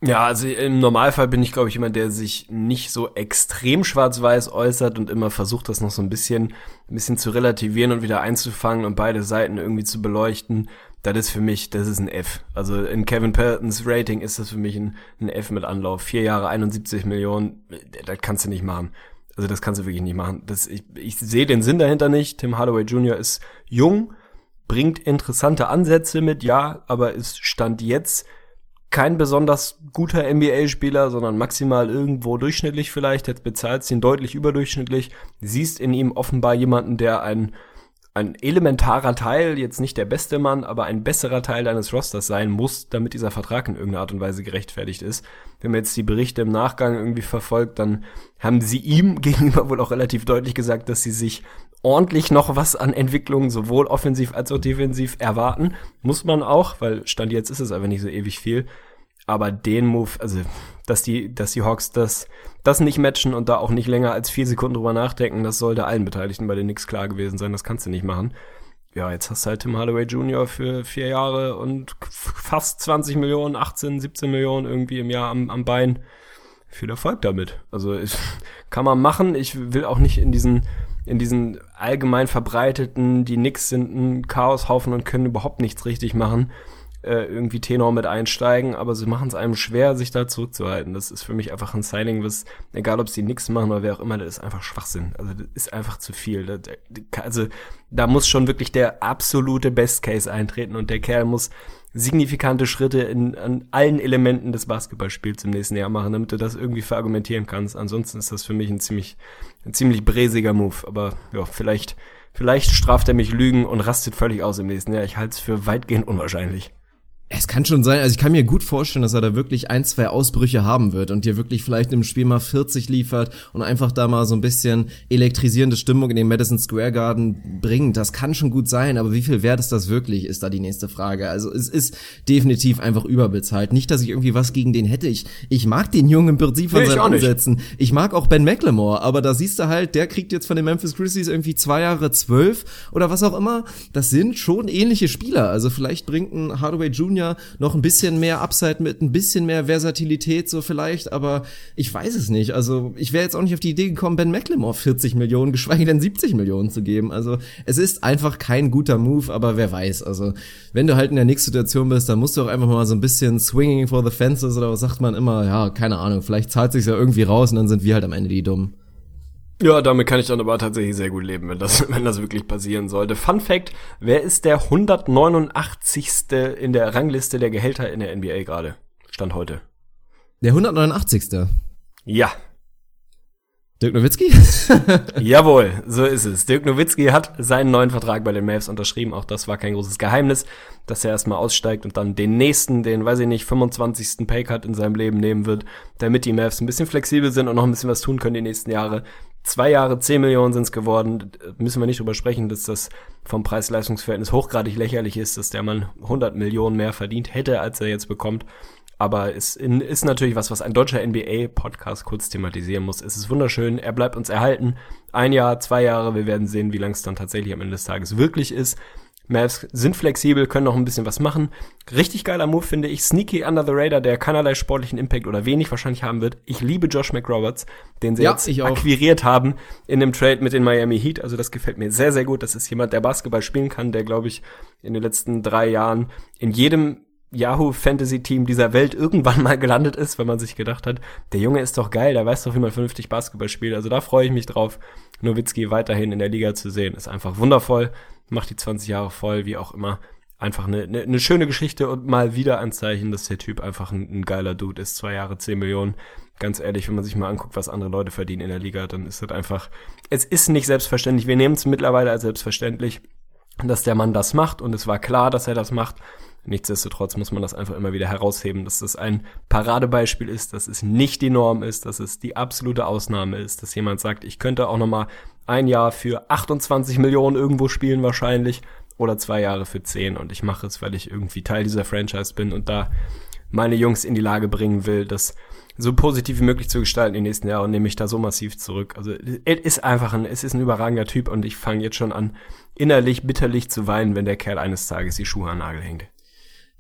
Ja, also im Normalfall bin ich, glaube ich, jemand, der sich nicht so extrem schwarz-weiß äußert und immer versucht, das noch so ein bisschen, ein bisschen zu relativieren und wieder einzufangen und beide Seiten irgendwie zu beleuchten. Das ist für mich, das ist ein F. Also in Kevin Peltons Rating ist das für mich ein, ein F mit Anlauf. Vier Jahre, 71 Millionen, das kannst du nicht machen. Also das kannst du wirklich nicht machen. Das, ich, ich sehe den Sinn dahinter nicht. Tim Hardaway Jr. ist jung, bringt interessante Ansätze mit, ja, aber ist Stand jetzt kein besonders guter NBA-Spieler, sondern maximal irgendwo durchschnittlich vielleicht. Jetzt bezahlt ihn deutlich überdurchschnittlich. Siehst in ihm offenbar jemanden, der ein, ein elementarer Teil, jetzt nicht der beste Mann, aber ein besserer Teil deines Rosters sein muss, damit dieser Vertrag in irgendeiner Art und Weise gerechtfertigt ist. Wenn man jetzt die Berichte im Nachgang irgendwie verfolgt, dann haben sie ihm gegenüber wohl auch relativ deutlich gesagt, dass sie sich ordentlich noch was an Entwicklung, sowohl offensiv als auch defensiv erwarten. Muss man auch, weil Stand jetzt ist es einfach nicht so ewig viel. Aber den Move, also, dass die, dass die Hawks das, das nicht matchen und da auch nicht länger als vier Sekunden drüber nachdenken, das sollte allen Beteiligten bei den Knicks klar gewesen sein. Das kannst du nicht machen. Ja, jetzt hast du halt Tim Hardaway Jr. für vier Jahre und fast 20 Millionen, 18, 17 Millionen irgendwie im Jahr am, am Bein. Viel Erfolg damit. Also, ich, kann man machen. Ich will auch nicht in diesen, in diesen allgemein verbreiteten, die nix sind ein Chaoshaufen und können überhaupt nichts richtig machen, äh, irgendwie Tenor mit einsteigen, aber sie machen es einem schwer, sich da zurückzuhalten. Das ist für mich einfach ein Signing, was, egal ob sie nix machen oder wer auch immer, das ist einfach Schwachsinn. Also das ist einfach zu viel. Das, also da muss schon wirklich der absolute Best Case eintreten und der Kerl muss signifikante Schritte in an allen Elementen des Basketballspiels im nächsten Jahr machen, damit du das irgendwie verargumentieren kannst. Ansonsten ist das für mich ein ziemlich, ein ziemlich bräsiger Move. Aber ja, vielleicht, vielleicht straft er mich Lügen und rastet völlig aus im nächsten Jahr. Ich halte es für weitgehend unwahrscheinlich. Es kann schon sein, also ich kann mir gut vorstellen, dass er da wirklich ein, zwei Ausbrüche haben wird und dir wirklich vielleicht im Spiel mal 40 liefert und einfach da mal so ein bisschen elektrisierende Stimmung in den Madison Square Garden bringt. Das kann schon gut sein, aber wie viel wert ist das wirklich, ist da die nächste Frage. Also es ist definitiv einfach überbezahlt. Nicht, dass ich irgendwie was gegen den hätte. Ich, ich mag den Jungen im Prinzip von nee, seinen Ansätzen. Ich mag auch Ben McLemore, aber da siehst du halt, der kriegt jetzt von den Memphis Grizzlies irgendwie zwei Jahre zwölf oder was auch immer. Das sind schon ähnliche Spieler. Also vielleicht bringt ein Hardaway Jr Jr. noch ein bisschen mehr Upside mit, ein bisschen mehr Versatilität so vielleicht, aber ich weiß es nicht. Also ich wäre jetzt auch nicht auf die Idee gekommen, Ben McLemore 40 Millionen, geschweige denn 70 Millionen zu geben. Also es ist einfach kein guter Move, aber wer weiß. Also wenn du halt in der nächsten Situation bist, dann musst du auch einfach mal so ein bisschen swinging for the fences oder was sagt man immer, ja, keine Ahnung, vielleicht zahlt sich ja irgendwie raus und dann sind wir halt am Ende die Dummen. Ja, damit kann ich dann aber tatsächlich sehr gut leben, wenn das, wenn das wirklich passieren sollte. Fun Fact, wer ist der 189. in der Rangliste der Gehälter in der NBA gerade? Stand heute. Der 189. Ja. Dirk Nowitzki? Jawohl, so ist es. Dirk Nowitzki hat seinen neuen Vertrag bei den Mavs unterschrieben. Auch das war kein großes Geheimnis, dass er erstmal aussteigt und dann den nächsten, den, weiß ich nicht, 25. Paycut in seinem Leben nehmen wird, damit die Mavs ein bisschen flexibel sind und noch ein bisschen was tun können die nächsten Jahre. Zwei Jahre, 10 Millionen sind es geworden. Müssen wir nicht drüber sprechen, dass das vom Preis-Leistungs-Verhältnis hochgradig lächerlich ist, dass der Mann 100 Millionen mehr verdient hätte, als er jetzt bekommt. Aber es ist natürlich was, was ein deutscher NBA-Podcast kurz thematisieren muss. Es ist wunderschön, er bleibt uns erhalten. Ein Jahr, zwei Jahre, wir werden sehen, wie lang es dann tatsächlich am Ende des Tages wirklich ist. Mavs sind flexibel, können noch ein bisschen was machen. Richtig geiler Move finde ich. Sneaky under the radar, der keinerlei sportlichen Impact oder wenig wahrscheinlich haben wird. Ich liebe Josh McRoberts, den sie ja, jetzt akquiriert haben in dem Trade mit den Miami Heat. Also das gefällt mir sehr, sehr gut. Das ist jemand, der Basketball spielen kann, der, glaube ich, in den letzten drei Jahren in jedem Yahoo Fantasy Team dieser Welt irgendwann mal gelandet ist, wenn man sich gedacht hat, der Junge ist doch geil, der weiß doch, wie man vernünftig Basketball spielt. Also da freue ich mich drauf, Nowitzki weiterhin in der Liga zu sehen. Ist einfach wundervoll, macht die 20 Jahre voll, wie auch immer. Einfach eine, eine, eine schöne Geschichte und mal wieder ein Zeichen, dass der Typ einfach ein, ein geiler Dude ist. Zwei Jahre, 10 Millionen. Ganz ehrlich, wenn man sich mal anguckt, was andere Leute verdienen in der Liga, dann ist das einfach, es ist nicht selbstverständlich. Wir nehmen es mittlerweile als selbstverständlich, dass der Mann das macht und es war klar, dass er das macht. Nichtsdestotrotz muss man das einfach immer wieder herausheben, dass das ein Paradebeispiel ist, dass es nicht die Norm ist, dass es die absolute Ausnahme ist, dass jemand sagt, ich könnte auch noch mal ein Jahr für 28 Millionen irgendwo spielen wahrscheinlich oder zwei Jahre für 10 und ich mache es, weil ich irgendwie Teil dieser Franchise bin und da meine Jungs in die Lage bringen will, das so positiv wie möglich zu gestalten in den nächsten Jahren und nehme mich da so massiv zurück. Also es ist einfach ein, es ist ein überragender Typ und ich fange jetzt schon an, innerlich bitterlich zu weinen, wenn der Kerl eines Tages die Schuhe an Nagel hängt.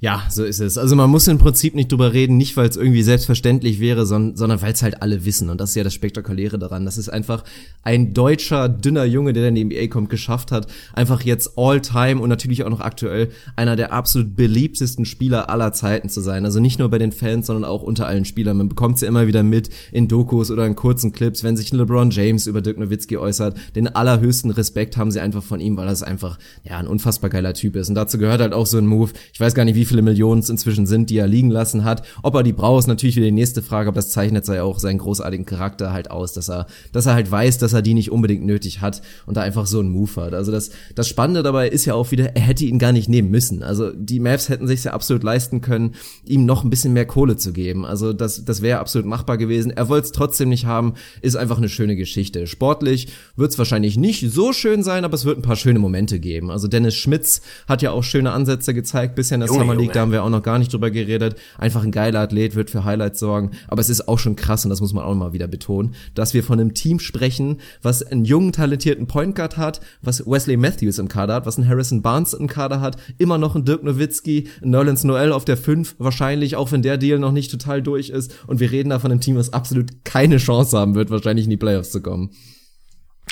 Ja, so ist es. Also man muss im Prinzip nicht drüber reden, nicht weil es irgendwie selbstverständlich wäre, sondern, sondern weil es halt alle wissen. Und das ist ja das Spektakuläre daran. Das ist einfach ein deutscher, dünner Junge, der in die NBA kommt, geschafft hat, einfach jetzt all-time und natürlich auch noch aktuell einer der absolut beliebtesten Spieler aller Zeiten zu sein. Also nicht nur bei den Fans, sondern auch unter allen Spielern. Man bekommt es ja immer wieder mit in Dokus oder in kurzen Clips, wenn sich LeBron James über Dirk Nowitzki äußert. Den allerhöchsten Respekt haben sie einfach von ihm, weil das einfach ja ein unfassbar geiler Typ ist. Und dazu gehört halt auch so ein Move. Ich weiß gar nicht, wie viele Millionen es inzwischen sind, die er liegen lassen hat. Ob er die braucht, ist natürlich wieder die nächste Frage, aber das zeichnet ja auch seinen großartigen Charakter halt aus, dass er, dass er halt weiß, dass er die nicht unbedingt nötig hat und da einfach so einen Move hat. Also das, das Spannende dabei ist ja auch wieder, er hätte ihn gar nicht nehmen müssen. Also die Mavs hätten sich ja absolut leisten können, ihm noch ein bisschen mehr Kohle zu geben. Also das, das wäre absolut machbar gewesen. Er wollte es trotzdem nicht haben, ist einfach eine schöne Geschichte. Sportlich wird es wahrscheinlich nicht so schön sein, aber es wird ein paar schöne Momente geben. Also Dennis Schmitz hat ja auch schöne Ansätze gezeigt bisher in der Summer League, da haben wir auch noch gar nicht drüber geredet. Einfach ein geiler Athlet, wird für Highlights sorgen. Aber es ist auch schon krass, und das muss man auch mal wieder betonen, dass wir von einem Team sprechen, was einen jungen, talentierten Point Guard hat, was Wesley Matthews im Kader hat, was einen Harrison Barnes im Kader hat, immer noch einen Dirk Nowitzki, einen Nerlens Noel auf der 5, wahrscheinlich, auch wenn der Deal noch nicht total durch ist. Und wir reden da von einem Team, was absolut keine Chance haben wird, wahrscheinlich in die Playoffs zu kommen.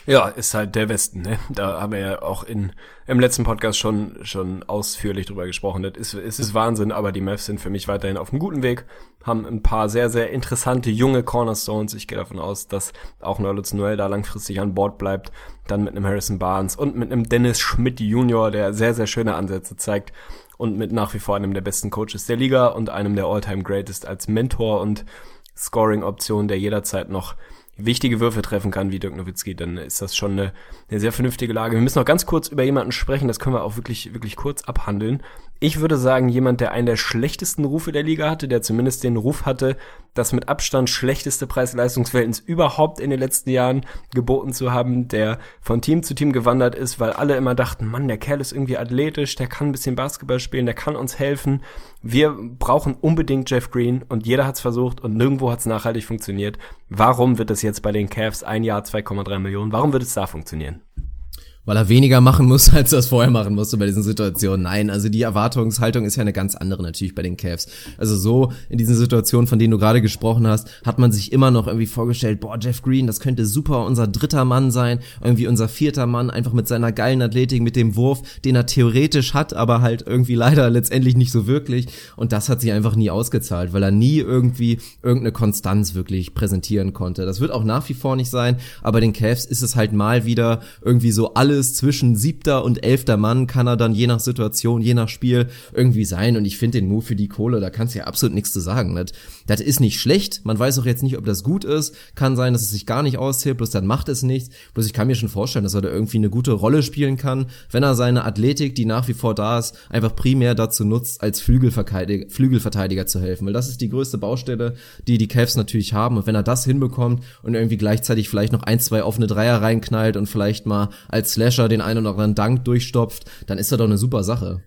Ja, ist halt der Westen, ne? Da haben wir ja auch in, im letzten Podcast schon, schon ausführlich drüber gesprochen. Das ist, es ist Wahnsinn, aber die Mavs sind für mich weiterhin auf einem guten Weg, haben ein paar sehr, sehr interessante junge Cornerstones. Ich gehe davon aus, dass auch Nerlitz Noel da langfristig an Bord bleibt. Dann mit einem Harrison Barnes und mit einem Dennis Schmidt Junior, der sehr, sehr schöne Ansätze zeigt. Und mit nach wie vor einem der besten Coaches der Liga und einem der All-Time Greatest als Mentor und Scoring-Option, der jederzeit noch wichtige Würfe treffen kann wie Dirk Nowitzki, dann ist das schon eine, eine sehr vernünftige Lage. Wir müssen noch ganz kurz über jemanden sprechen, das können wir auch wirklich, wirklich kurz abhandeln. Ich würde sagen, jemand, der einen der schlechtesten Rufe der Liga hatte, der zumindest den Ruf hatte, das mit Abstand schlechteste Preis-Leistungsverhältnis überhaupt in den letzten Jahren geboten zu haben, der von Team zu Team gewandert ist, weil alle immer dachten, Mann, der Kerl ist irgendwie athletisch, der kann ein bisschen Basketball spielen, der kann uns helfen. Wir brauchen unbedingt Jeff Green und jeder hat's versucht und nirgendwo hat's nachhaltig funktioniert. Warum wird es jetzt bei den Cavs ein Jahr 2,3 Millionen? Warum wird es da funktionieren? Weil er weniger machen muss, als er es vorher machen musste bei diesen Situationen. Nein, also die Erwartungshaltung ist ja eine ganz andere natürlich bei den Cavs. Also so in diesen Situationen, von denen du gerade gesprochen hast, hat man sich immer noch irgendwie vorgestellt, boah, Jeff Green, das könnte super unser dritter Mann sein, irgendwie unser vierter Mann, einfach mit seiner geilen Athletik, mit dem Wurf, den er theoretisch hat, aber halt irgendwie leider letztendlich nicht so wirklich. Und das hat sich einfach nie ausgezahlt, weil er nie irgendwie irgendeine Konstanz wirklich präsentieren konnte. Das wird auch nach wie vor nicht sein, aber den Cavs ist es halt mal wieder irgendwie so alles alles zwischen siebter und elfter Mann kann er dann je nach Situation, je nach Spiel irgendwie sein. Und ich finde den Move für die Kohle, da kannst du ja absolut nichts zu sagen. Das, das ist nicht schlecht. Man weiß auch jetzt nicht, ob das gut ist. Kann sein, dass es sich gar nicht auszählt, bloß dann macht es nichts. Bloß ich kann mir schon vorstellen, dass er da irgendwie eine gute Rolle spielen kann, wenn er seine Athletik, die nach wie vor da ist, einfach primär dazu nutzt, als Flügelverteidiger, Flügelverteidiger zu helfen. Weil das ist die größte Baustelle, die die Cavs natürlich haben. Und wenn er das hinbekommt und irgendwie gleichzeitig vielleicht noch ein, zwei offene Dreier reinknallt und vielleicht mal als Slash Slasher den einen oder anderen Dank durchstopft, dann ist das doch eine super Sache.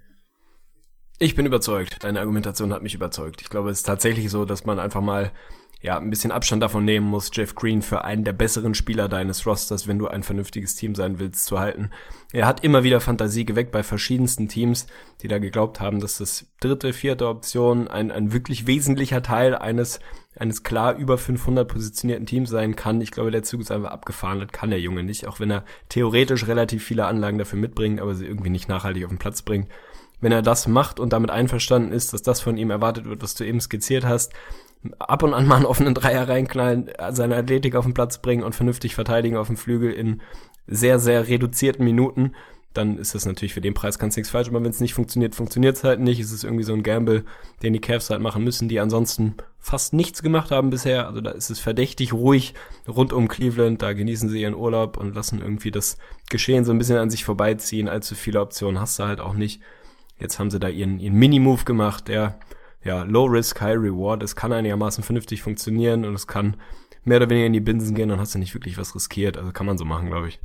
Ich bin überzeugt. Deine Argumentation hat mich überzeugt. Ich glaube, es ist tatsächlich so, dass man einfach mal ja, ein bisschen Abstand davon nehmen muss, Jeff Green für einen der besseren Spieler deines Rosters, wenn du ein vernünftiges Team sein willst, zu halten. Er hat immer wieder Fantasie geweckt bei verschiedensten Teams, die da geglaubt haben, dass das dritte, vierte Option ein, ein wirklich wesentlicher Teil eines, eines klar über 500 positionierten Teams sein kann. Ich glaube, der Zug ist einfach abgefahren, das kann der Junge nicht, auch wenn er theoretisch relativ viele Anlagen dafür mitbringt, aber sie irgendwie nicht nachhaltig auf den Platz bringt wenn er das macht und damit einverstanden ist, dass das von ihm erwartet wird, was du eben skizziert hast, ab und an mal einen offenen Dreier reinknallen, seine Athletik auf den Platz bringen und vernünftig verteidigen auf dem Flügel in sehr, sehr reduzierten Minuten, dann ist das natürlich für den Preis du nichts falsch, aber wenn es nicht funktioniert, funktioniert es halt nicht. Es ist irgendwie so ein Gamble, den die Cavs halt machen müssen, die ansonsten fast nichts gemacht haben bisher. Also da ist es verdächtig ruhig rund um Cleveland, da genießen sie ihren Urlaub und lassen irgendwie das Geschehen so ein bisschen an sich vorbeiziehen. Allzu viele Optionen hast du halt auch nicht. Jetzt haben sie da ihren, ihren Mini-Move gemacht, der ja, Low Risk, High Reward. Es kann einigermaßen vernünftig funktionieren und es kann mehr oder weniger in die Binsen gehen, dann hast du nicht wirklich was riskiert. Also kann man so machen, glaube ich.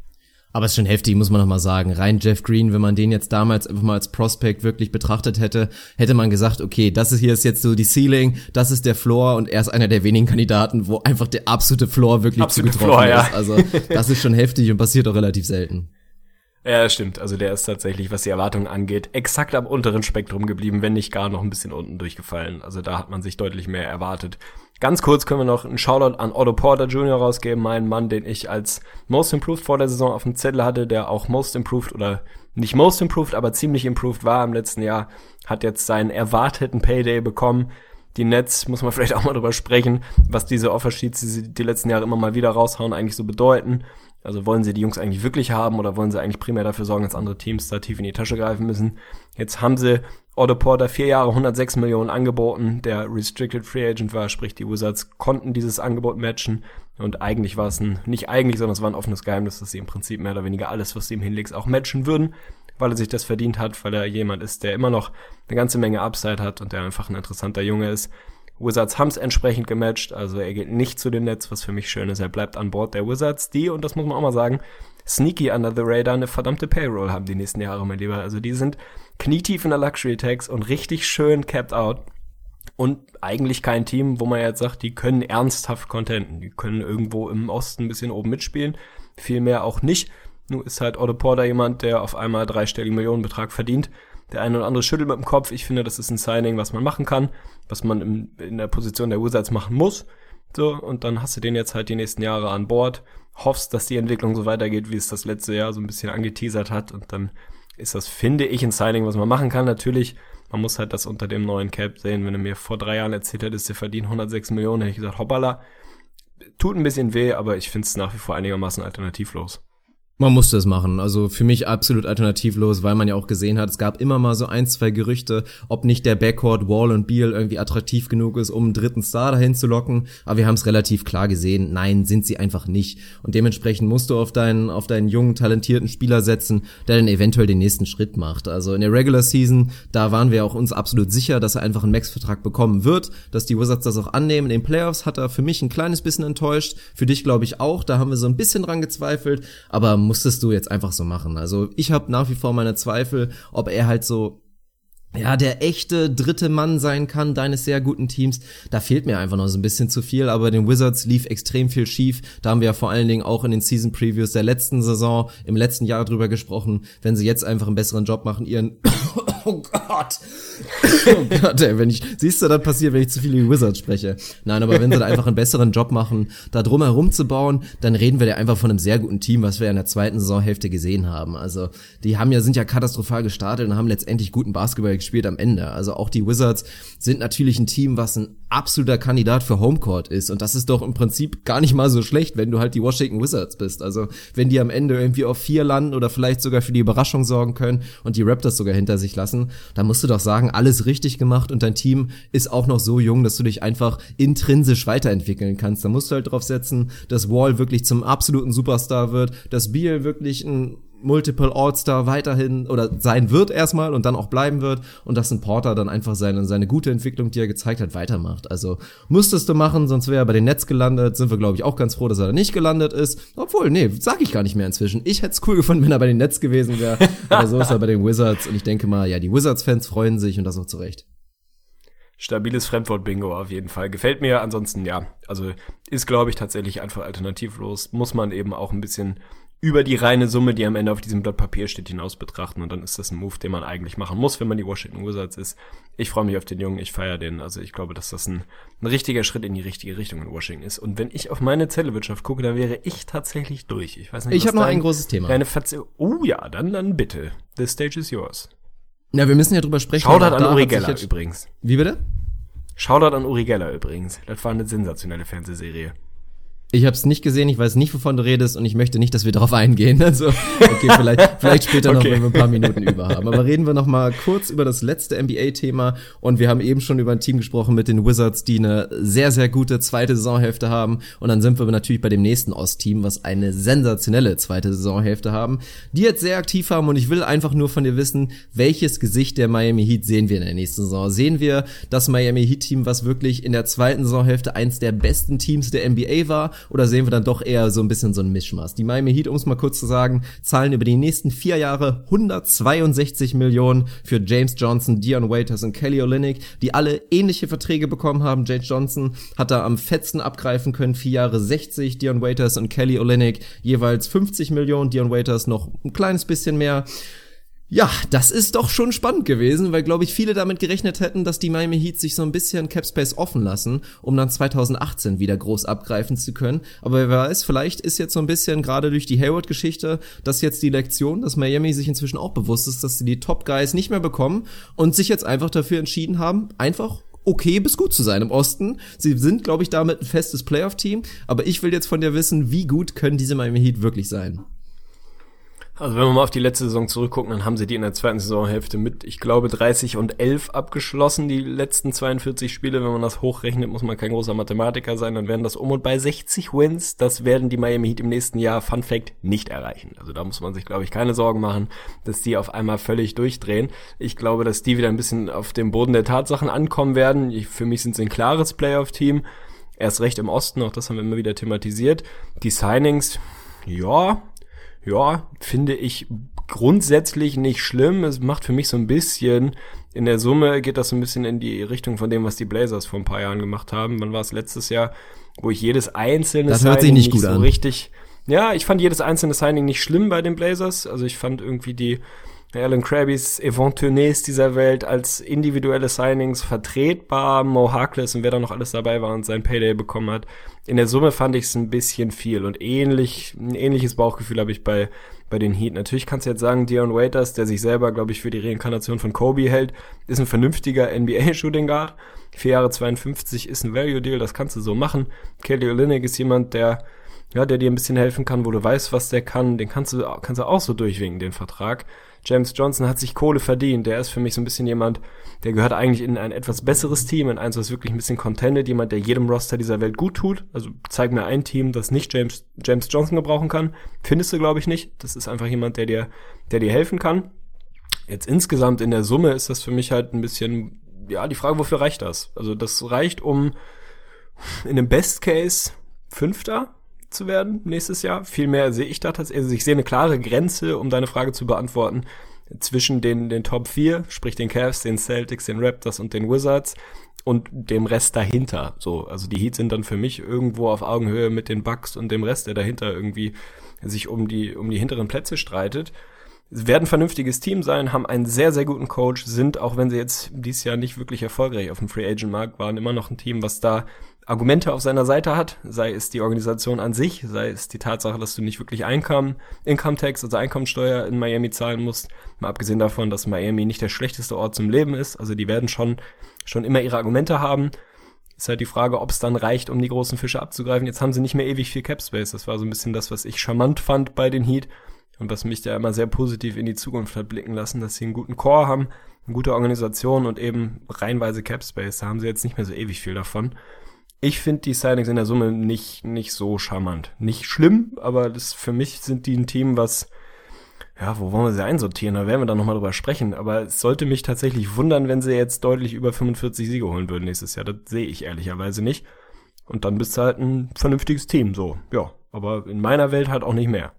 Aber es ist schon heftig, muss man nochmal sagen. Rein Jeff Green, wenn man den jetzt damals einfach mal als Prospect wirklich betrachtet hätte, hätte man gesagt, okay, das ist hier ist jetzt so die Ceiling, das ist der Floor und er ist einer der wenigen Kandidaten, wo einfach der absolute Floor wirklich absolute zugetroffen Floor, ja. ist. Also das ist schon heftig und passiert auch relativ selten. Ja, stimmt. Also der ist tatsächlich, was die Erwartungen angeht, exakt am unteren Spektrum geblieben, wenn nicht gar noch ein bisschen unten durchgefallen. Also da hat man sich deutlich mehr erwartet. Ganz kurz können wir noch einen Shoutout an Otto Porter Jr. rausgeben, meinen Mann, den ich als Most Improved vor der Saison auf dem Zettel hatte, der auch Most Improved oder nicht Most Improved, aber ziemlich Improved war im letzten Jahr, hat jetzt seinen erwarteten Payday bekommen. Die Nets, muss man vielleicht auch mal drüber sprechen, was diese Offersheets, die sie die letzten Jahre immer mal wieder raushauen, eigentlich so bedeuten. Also wollen sie die Jungs eigentlich wirklich haben oder wollen sie eigentlich primär dafür sorgen, dass andere Teams da tief in die Tasche greifen müssen? Jetzt haben sie Otto Porter vier Jahre 106 Millionen angeboten, der Restricted Free Agent war, sprich die Wizards konnten dieses Angebot matchen und eigentlich war es ein, nicht eigentlich, sondern es war ein offenes Geheimnis, dass sie im Prinzip mehr oder weniger alles, was sie ihm hinlegst, auch matchen würden, weil er sich das verdient hat, weil er jemand ist, der immer noch eine ganze Menge Upside hat und der einfach ein interessanter Junge ist. Wizards haben es entsprechend gematcht, also er geht nicht zu den Nets, was für mich schön ist. Er bleibt an Bord der Wizards, die, und das muss man auch mal sagen, sneaky under the radar eine verdammte Payroll haben die nächsten Jahre, mein Lieber. Also die sind knietief in der Luxury Tax und richtig schön capped out. Und eigentlich kein Team, wo man jetzt sagt, die können ernsthaft contenten. Die können irgendwo im Osten ein bisschen oben mitspielen. Vielmehr auch nicht. Nur ist halt Otto Porter jemand, der auf einmal dreistelligen Millionenbetrag verdient. Der eine oder andere schüttelt mit dem Kopf. Ich finde, das ist ein Signing, was man machen kann, was man im, in der Position der Wizards machen muss. So, und dann hast du den jetzt halt die nächsten Jahre an Bord, hoffst, dass die Entwicklung so weitergeht, wie es das letzte Jahr so ein bisschen angeteasert hat. Und dann ist das, finde ich, ein Signing, was man machen kann. Natürlich, man muss halt das unter dem neuen Cap sehen. Wenn du mir vor drei Jahren erzählt hättest, der verdient 106 Millionen, hätte ich gesagt, hoppala. Tut ein bisschen weh, aber ich finde es nach wie vor einigermaßen alternativlos. Man musste es machen. Also für mich absolut alternativlos, weil man ja auch gesehen hat, es gab immer mal so ein, zwei Gerüchte, ob nicht der Backcourt Wall und Beal irgendwie attraktiv genug ist, um einen dritten Star dahin zu locken. Aber wir haben es relativ klar gesehen. Nein, sind sie einfach nicht. Und dementsprechend musst du auf deinen, auf deinen jungen, talentierten Spieler setzen, der dann eventuell den nächsten Schritt macht. Also in der Regular Season, da waren wir auch uns absolut sicher, dass er einfach einen Max-Vertrag bekommen wird, dass die Wizards das auch annehmen. In den Playoffs hat er für mich ein kleines bisschen enttäuscht. Für dich glaube ich auch. Da haben wir so ein bisschen dran gezweifelt. Aber musstest du jetzt einfach so machen. Also ich habe nach wie vor meine Zweifel, ob er halt so ja, der echte dritte Mann sein kann deines sehr guten Teams. Da fehlt mir einfach noch so ein bisschen zu viel, aber den Wizards lief extrem viel schief. Da haben wir ja vor allen Dingen auch in den Season Previews der letzten Saison, im letzten Jahr drüber gesprochen. Wenn sie jetzt einfach einen besseren Job machen, ihren Oh Gott. oh Gott, ey, wenn ich, siehst du, das passiert, wenn ich zu viel über Wizards spreche. Nein, aber wenn sie da einfach einen besseren Job machen, da drum herum zu bauen, dann reden wir da einfach von einem sehr guten Team, was wir in der zweiten Saisonhälfte gesehen haben. Also, die haben ja, sind ja katastrophal gestartet und haben letztendlich guten Basketball gespielt am Ende. Also auch die Wizards sind natürlich ein Team, was ein absoluter Kandidat für Homecourt ist. Und das ist doch im Prinzip gar nicht mal so schlecht, wenn du halt die Washington Wizards bist. Also, wenn die am Ende irgendwie auf vier landen oder vielleicht sogar für die Überraschung sorgen können und die Raptors sogar hinter sich lassen, lassen, da musst du doch sagen, alles richtig gemacht und dein Team ist auch noch so jung, dass du dich einfach intrinsisch weiterentwickeln kannst. Da musst du halt drauf setzen, dass Wall wirklich zum absoluten Superstar wird, dass Beal wirklich ein Multiple All-Star weiterhin oder sein wird erstmal und dann auch bleiben wird und dass ein Porter dann einfach seine, seine gute Entwicklung, die er gezeigt hat, weitermacht. Also musstest du machen, sonst wäre er bei den Nets gelandet. Sind wir, glaube ich, auch ganz froh, dass er da nicht gelandet ist. Obwohl, nee, sag ich gar nicht mehr inzwischen. Ich hätte es cool gefunden, wenn er bei den Nets gewesen wäre. Aber so ist er bei den Wizards und ich denke mal, ja, die Wizards-Fans freuen sich und das auch zu Recht. Stabiles Fremdwort-Bingo auf jeden Fall. Gefällt mir. Ansonsten, ja, also ist, glaube ich, tatsächlich einfach alternativlos. Muss man eben auch ein bisschen über die reine Summe, die am Ende auf diesem Blatt Papier steht, hinaus betrachten. Und dann ist das ein Move, den man eigentlich machen muss, wenn man die Washington Wizards ist. Ich freue mich auf den Jungen, ich feiere den. Also ich glaube, dass das ein, ein richtiger Schritt in die richtige Richtung in Washington ist. Und wenn ich auf meine Zellewirtschaft gucke, dann wäre ich tatsächlich durch. Ich weiß nicht, Ich habe noch ein großes Thema. Deine Verze oh ja, dann, dann bitte. The stage is yours. Ja, wir müssen ja drüber sprechen. Shoutout an Uri Geller übrigens. Wie bitte? Shoutout an Uri Geller übrigens. Das war eine sensationelle Fernsehserie. Ich habe es nicht gesehen, ich weiß nicht, wovon du redest und ich möchte nicht, dass wir darauf eingehen. Also, okay, vielleicht, vielleicht später noch, okay. wenn wir ein paar Minuten über haben. Aber reden wir noch mal kurz über das letzte NBA-Thema und wir haben eben schon über ein Team gesprochen mit den Wizards, die eine sehr, sehr gute zweite Saisonhälfte haben und dann sind wir natürlich bei dem nächsten Ost-Team, was eine sensationelle zweite Saisonhälfte haben, die jetzt sehr aktiv haben und ich will einfach nur von dir wissen, welches Gesicht der Miami Heat sehen wir in der nächsten Saison? Sehen wir das Miami Heat-Team, was wirklich in der zweiten Saisonhälfte eins der besten Teams der NBA war oder sehen wir dann doch eher so ein bisschen so ein Mischmaß? Die Miami Heat, um es mal kurz zu sagen, zahlen über die nächsten vier Jahre 162 Millionen für James Johnson, Dion Waiters und Kelly Olynyk, die alle ähnliche Verträge bekommen haben. James Johnson hat da am fetzen abgreifen können, vier Jahre 60, Dion Waiters und Kelly Olynyk jeweils 50 Millionen, Dion Waiters noch ein kleines bisschen mehr. Ja, das ist doch schon spannend gewesen, weil, glaube ich, viele damit gerechnet hätten, dass die Miami Heat sich so ein bisschen Capspace offen lassen, um dann 2018 wieder groß abgreifen zu können. Aber wer weiß, vielleicht ist jetzt so ein bisschen gerade durch die Hayward-Geschichte das jetzt die Lektion, dass Miami sich inzwischen auch bewusst ist, dass sie die Top-Guys nicht mehr bekommen und sich jetzt einfach dafür entschieden haben, einfach okay bis gut zu sein im Osten. Sie sind, glaube ich, damit ein festes Playoff-Team. Aber ich will jetzt von dir wissen, wie gut können diese Miami Heat wirklich sein? Also wenn wir mal auf die letzte Saison zurückgucken, dann haben sie die in der zweiten Saisonhälfte mit, ich glaube, 30 und 11 abgeschlossen, die letzten 42 Spiele. Wenn man das hochrechnet, muss man kein großer Mathematiker sein, dann werden das um und bei 60 Wins. Das werden die Miami Heat im nächsten Jahr, Fun Fact, nicht erreichen. Also da muss man sich, glaube ich, keine Sorgen machen, dass die auf einmal völlig durchdrehen. Ich glaube, dass die wieder ein bisschen auf dem Boden der Tatsachen ankommen werden. Ich, für mich sind sie ein klares Playoff-Team. Erst recht im Osten, auch das haben wir immer wieder thematisiert. Die Signings, ja, ja, finde ich grundsätzlich nicht schlimm. Es macht für mich so ein bisschen, in der Summe geht das so ein bisschen in die Richtung von dem, was die Blazers vor ein paar Jahren gemacht haben. Wann war es letztes Jahr, wo ich jedes einzelne das hört sich nicht, nicht so an. richtig, ja, ich fand jedes einzelne Signing nicht schlimm bei den Blazers. Also ich fand irgendwie die Alan Krabbys, Yvonne Tournees dieser Welt als individuelle Signings vertretbar. Mo Harkless und wer da noch alles dabei war und sein Payday bekommen hat. In der Summe fand ich es ein bisschen viel und ähnlich, ein ähnliches Bauchgefühl habe ich bei, bei den Heat. Natürlich kannst du jetzt sagen, Dion Waiters, der sich selber, glaube ich, für die Reinkarnation von Kobe hält, ist ein vernünftiger NBA-Shooting Guard. Vier Jahre 52 ist ein Value Deal, das kannst du so machen. Kelly Olynyk ist jemand, der ja, der dir ein bisschen helfen kann, wo du weißt, was der kann, den kannst du, kannst du auch so durchwinken, den Vertrag. James Johnson hat sich Kohle verdient. Der ist für mich so ein bisschen jemand, der gehört eigentlich in ein etwas besseres Team, in eins, was wirklich ein bisschen contendet, jemand, der jedem Roster dieser Welt gut tut. Also zeig mir ein Team, das nicht James, James Johnson gebrauchen kann. Findest du, glaube ich, nicht. Das ist einfach jemand, der dir, der dir helfen kann. Jetzt insgesamt in der Summe ist das für mich halt ein bisschen, ja, die Frage, wofür reicht das? Also das reicht, um in einem Best Case Fünfter zu werden nächstes Jahr. Viel mehr sehe ich da tatsächlich. Also ich sehe eine klare Grenze, um deine Frage zu beantworten, zwischen den, den Top 4, sprich den Cavs, den Celtics, den Raptors und den Wizards und dem Rest dahinter. So, also die Heat sind dann für mich irgendwo auf Augenhöhe mit den Bucks und dem Rest, der dahinter irgendwie sich um die, um die hinteren Plätze streitet. Sie werden vernünftiges Team sein, haben einen sehr, sehr guten Coach, sind, auch wenn sie jetzt dieses Jahr nicht wirklich erfolgreich auf dem Free Agent Markt waren, immer noch ein Team, was da Argumente auf seiner Seite hat, sei es die Organisation an sich, sei es die Tatsache, dass du nicht wirklich Income, Income Tax, also Einkommensteuer in Miami zahlen musst, mal abgesehen davon, dass Miami nicht der schlechteste Ort zum Leben ist, also die werden schon, schon immer ihre Argumente haben. Ist halt die Frage, ob es dann reicht, um die großen Fische abzugreifen. Jetzt haben sie nicht mehr ewig viel Cap Space. Das war so ein bisschen das, was ich charmant fand bei den Heat und was mich da immer sehr positiv in die Zukunft hat blicken lassen, dass sie einen guten Core haben, eine gute Organisation und eben reinweise Cap Space. Da haben sie jetzt nicht mehr so ewig viel davon. Ich finde die Signings in der Summe nicht, nicht so charmant. Nicht schlimm, aber das, für mich sind die ein Team, was, ja, wo wollen wir sie einsortieren? Da werden wir dann nochmal drüber sprechen. Aber es sollte mich tatsächlich wundern, wenn sie jetzt deutlich über 45 Siege holen würden nächstes Jahr. Das sehe ich ehrlicherweise nicht. Und dann bist du halt ein vernünftiges Team, so, ja. Aber in meiner Welt halt auch nicht mehr.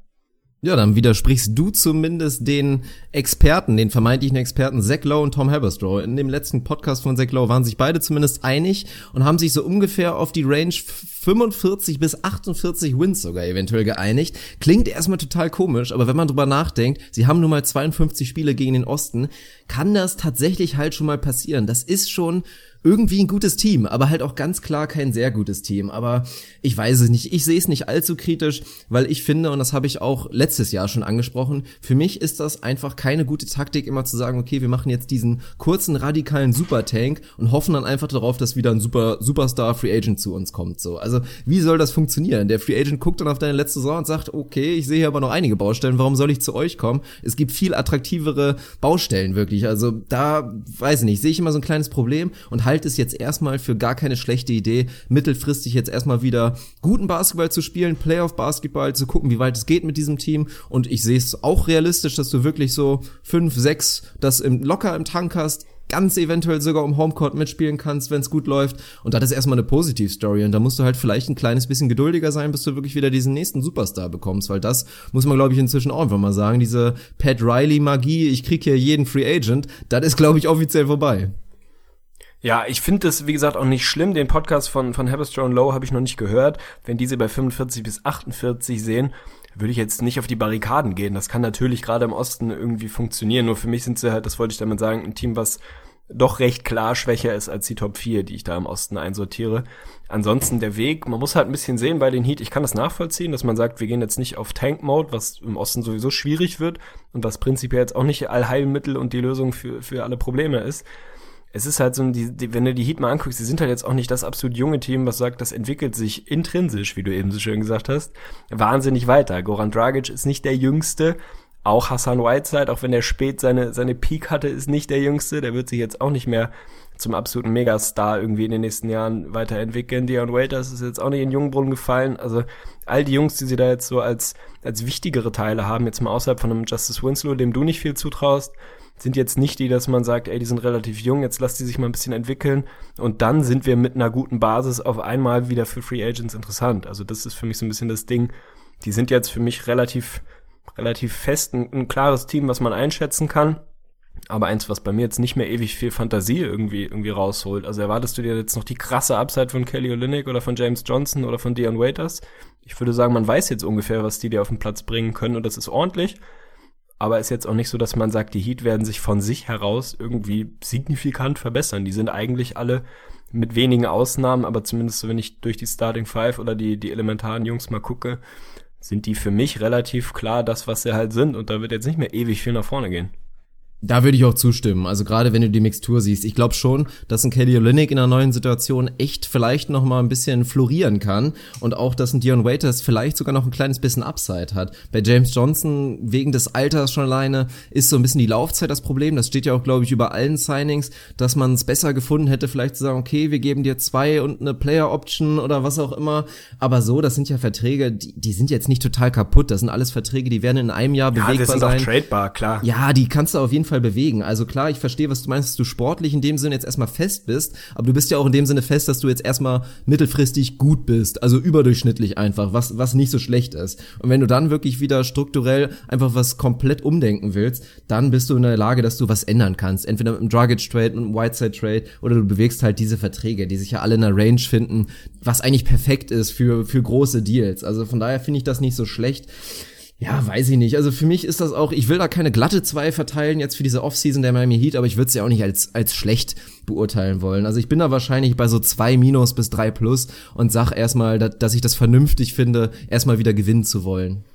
Ja, dann widersprichst du zumindest den Experten, den vermeintlichen Experten Zach Lowe und Tom Haberstroh. In dem letzten Podcast von Zach Lowe waren sich beide zumindest einig und haben sich so ungefähr auf die Range 45 bis 48 Wins sogar eventuell geeinigt. Klingt erstmal total komisch, aber wenn man drüber nachdenkt, sie haben nur mal 52 Spiele gegen den Osten, kann das tatsächlich halt schon mal passieren. Das ist schon irgendwie ein gutes Team, aber halt auch ganz klar kein sehr gutes Team. Aber ich weiß es nicht. Ich sehe es nicht allzu kritisch, weil ich finde, und das habe ich auch letztes Jahr schon angesprochen, für mich ist das einfach keine gute Taktik, immer zu sagen, okay, wir machen jetzt diesen kurzen, radikalen Supertank und hoffen dann einfach darauf, dass wieder ein super Superstar Free Agent zu uns kommt. So, also wie soll das funktionieren? Der Free Agent guckt dann auf deine letzte Saison und sagt, okay, ich sehe hier aber noch einige Baustellen. Warum soll ich zu euch kommen? Es gibt viel attraktivere Baustellen wirklich. Also da weiß ich nicht, sehe ich immer so ein kleines Problem und halt halte es jetzt erstmal für gar keine schlechte Idee, mittelfristig jetzt erstmal wieder guten Basketball zu spielen, Playoff-Basketball, zu gucken, wie weit es geht mit diesem Team. Und ich sehe es auch realistisch, dass du wirklich so fünf, sechs das im, locker im Tank hast, ganz eventuell sogar um Homecourt mitspielen kannst, wenn es gut läuft. Und das ist erstmal eine Positiv-Story. Und da musst du halt vielleicht ein kleines bisschen geduldiger sein, bis du wirklich wieder diesen nächsten Superstar bekommst. Weil das muss man, glaube ich, inzwischen auch einfach mal sagen. Diese Pat Riley-Magie, ich krieg hier jeden Free Agent, das ist, glaube ich, offiziell vorbei. Ja, ich finde das, wie gesagt, auch nicht schlimm. Den Podcast von, von Haberstone Low habe ich noch nicht gehört. Wenn diese bei 45 bis 48 sehen, würde ich jetzt nicht auf die Barrikaden gehen. Das kann natürlich gerade im Osten irgendwie funktionieren. Nur für mich sind sie halt, das wollte ich damit sagen, ein Team, was doch recht klar schwächer ist als die Top 4, die ich da im Osten einsortiere. Ansonsten der Weg, man muss halt ein bisschen sehen bei den Heat. Ich kann das nachvollziehen, dass man sagt, wir gehen jetzt nicht auf Tank-Mode, was im Osten sowieso schwierig wird und was prinzipiell jetzt auch nicht Allheilmittel und die Lösung für, für alle Probleme ist es ist halt so, die, die, wenn du die Heat mal anguckst, die sind halt jetzt auch nicht das absolut junge Team, was sagt, das entwickelt sich intrinsisch, wie du eben so schön gesagt hast, wahnsinnig weiter. Goran Dragic ist nicht der Jüngste. Auch Hassan Whiteside, auch wenn er spät seine, seine Peak hatte, ist nicht der Jüngste. Der wird sich jetzt auch nicht mehr zum absoluten Megastar irgendwie in den nächsten Jahren weiterentwickeln. Dion Waiters ist jetzt auch nicht in Jungbrunnen gefallen. Also all die Jungs, die sie da jetzt so als, als wichtigere Teile haben, jetzt mal außerhalb von einem Justice Winslow, dem du nicht viel zutraust, sind jetzt nicht die, dass man sagt, ey, die sind relativ jung, jetzt lass die sich mal ein bisschen entwickeln und dann sind wir mit einer guten Basis auf einmal wieder für Free Agents interessant. Also das ist für mich so ein bisschen das Ding. Die sind jetzt für mich relativ, relativ fest, ein, ein klares Team, was man einschätzen kann. Aber eins, was bei mir jetzt nicht mehr ewig viel Fantasie irgendwie, irgendwie rausholt. Also erwartest du dir jetzt noch die krasse Upside von Kelly Olynyk oder von James Johnson oder von Dion Waiters? Ich würde sagen, man weiß jetzt ungefähr, was die dir auf den Platz bringen können und das ist ordentlich aber ist jetzt auch nicht so, dass man sagt, die Heat werden sich von sich heraus irgendwie signifikant verbessern. Die sind eigentlich alle mit wenigen Ausnahmen, aber zumindest wenn ich durch die Starting Five oder die, die elementaren Jungs mal gucke, sind die für mich relativ klar das, was sie halt sind und da wird jetzt nicht mehr ewig viel nach vorne gehen. Da würde ich auch zustimmen. Also gerade wenn du die Mixtur siehst, ich glaube schon, dass ein Kelly Olynyk in einer neuen Situation echt vielleicht noch mal ein bisschen florieren kann und auch, dass ein Dion Waiters vielleicht sogar noch ein kleines bisschen Upside hat. Bei James Johnson wegen des Alters schon alleine ist so ein bisschen die Laufzeit das Problem. Das steht ja auch, glaube ich, über allen Signings, dass man es besser gefunden hätte, vielleicht zu sagen, okay, wir geben dir zwei und eine Player Option oder was auch immer. Aber so, das sind ja Verträge, die, die sind jetzt nicht total kaputt. Das sind alles Verträge, die werden in einem Jahr bewegbar sein. Ja, die sind sein. auch tradebar, klar. Ja, die kannst du auf jeden Fall Fall bewegen. Also klar, ich verstehe, was du meinst, dass du sportlich in dem Sinne jetzt erstmal fest bist, aber du bist ja auch in dem Sinne fest, dass du jetzt erstmal mittelfristig gut bist, also überdurchschnittlich einfach, was, was nicht so schlecht ist. Und wenn du dann wirklich wieder strukturell einfach was komplett umdenken willst, dann bist du in der Lage, dass du was ändern kannst. Entweder mit einem Dragic Trade, mit einem Whiteside Trade oder du bewegst halt diese Verträge, die sich ja alle in der Range finden, was eigentlich perfekt ist für, für große Deals. Also von daher finde ich das nicht so schlecht. Ja, weiß ich nicht. Also für mich ist das auch, ich will da keine glatte zwei verteilen jetzt für diese Offseason der Miami Heat, aber ich würde es ja auch nicht als, als schlecht beurteilen wollen. Also ich bin da wahrscheinlich bei so zwei Minus bis drei Plus und sag erstmal, dass ich das vernünftig finde, erstmal wieder gewinnen zu wollen.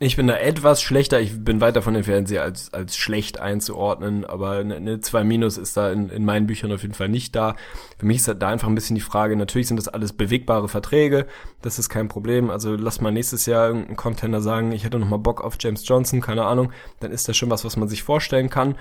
Ich bin da etwas schlechter. Ich bin weit davon entfernt, sie als, als schlecht einzuordnen. Aber eine, eine 2 Minus ist da in, in meinen Büchern auf jeden Fall nicht da. Für mich ist da einfach ein bisschen die Frage, natürlich sind das alles bewegbare Verträge. Das ist kein Problem. Also lass mal nächstes Jahr irgendein Contender sagen, ich hätte noch mal Bock auf James Johnson, keine Ahnung. Dann ist das schon was, was man sich vorstellen kann.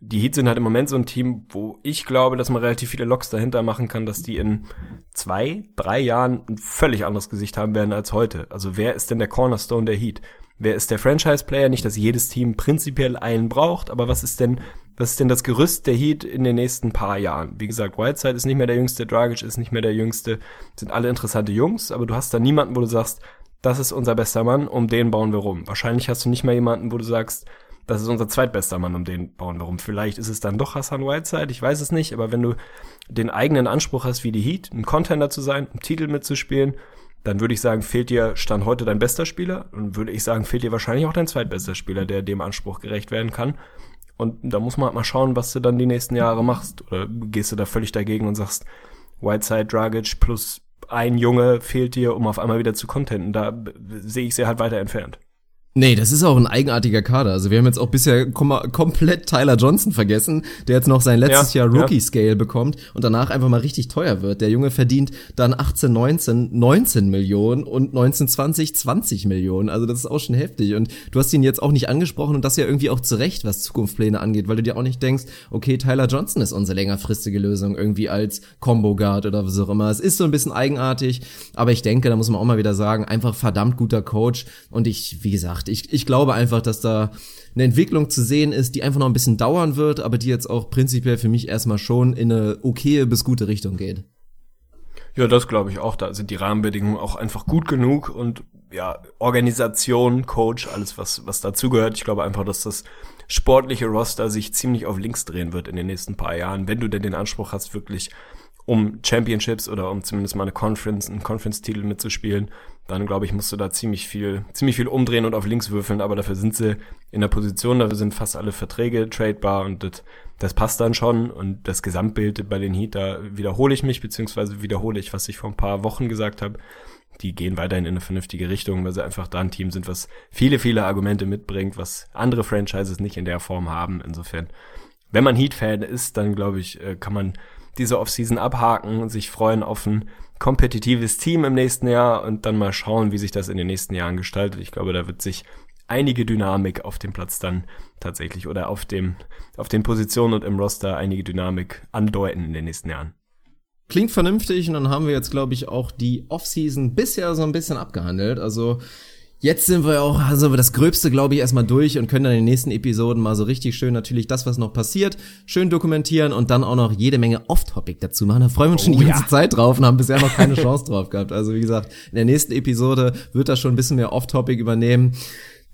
Die Heat sind halt im Moment so ein Team, wo ich glaube, dass man relativ viele Locks dahinter machen kann, dass die in zwei, drei Jahren ein völlig anderes Gesicht haben werden als heute. Also wer ist denn der Cornerstone der Heat? Wer ist der Franchise-Player? Nicht, dass jedes Team prinzipiell einen braucht, aber was ist denn, was ist denn das Gerüst der Heat in den nächsten paar Jahren? Wie gesagt, Whiteside ist nicht mehr der Jüngste, Dragic ist nicht mehr der Jüngste, sind alle interessante Jungs, aber du hast da niemanden, wo du sagst, das ist unser bester Mann, um den bauen wir rum. Wahrscheinlich hast du nicht mal jemanden, wo du sagst, das ist unser zweitbester Mann, um den bauen wir rum. Vielleicht ist es dann doch Hassan Whiteside, ich weiß es nicht, aber wenn du den eigenen Anspruch hast wie die Heat, ein Contender zu sein, einen Titel mitzuspielen, dann würde ich sagen, fehlt dir Stand heute dein bester Spieler und würde ich sagen, fehlt dir wahrscheinlich auch dein zweitbester Spieler, der dem Anspruch gerecht werden kann. Und da muss man halt mal schauen, was du dann die nächsten Jahre machst. Oder gehst du da völlig dagegen und sagst, Whiteside, Dragic plus ein Junge fehlt dir, um auf einmal wieder zu contenten. Da sehe ich sie halt weiter entfernt. Nee, das ist auch ein eigenartiger Kader. Also wir haben jetzt auch bisher kom komplett Tyler Johnson vergessen, der jetzt noch sein letztes ja, Jahr Rookie-Scale ja. bekommt und danach einfach mal richtig teuer wird. Der Junge verdient dann 18, 19, 19 Millionen und 19, 20, 20 Millionen. Also das ist auch schon heftig. Und du hast ihn jetzt auch nicht angesprochen und das ja irgendwie auch zurecht, was Zukunftspläne angeht, weil du dir auch nicht denkst, okay, Tyler Johnson ist unsere längerfristige Lösung irgendwie als Combo Guard oder was auch immer. Es ist so ein bisschen eigenartig, aber ich denke, da muss man auch mal wieder sagen, einfach verdammt guter Coach und ich, wie gesagt, gemacht. Ich, ich glaube einfach, dass da eine Entwicklung zu sehen ist, die einfach noch ein bisschen dauern wird, aber die jetzt auch prinzipiell für mich erstmal schon in eine okaye bis gute Richtung geht. Ja, das glaube ich auch. Da sind die Rahmenbedingungen auch einfach gut genug und ja, Organisation, Coach, alles was, was dazugehört. Ich glaube einfach, dass das sportliche Roster sich ziemlich auf links drehen wird in den nächsten paar Jahren, wenn du denn den Anspruch hast, wirklich um Championships oder um zumindest mal eine Conference, einen Conference-Titel mitzuspielen, dann glaube ich, musst du da ziemlich viel, ziemlich viel umdrehen und auf links würfeln, aber dafür sind sie in der Position, dafür sind fast alle Verträge tradebar und das, das passt dann schon und das Gesamtbild bei den Heat, da wiederhole ich mich, beziehungsweise wiederhole ich, was ich vor ein paar Wochen gesagt habe. Die gehen weiterhin in eine vernünftige Richtung, weil sie einfach da ein Team sind, was viele, viele Argumente mitbringt, was andere Franchises nicht in der Form haben. Insofern, wenn man Heat-Fan ist, dann glaube ich, äh, kann man diese Offseason abhaken und sich freuen auf ein kompetitives Team im nächsten Jahr und dann mal schauen, wie sich das in den nächsten Jahren gestaltet. Ich glaube, da wird sich einige Dynamik auf dem Platz dann tatsächlich oder auf dem, auf den Positionen und im Roster einige Dynamik andeuten in den nächsten Jahren. Klingt vernünftig und dann haben wir jetzt, glaube ich, auch die Offseason bisher so ein bisschen abgehandelt. Also Jetzt sind wir auch, also das Gröbste, glaube ich, erstmal durch und können dann in den nächsten Episoden mal so richtig schön natürlich das, was noch passiert, schön dokumentieren und dann auch noch jede Menge Off-Topic dazu machen. Da freuen wir uns schon oh, die ganze ja. Zeit drauf und haben bisher noch keine Chance drauf gehabt. Also wie gesagt, in der nächsten Episode wird das schon ein bisschen mehr Off-Topic übernehmen.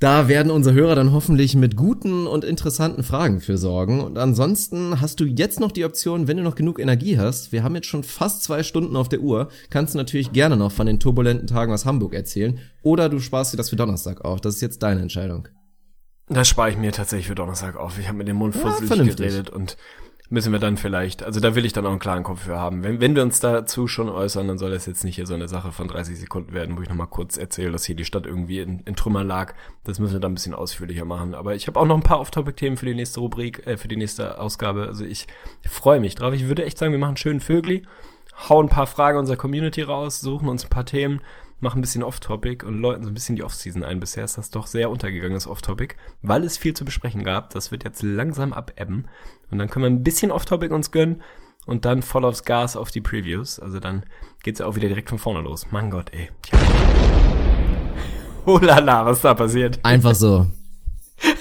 Da werden unsere Hörer dann hoffentlich mit guten und interessanten Fragen für sorgen. Und ansonsten hast du jetzt noch die Option, wenn du noch genug Energie hast, wir haben jetzt schon fast zwei Stunden auf der Uhr, kannst du natürlich gerne noch von den turbulenten Tagen aus Hamburg erzählen. Oder du sparst dir das für Donnerstag auf. Das ist jetzt deine Entscheidung. Das spare ich mir tatsächlich für Donnerstag auf. Ich habe mit dem Mund fusselig geredet und müssen wir dann vielleicht, also da will ich dann auch einen klaren Kopf für haben. Wenn, wenn wir uns dazu schon äußern, dann soll das jetzt nicht hier so eine Sache von 30 Sekunden werden, wo ich nochmal kurz erzähle, dass hier die Stadt irgendwie in, in Trümmern lag. Das müssen wir dann ein bisschen ausführlicher machen. Aber ich habe auch noch ein paar Off-Topic-Themen für die nächste Rubrik, äh, für die nächste Ausgabe. Also ich, freue mich drauf. Ich würde echt sagen, wir machen einen schönen Vögli, hauen ein paar Fragen unserer Community raus, suchen uns ein paar Themen machen ein bisschen Off-Topic und läuten so ein bisschen die Off-Season ein. Bisher ist das doch sehr untergegangenes Off-Topic, weil es viel zu besprechen gab. Das wird jetzt langsam abebben. Und dann können wir ein bisschen Off-Topic uns gönnen und dann voll aufs Gas auf die Previews. Also dann geht's ja auch wieder direkt von vorne los. Mein Gott, ey. Tja. Oh lala, was da passiert? Einfach so.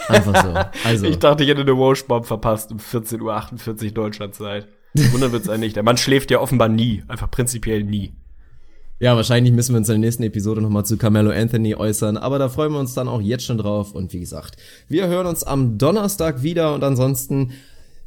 Einfach so. Also. Ich dachte, ich hätte eine Wash-Bomb verpasst um 14.48 Uhr Deutschlandzeit. Wundern wird's eigentlich. Der Mann schläft ja offenbar nie. Einfach prinzipiell nie. Ja, wahrscheinlich müssen wir uns in der nächsten Episode nochmal zu Carmelo Anthony äußern, aber da freuen wir uns dann auch jetzt schon drauf. Und wie gesagt, wir hören uns am Donnerstag wieder und ansonsten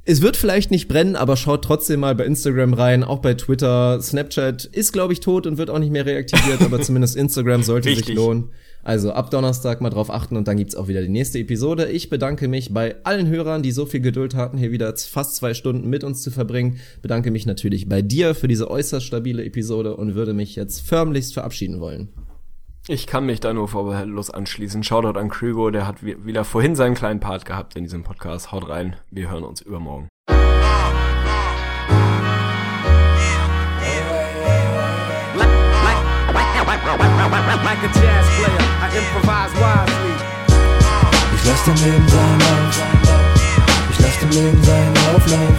es wird vielleicht nicht brennen, aber schaut trotzdem mal bei Instagram rein, auch bei Twitter. Snapchat ist, glaube ich, tot und wird auch nicht mehr reaktiviert, aber zumindest Instagram sollte sich lohnen. Also ab Donnerstag mal drauf achten und dann gibt's auch wieder die nächste Episode. Ich bedanke mich bei allen Hörern, die so viel Geduld hatten, hier wieder fast zwei Stunden mit uns zu verbringen. Bedanke mich natürlich bei dir für diese äußerst stabile Episode und würde mich jetzt förmlichst verabschieden wollen. Ich kann mich da nur vorbehaltlos anschließen. Shoutout an Krügo, der hat wieder vorhin seinen kleinen Part gehabt in diesem Podcast. Haut rein, wir hören uns übermorgen. Ich lass dem Leben sein Lauf. Ich lass dem Leben sein Lauf, Lauf.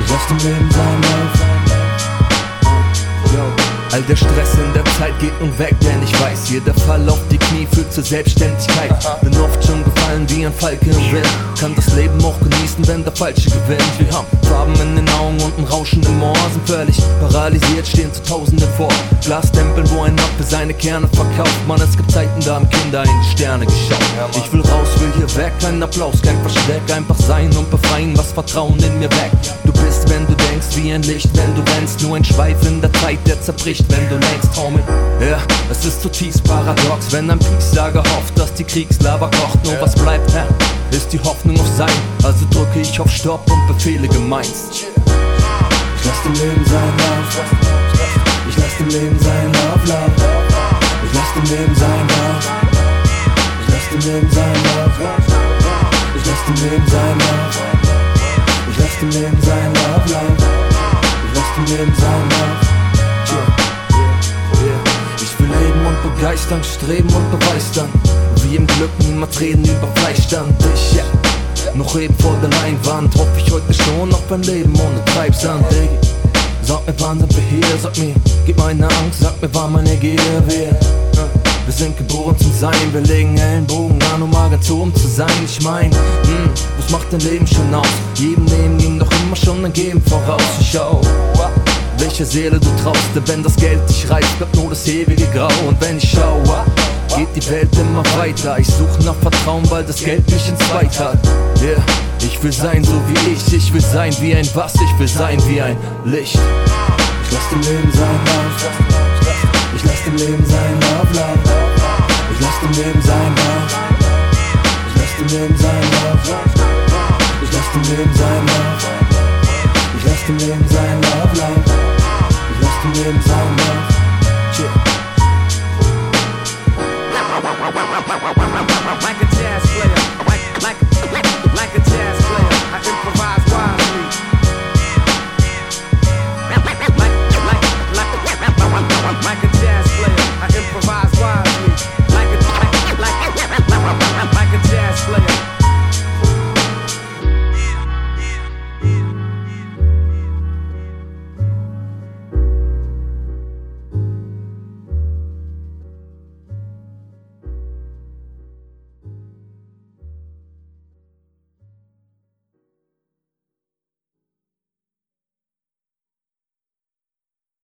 Ich lass dem Leben sein Lauf. All der Stress in der Zeit geht nun weg, denn ich weiß, jeder Fall auf die Knie führt zur Selbstständigkeit. Bin oft schon gefallen wie ein Falke im Wind. Kann das Leben auch genießen, wenn der Falsche gewinnt. Wir haben Farben in den Augen und ein Rausch Rauschen im Moor sind völlig paralysiert, stehen zu Tausenden vor. Glastempeln, wo ein Affe seine Kerne verkauft. Man, es gibt Zeiten, da haben Kinder in die Sterne geschaut. Ich will raus, will hier weg, kein Applaus, kein Versteck. Einfach sein und befreien, was Vertrauen in mir weg. Du bist, wenn du denkst, wie ein Licht, wenn du rennst. Nur ein Schweif in der Zeit, der zerbricht, wenn du Trau mit. Ja, es ist zutiefst paradox, wenn ein Peace-Lager hofft, dass die Kriegslava kocht. Nur was bleibt, hä? Ist die Hoffnung auf Sein. Also drücke ich auf Stopp und befehle gemeinst. Ich lass dem Leben sein Lauf. Ich lass dem Leben sein Lauf, Lauf. Ich lass dem Leben sein Lauf. Ich lass dem Leben sein Lauf. Ich lass dem Leben sein Lauf. Ich lass dem Leben sein Lauf, Lauf. Ich lass dem Leben sein Lauf. Leben und begeistern, streben und beweistern. Wie im Glück niemals reden über Fleischstand. Ich, ja. Noch eben vor der Leinwand hoffe ich heute schon auf ein Leben ohne Treibsand, ey. Sag mir, wann sind wir hier? Sag mir, gib meine Angst, sag mir, wann meine Gier wir. Wir sind geboren zum Sein, wir legen Ellenbogen an, um Agentur zu sein. Ich mein, hm, was macht dein Leben schon aus? Jedem Leben ging doch immer schon ein Geben voraus. Ich schau, welche Seele du traust, wenn das Geld dich reißt, bleibt nur das ewige Grau. Und wenn ich schau, geht die Welt immer weiter. Ich suche nach Vertrauen, weil das Geld mich ins Weit hat. Yeah. Ich will sein so wie ich, ich will sein wie ein was, ich will sein wie ein Licht. Ich lass dem Leben sein Lauf. Ich lass dem Leben sein Lauf, Lauf. Ich lass dem Leben sein Lauf. Ich lass dem Leben sein Lauf. Ich lass dem Leben sein Lauf. Ich lass dem Leben sein Lauf, Lauf. Ich lass dem Leben sein Lauf. Like a jazz player,